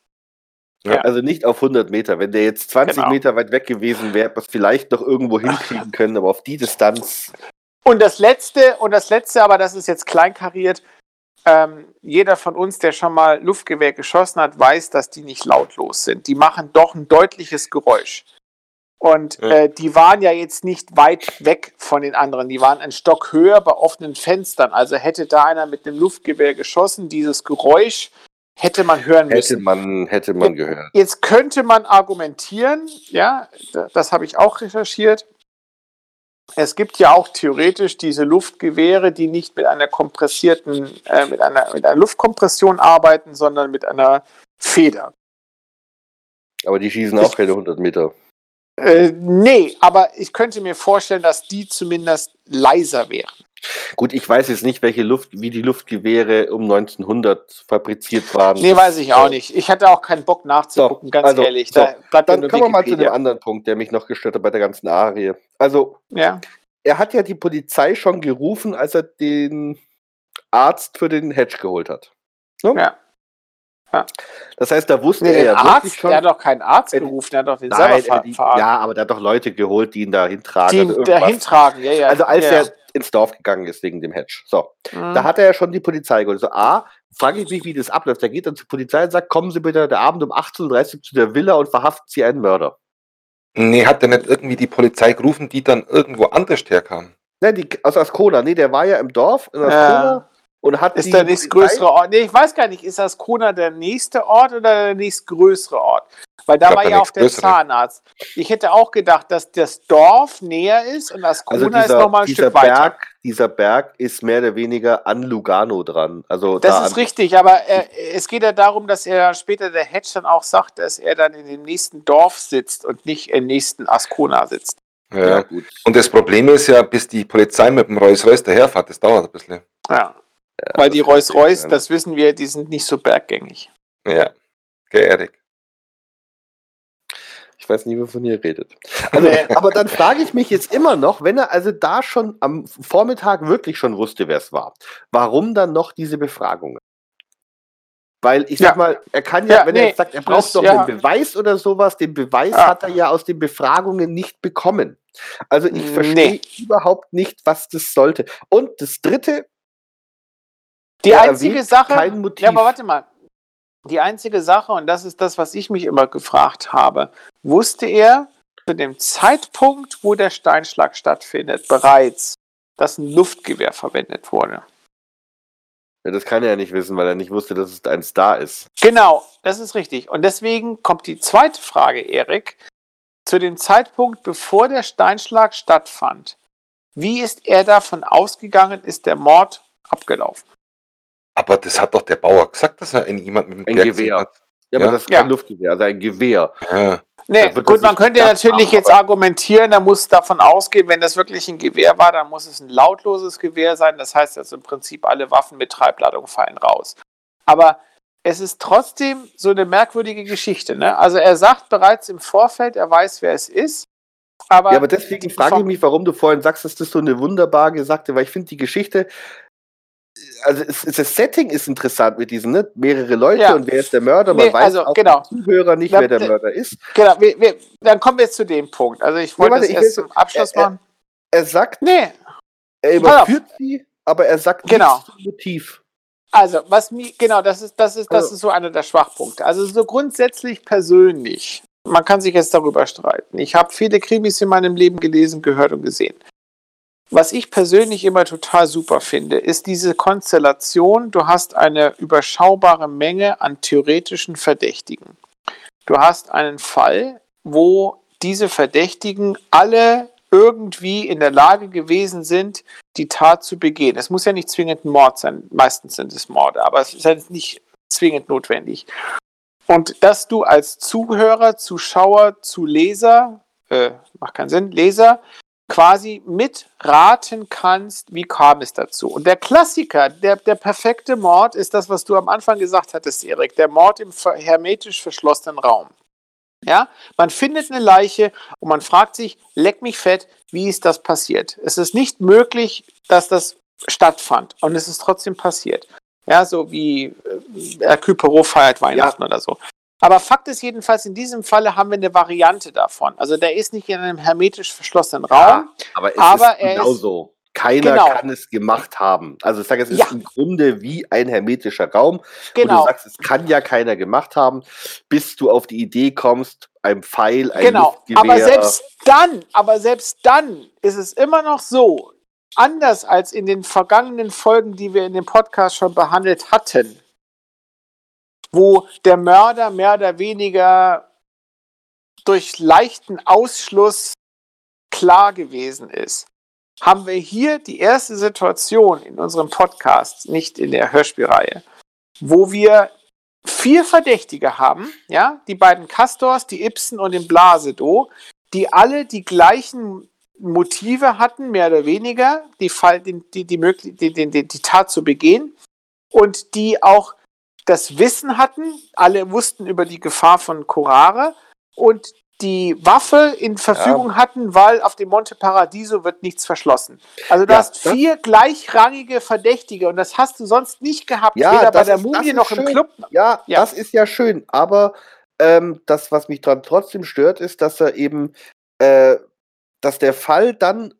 Ja. Also nicht auf 100 Meter. Wenn der jetzt 20 Genau. Meter weit weg gewesen wäre, was vielleicht noch irgendwo hinkriegen können, aber auf die Distanz. Und das letzte, und das letzte, aber das ist jetzt kleinkariert, ähm, jeder von uns, der schon mal Luftgewehr geschossen hat, weiß, dass die nicht lautlos sind. Die machen doch ein deutliches Geräusch. Und äh, die waren ja jetzt nicht weit weg von den anderen. Die waren ein Stock höher bei offenen Fenstern. Also hätte da einer mit einem Luftgewehr geschossen, dieses Geräusch hätte man hören Hätte müssen. man, hätte man gehört. Jetzt könnte man argumentieren, ja, da- das habe ich auch recherchiert. Es gibt ja auch theoretisch diese Luftgewehre, die nicht mit einer kompressierten, äh, mit, einer, mit einer Luftkompression arbeiten, sondern mit einer Feder. Aber die schießen auch keine 100 Meter. Äh, nee, aber ich könnte mir vorstellen, dass die zumindest leiser wären. Gut, ich weiß jetzt nicht, welche Luft, wie die Luftgewehre um 1900 fabriziert waren. Nee, weiß ich auch nicht. Ich hatte auch keinen Bock nachzugucken, So, ganz also, ehrlich. so, Da Dann kommen wir mal zu dem anderen Punkt, der mich noch gestört hat bei der ganzen Arie. Also, Ja, er hat ja die Polizei schon gerufen, als er den Arzt für den Hedge geholt hat. Ne? ja. Das heißt, da wusste Nee, er ja Arzt, schon. der hat doch keinen Arzt Äh, gerufen, der hat doch den Nein, selber äh, die, ja, aber der hat doch Leute geholt, die ihn da hintragen. die also, ihn da irgendwas. hintragen, ja, ja. also als ja, er ins Dorf gegangen ist wegen dem Hedge. So, Mhm. da hat er ja schon die Polizei geholt. So, A, frage ich mich, wie das abläuft. Der geht dann zur Polizei und sagt, kommen Sie bitte der Abend um 18.30 Uhr zu der Villa und verhaften Sie einen Mörder. Nee, hat er nicht irgendwie die Polizei gerufen, die dann irgendwo anders herkam? Ne, die, aus Ascona. Nee, der war ja im Dorf in Ascona und hat Ist die der nächstgrößere Ort? Nee, ich weiß gar nicht, ist das Kona der nächste Ort oder der nächstgrößere Ort? Weil da glaub, war ja auch der. Zahnarzt. Ich hätte auch gedacht, dass das Dorf näher ist und das Also Kona ist dieser, nochmal ein dieser, Stück weiter. Berg, dieser Berg ist mehr oder weniger an Lugano dran. Also Das da ist richtig, aber äh, es geht ja darum, dass er später der Hedge dann auch sagt, dass er dann in dem nächsten Dorf sitzt und nicht im nächsten Ascona sitzt. Ja. Ja, gut. Und das Problem ist ja, bis die Polizei mit dem Rolls-Royce daherfährt, das dauert ein bisschen. Ja. Weil die Rolls-Royce, das wissen wir, die sind nicht so berggängig. Ja. Erik. Ich weiß nie, wovon ihr redet. Also, aber dann frage ich mich jetzt immer noch, wenn er also da schon am Vormittag wirklich schon wusste, wer es war, warum dann noch diese Befragungen? Weil ich sag Ja. mal, er kann ja, Ja, wenn er nee, jetzt sagt, er das- braucht doch ja. einen Beweis oder sowas, den Beweis Ja. hat er ja aus den Befragungen nicht bekommen. Also ich Nee. verstehe überhaupt nicht, was das sollte. Und das dritte, Die Er einzige Sache. kein Motiv. Ja, aber warte mal. Die einzige Sache, und das ist das, was ich mich immer gefragt habe, wusste er zu dem Zeitpunkt, wo der Steinschlag stattfindet, bereits, dass ein Luftgewehr verwendet wurde. ja, das kann er ja nicht wissen, weil er nicht wusste, dass es ein Star ist. Genau, das ist richtig. Und deswegen kommt die zweite Frage, Erik. Zu dem Zeitpunkt, bevor der Steinschlag stattfand, wie ist er davon ausgegangen, ist der Mord abgelaufen? Aber das hat doch der Bauer gesagt, dass er in jemand mit dem Ein Gewehr. hat. Ja, Ja. aber das ist Ja. kein Luftgewehr, also ein Gewehr. Ja. Nee, gut, man könnte ja natürlich haben, jetzt argumentieren, da muss davon ausgehen, wenn das wirklich ein Gewehr war, dann muss es ein lautloses Gewehr sein. Das heißt also im Prinzip, alle Waffen mit Treibladung fallen raus. Aber es ist trotzdem so eine merkwürdige Geschichte. Ne? Also er sagt bereits im Vorfeld, er weiß, wer es ist. Aber, Ja, aber deswegen frage ich mich, warum du vorhin sagst, dass das so eine wunderbar gesagte, weil ich finde die Geschichte, also es, es, das Setting ist interessant mit diesen, ne? mehrere Leute Ja. und wer ist der Mörder, man Nee, weiß also, auch genau. Zuhörer nicht, Da- wer der Mörder ist. Genau, wir, wir, dann kommen wir jetzt zu dem Punkt. Also ich wollte warte, das ich erst zum Abschluss machen. Er sagt, Nee, er überführt sie, aber er sagt Genau. nichts zum Motiv. Also, was mir, genau, das ist, das ist, das Also- ist so einer der Schwachpunkte. Also, so grundsätzlich persönlich, man kann sich jetzt darüber streiten. Ich habe viele Krimis in meinem Leben gelesen, gehört und gesehen. Was ich persönlich immer total super finde, ist diese Konstellation, du hast eine überschaubare Menge an theoretischen Verdächtigen. Du hast einen Fall, wo diese Verdächtigen alle irgendwie in der Lage gewesen sind, die Tat zu begehen. Es muss ja nicht zwingend ein Mord sein, meistens sind es Morde, aber es ist halt nicht zwingend notwendig. Und dass du als Zuhörer, Zuschauer, Zuleser, äh, macht keinen Sinn, Leser, quasi mitraten kannst, wie kam es dazu. Und der Klassiker, der, der perfekte Mord ist das, was du am Anfang gesagt hattest, Erik, der Mord im hermetisch verschlossenen Raum. Ja, man findet eine Leiche und man fragt sich, leck mich fett, wie ist das passiert? Es ist nicht möglich, dass das stattfand und es ist trotzdem passiert. Ja, so wie äh, Hercule Poirot feiert Weihnachten oder so. Aber Fakt ist jedenfalls, in diesem Falle haben wir eine Variante davon. Also der ist nicht in einem hermetisch verschlossenen Raum. aber es aber ist er ist- genauso. Keiner Genau. kann es gemacht haben. Also ich sage, es ist Ja. im Grunde wie ein hermetischer Raum. Und du Genau, sagst, es kann ja keiner gemacht haben, bis du auf die Idee kommst, ein Pfeil, ein genau. Aber selbst dann, aber selbst dann ist es immer noch so, anders als in den vergangenen Folgen, die wir in dem Podcast schon behandelt hatten, wo der Mörder mehr oder weniger durch leichten Ausschluss klar gewesen ist, haben wir hier die erste Situation in unserem Podcast, nicht in der Hörspielreihe, wo wir vier Verdächtige haben, ja, die beiden Castors, die Ibsen und den Blasedo, die alle die gleichen Motive hatten, mehr oder weniger, die, Fall, die, die, die, die, die, die Tat zu begehen und die auch das Wissen hatten, alle wussten über die Gefahr von Corare und die Waffe in Verfügung hatten, weil auf dem Monte Paradiso wird nichts verschlossen. Also du Ja, hast das- vier gleichrangige Verdächtige und das hast du sonst nicht gehabt, Ja, weder bei der ist- Mumie noch im schön. Club. Ja, Ja. das ist ja schön, aber ähm, das, was mich dran trotzdem stört, ist, dass er eben, äh, dass der Fall dann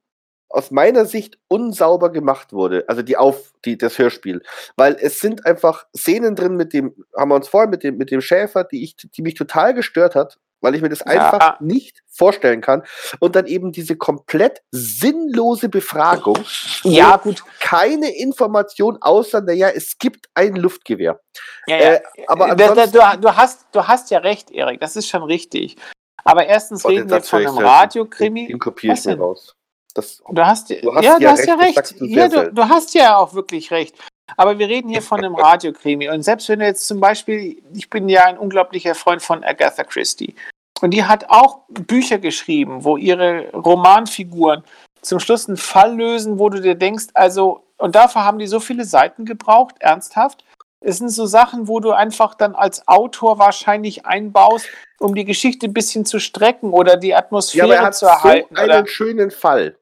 aus meiner Sicht unsauber gemacht wurde, also die auf die das Hörspiel, weil es sind einfach Szenen drin mit dem haben wir uns vorhin mit dem mit dem Schäfer, die ich die mich total gestört hat, weil ich mir das Ja. einfach nicht vorstellen kann und dann eben diese komplett sinnlose Befragung, Ja, gut. keine Information außer naja, es gibt ein Luftgewehr. Ja, Äh, aber aber da, da, ansonsten- du, du, hast, du hast ja recht, Erik, das ist schon richtig. Aber erstens den reden wir von einem. Radiokrimi. Den kopiere ich mir denn? raus. Das, Du hast, Du hast ja, du ja hast ja recht, das recht. du Ja, du, du hast ja auch wirklich recht. Aber wir reden hier von einem Radiokrimi. Und selbst wenn du jetzt zum Beispiel, ich bin ja ein unglaublicher Freund von Agatha Christie. Und die hat auch Bücher geschrieben, wo ihre Romanfiguren zum Schluss einen Fall lösen, wo du dir denkst, also, und dafür haben die so viele Seiten gebraucht, ernsthaft. Es sind so Sachen, wo du einfach dann als Autor wahrscheinlich einbaust, um die Geschichte ein bisschen zu strecken oder die ja, Atmosphäre aber er hat zu so erhalten. einen oder, schönen Fall.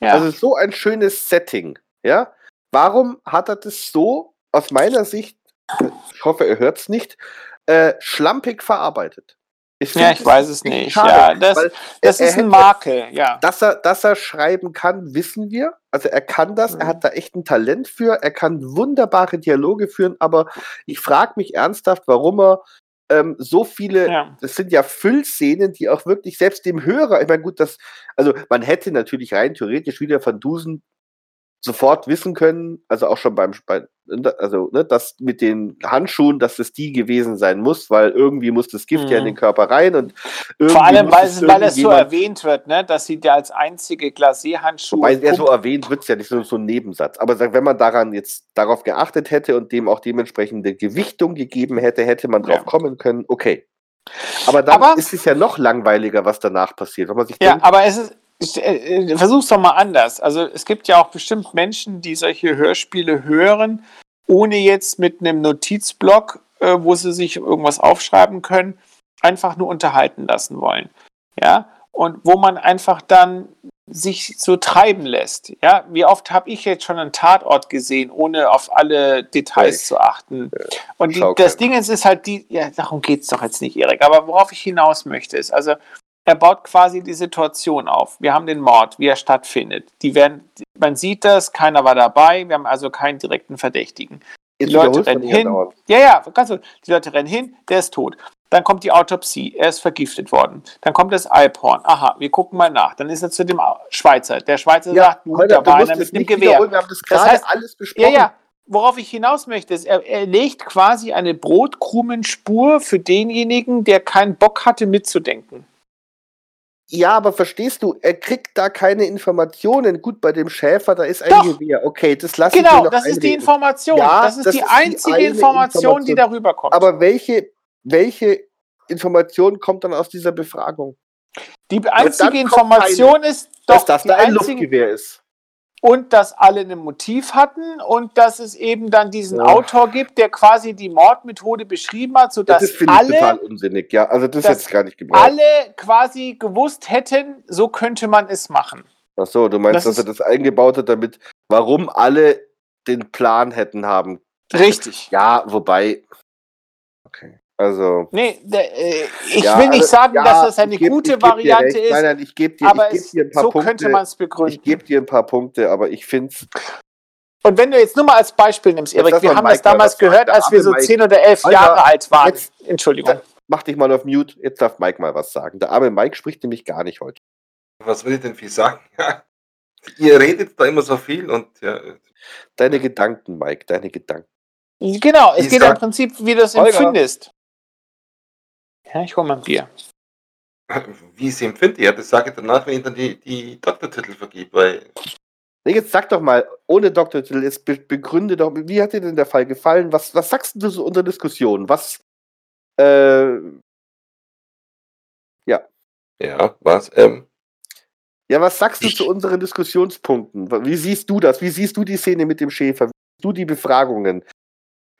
Ja. Also so ein schönes Setting. Ja? Warum hat er das so, aus meiner Sicht, ich hoffe, er hört es nicht, äh, schlampig verarbeitet? Ich Ja, ich weiß es nicht. schade, Ja, das, das er- er ist ein Makel, ja. Dass er, dass er schreiben kann, wissen wir. Also er kann das, er Mhm. hat da echt ein Talent für, er kann wunderbare Dialoge führen, aber ich frage mich ernsthaft, warum er ähm, so viele, Ja. das sind ja Füllszenen, die auch wirklich selbst dem Hörer, ich meine, gut, das, also man hätte natürlich rein theoretisch wieder Van Dusen sofort wissen können, also auch schon beim, bei, also ne, das mit den Handschuhen, dass es die gewesen sein muss, weil irgendwie muss das Gift ja in Mhm. den Körper rein und Vor allem, weil, es weil es so erwähnt wird, ne, dass sie da als einzige Glacé-Handschuhe. Wobei er so erwähnt wird es ja nicht so, so ein Nebensatz. Aber wenn man daran jetzt darauf geachtet hätte und dem auch dementsprechende Gewichtung gegeben hätte, hätte man drauf Ja. kommen können, okay. Aber dann Aber- ist es ja noch langweiliger, was danach passiert. Wenn man sich Ja, denkt, aber es ist. Ich, äh, versuch's doch mal anders. Also es gibt ja auch bestimmt Menschen, die solche Hörspiele hören, ohne jetzt mit einem Notizblock, äh, wo sie sich irgendwas aufschreiben können, einfach nur unterhalten lassen wollen. Ja, und wo man einfach dann sich so treiben lässt. Ja, wie oft habe ich jetzt schon einen Tatort gesehen, ohne auf alle Details Ja, zu achten? Und die, das. Ding ist, ist halt die, ja, darum geht es doch jetzt nicht, Erik, aber worauf ich hinaus möchte, ist, also er baut quasi die Situation auf. Wir haben den Mord, wie er stattfindet. Die werden, man sieht das, keiner war dabei, wir haben also keinen direkten Verdächtigen. Die jetzt Leute rennen ja hin. Ja, ja, ganz so. Die Leute rennen hin, der ist tot. Dann kommt die Autopsie, er ist vergiftet worden. Dann kommt das Alphorn. Aha, wir gucken mal nach. Dann ist er zu dem Schweizer. Der Schweizer sagt, du, Holger, da war einer mit nicht Gewehr. Wir haben das gerade heißt- alles Ja, besprochen. ja. Worauf ich hinaus möchte, ist, er, er legt quasi eine Brotkrumenspur für denjenigen, der keinen Bock hatte, mitzudenken. Ja, aber verstehst du, er kriegt da keine Informationen. Gut, bei dem Schäfer, da ist ein Doch. Gewehr. Okay, das lasse ich mir Genau, das ist die einreden. Information. Ja, das ist das die ist die einzige eine Information, die Information. darüber kommt. Aber welche, welche Information kommt dann aus dieser Befragung? die einzige Information ist Dass doch das die da ein einzige, Luftgewehr ist. Und dass alle ein Motiv hatten und dass es eben dann diesen Ja. Autor gibt, der quasi die Mordmethode beschrieben hat, Das, sodass das finde ich total alle, unsinnig. Ja, also das ich gar nicht gebraucht. alle quasi gewusst hätten, so könnte man es machen. Ach so, du meinst, Das dass er das eingebaut hat, damit, warum alle den Plan hätten haben. Richtig. Ja, wobei. Okay. Also. Nee, der, äh, ich ja, will nicht also, sagen, ja, dass das eine ich geb- gute ich Variante ist, Nein, nein, ich gebe dir, aber ich geb es, dir ein paar so Punkte. könnte man es ich begründen. gebe dir ein paar Punkte, aber ich finde es. Und wenn du jetzt nur mal als Beispiel nimmst, Erik, wir haben Mike das damals sagen. gehört, als wir so Mike. 10 oder 11 Holger, Jahre alt waren. jetzt- Entschuldigung. Mach dich mal auf Mute. Jetzt darf Mike mal was sagen. Der arme Mike spricht nämlich gar nicht heute. Was will ich denn viel sagen? Ja. Ihr redet da immer so viel und ja, Deine Gedanken, Mike, deine Gedanken. Genau, es Ich geht sag- im Prinzip, wie du es empfindest. Ja, ich hol mal ein Bier. wie sie empfinde, ja, das sage ich danach, wenn ich dann die, die Doktortitel vergebe, weil Nee, jetzt sag doch mal, ohne Doktortitel, jetzt be begründe doch, wie hat dir denn der Fall gefallen? Was, was sagst du zu unserer Diskussion? Was, äh, ja, was, ähm, ja, was sagst du zu unseren Diskussionspunkten? Wie siehst du das? Wie siehst du die Szene mit dem Schäfer? Wie siehst du die Befragungen?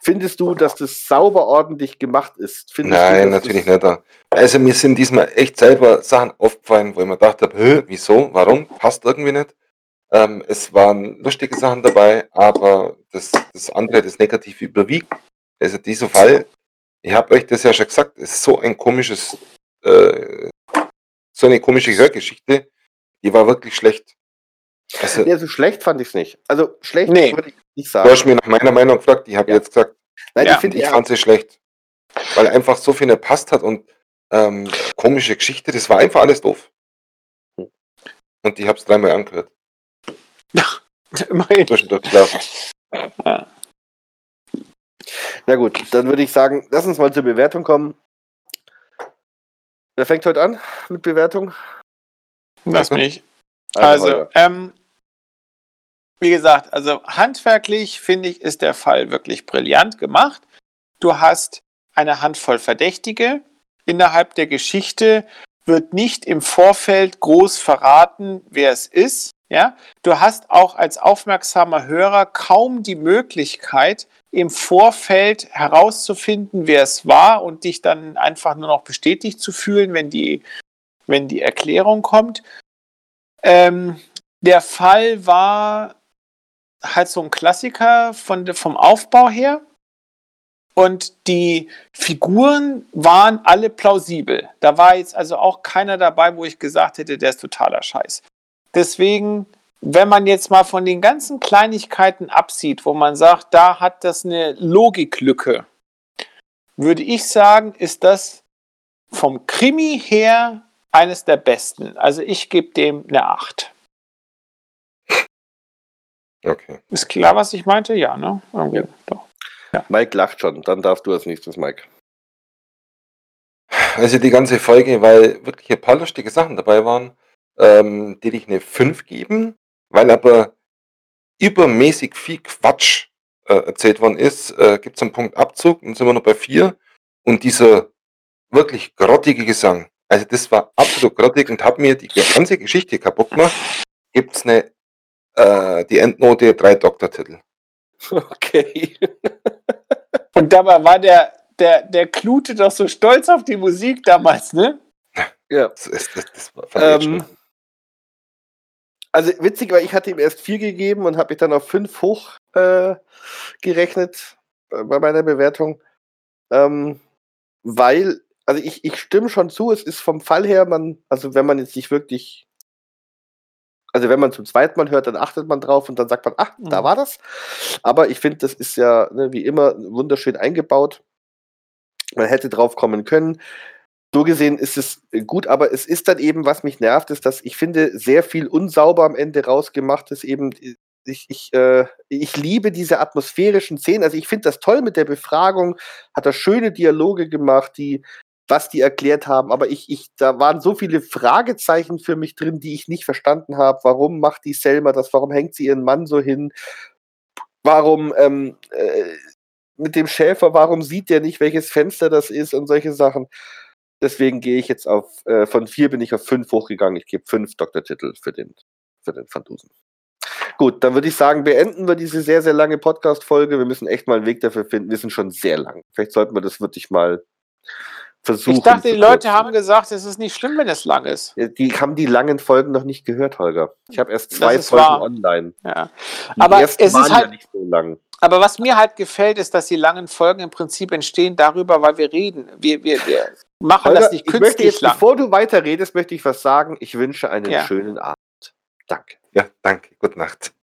Findest du, dass das sauber ordentlich gemacht ist? Findest nein, du, natürlich nicht. Also mir sind diesmal echt selber Sachen aufgefallen, wo ich mir gedacht habe, wieso, warum, passt irgendwie nicht. Ähm, es waren lustige Sachen dabei, aber das, das andere, das Negative überwiegt. Also dieser Fall, ich habe euch das ja schon gesagt, ist so ein komisches, äh, so eine komische Hörgeschichte, die war wirklich schlecht. Also, Nee, so schlecht fand ich es nicht. Also schlecht Nee. würde ich nicht du sagen. hast mir nach meiner Meinung gefragt, ich habe Ja. jetzt gesagt, Nein, Ja, ich und finde ich ja, fand sie schlecht. Weil einfach so viel nicht passt hat und ähm, komische Geschichte, das war einfach alles doof. Und ich habe es dreimal angehört. Immerhin. Zwischendurch. Na gut, dann würde ich sagen, lass uns mal zur Bewertung kommen. Wer fängt heute an mit Bewertung? Lass mich. Also, ähm, wie gesagt, also handwerklich finde ich, ist der Fall wirklich brillant gemacht. Du hast eine Handvoll Verdächtige. Innerhalb der Geschichte wird nicht im Vorfeld groß verraten, wer es ist. Ja, du hast auch als aufmerksamer Hörer kaum die Möglichkeit, im Vorfeld herauszufinden, wer es war und dich dann einfach nur noch bestätigt zu fühlen, wenn die, wenn die Erklärung kommt. Ähm, der Fall war halt so ein Klassiker von, vom Aufbau her. Und die Figuren waren alle plausibel. Da war jetzt also auch keiner dabei, wo ich gesagt hätte, der ist totaler Scheiß. Deswegen, wenn man jetzt mal von den ganzen Kleinigkeiten absieht, wo man sagt, da hat das eine Logiklücke, würde ich sagen, ist das vom Krimi her eines der besten. Also ich gebe dem eine 8. Okay. Ist klar, was ich meinte? Ja, ne? Irgendwie, doch. Mike lacht schon, dann darfst du als nächstes, Mike. Also die ganze Folge, weil wirklich ein paar lustige Sachen dabei waren, ähm, die ich eine 5 geben, weil aber übermäßig viel Quatsch äh, erzählt worden ist, äh, gibt es einen Punkt Abzug und sind wir noch bei 4. Und dieser wirklich grottige Gesang. Also das war absolut grottig und hat mir die ganze Geschichte kaputt gemacht. Gibt's eine, äh, die Endnote drei Doktortitel. Okay. Und dabei war der, der, der Klute doch so stolz auf die Musik damals, ne? Ja. Das, das, das war ich Ähm, Also witzig, weil ich hatte ihm erst vier gegeben und habe mich dann auf fünf hoch äh, gerechnet bei meiner Bewertung. Ähm, weil, also ich, ich stimme schon zu, es ist vom Fall her, man, also wenn man jetzt nicht wirklich, also wenn man zum zweiten Mal hört, dann achtet man drauf und dann sagt man, ach, da Mhm. war das. Aber ich finde, das ist ja ne, wie immer wunderschön eingebaut. Man hätte drauf kommen können. So gesehen ist es gut, aber es ist dann eben, was mich nervt, ist, dass ich finde, sehr viel unsauber am Ende rausgemacht ist. Eben, ich, ich, äh, ich liebe diese atmosphärischen Szenen. Also ich finde das toll mit der Befragung, hat er schöne Dialoge gemacht, die, was die erklärt haben, aber ich, ich, da waren so viele Fragezeichen für mich drin, die ich nicht verstanden habe. Warum macht die Selma das? Warum hängt sie ihren Mann so hin? Warum ähm, äh, mit dem Schäfer, warum sieht der nicht, welches Fenster das ist und solche Sachen? Deswegen gehe ich jetzt auf, äh, von vier bin ich auf fünf hochgegangen. Ich gebe fünf Doktortitel für den, für den Van. Gut, dann würde ich sagen, beenden wir diese sehr, sehr lange Podcast-Folge. Wir müssen echt mal einen Weg dafür finden. Wir sind schon sehr lang. Vielleicht sollten wir das wirklich mal versuchen. Ich dachte, die Leute haben gesagt, es ist nicht schlimm, wenn es lang ist. Die haben die langen Folgen noch nicht gehört, Holger. Ich habe erst zwei Folgen wahr. online. Ja. Die Aber es ist waren ja halt- nicht so lang. Aber was mir halt gefällt, ist, dass die langen Folgen im Prinzip entstehen darüber, weil wir reden. Wir, wir, wir machen Holger, das nicht ich möchte künstlich jetzt, lang. bevor du weiterredest, möchte ich was sagen. Ich wünsche einen Ja. schönen Abend. Danke. Ja, danke. Gute Nacht.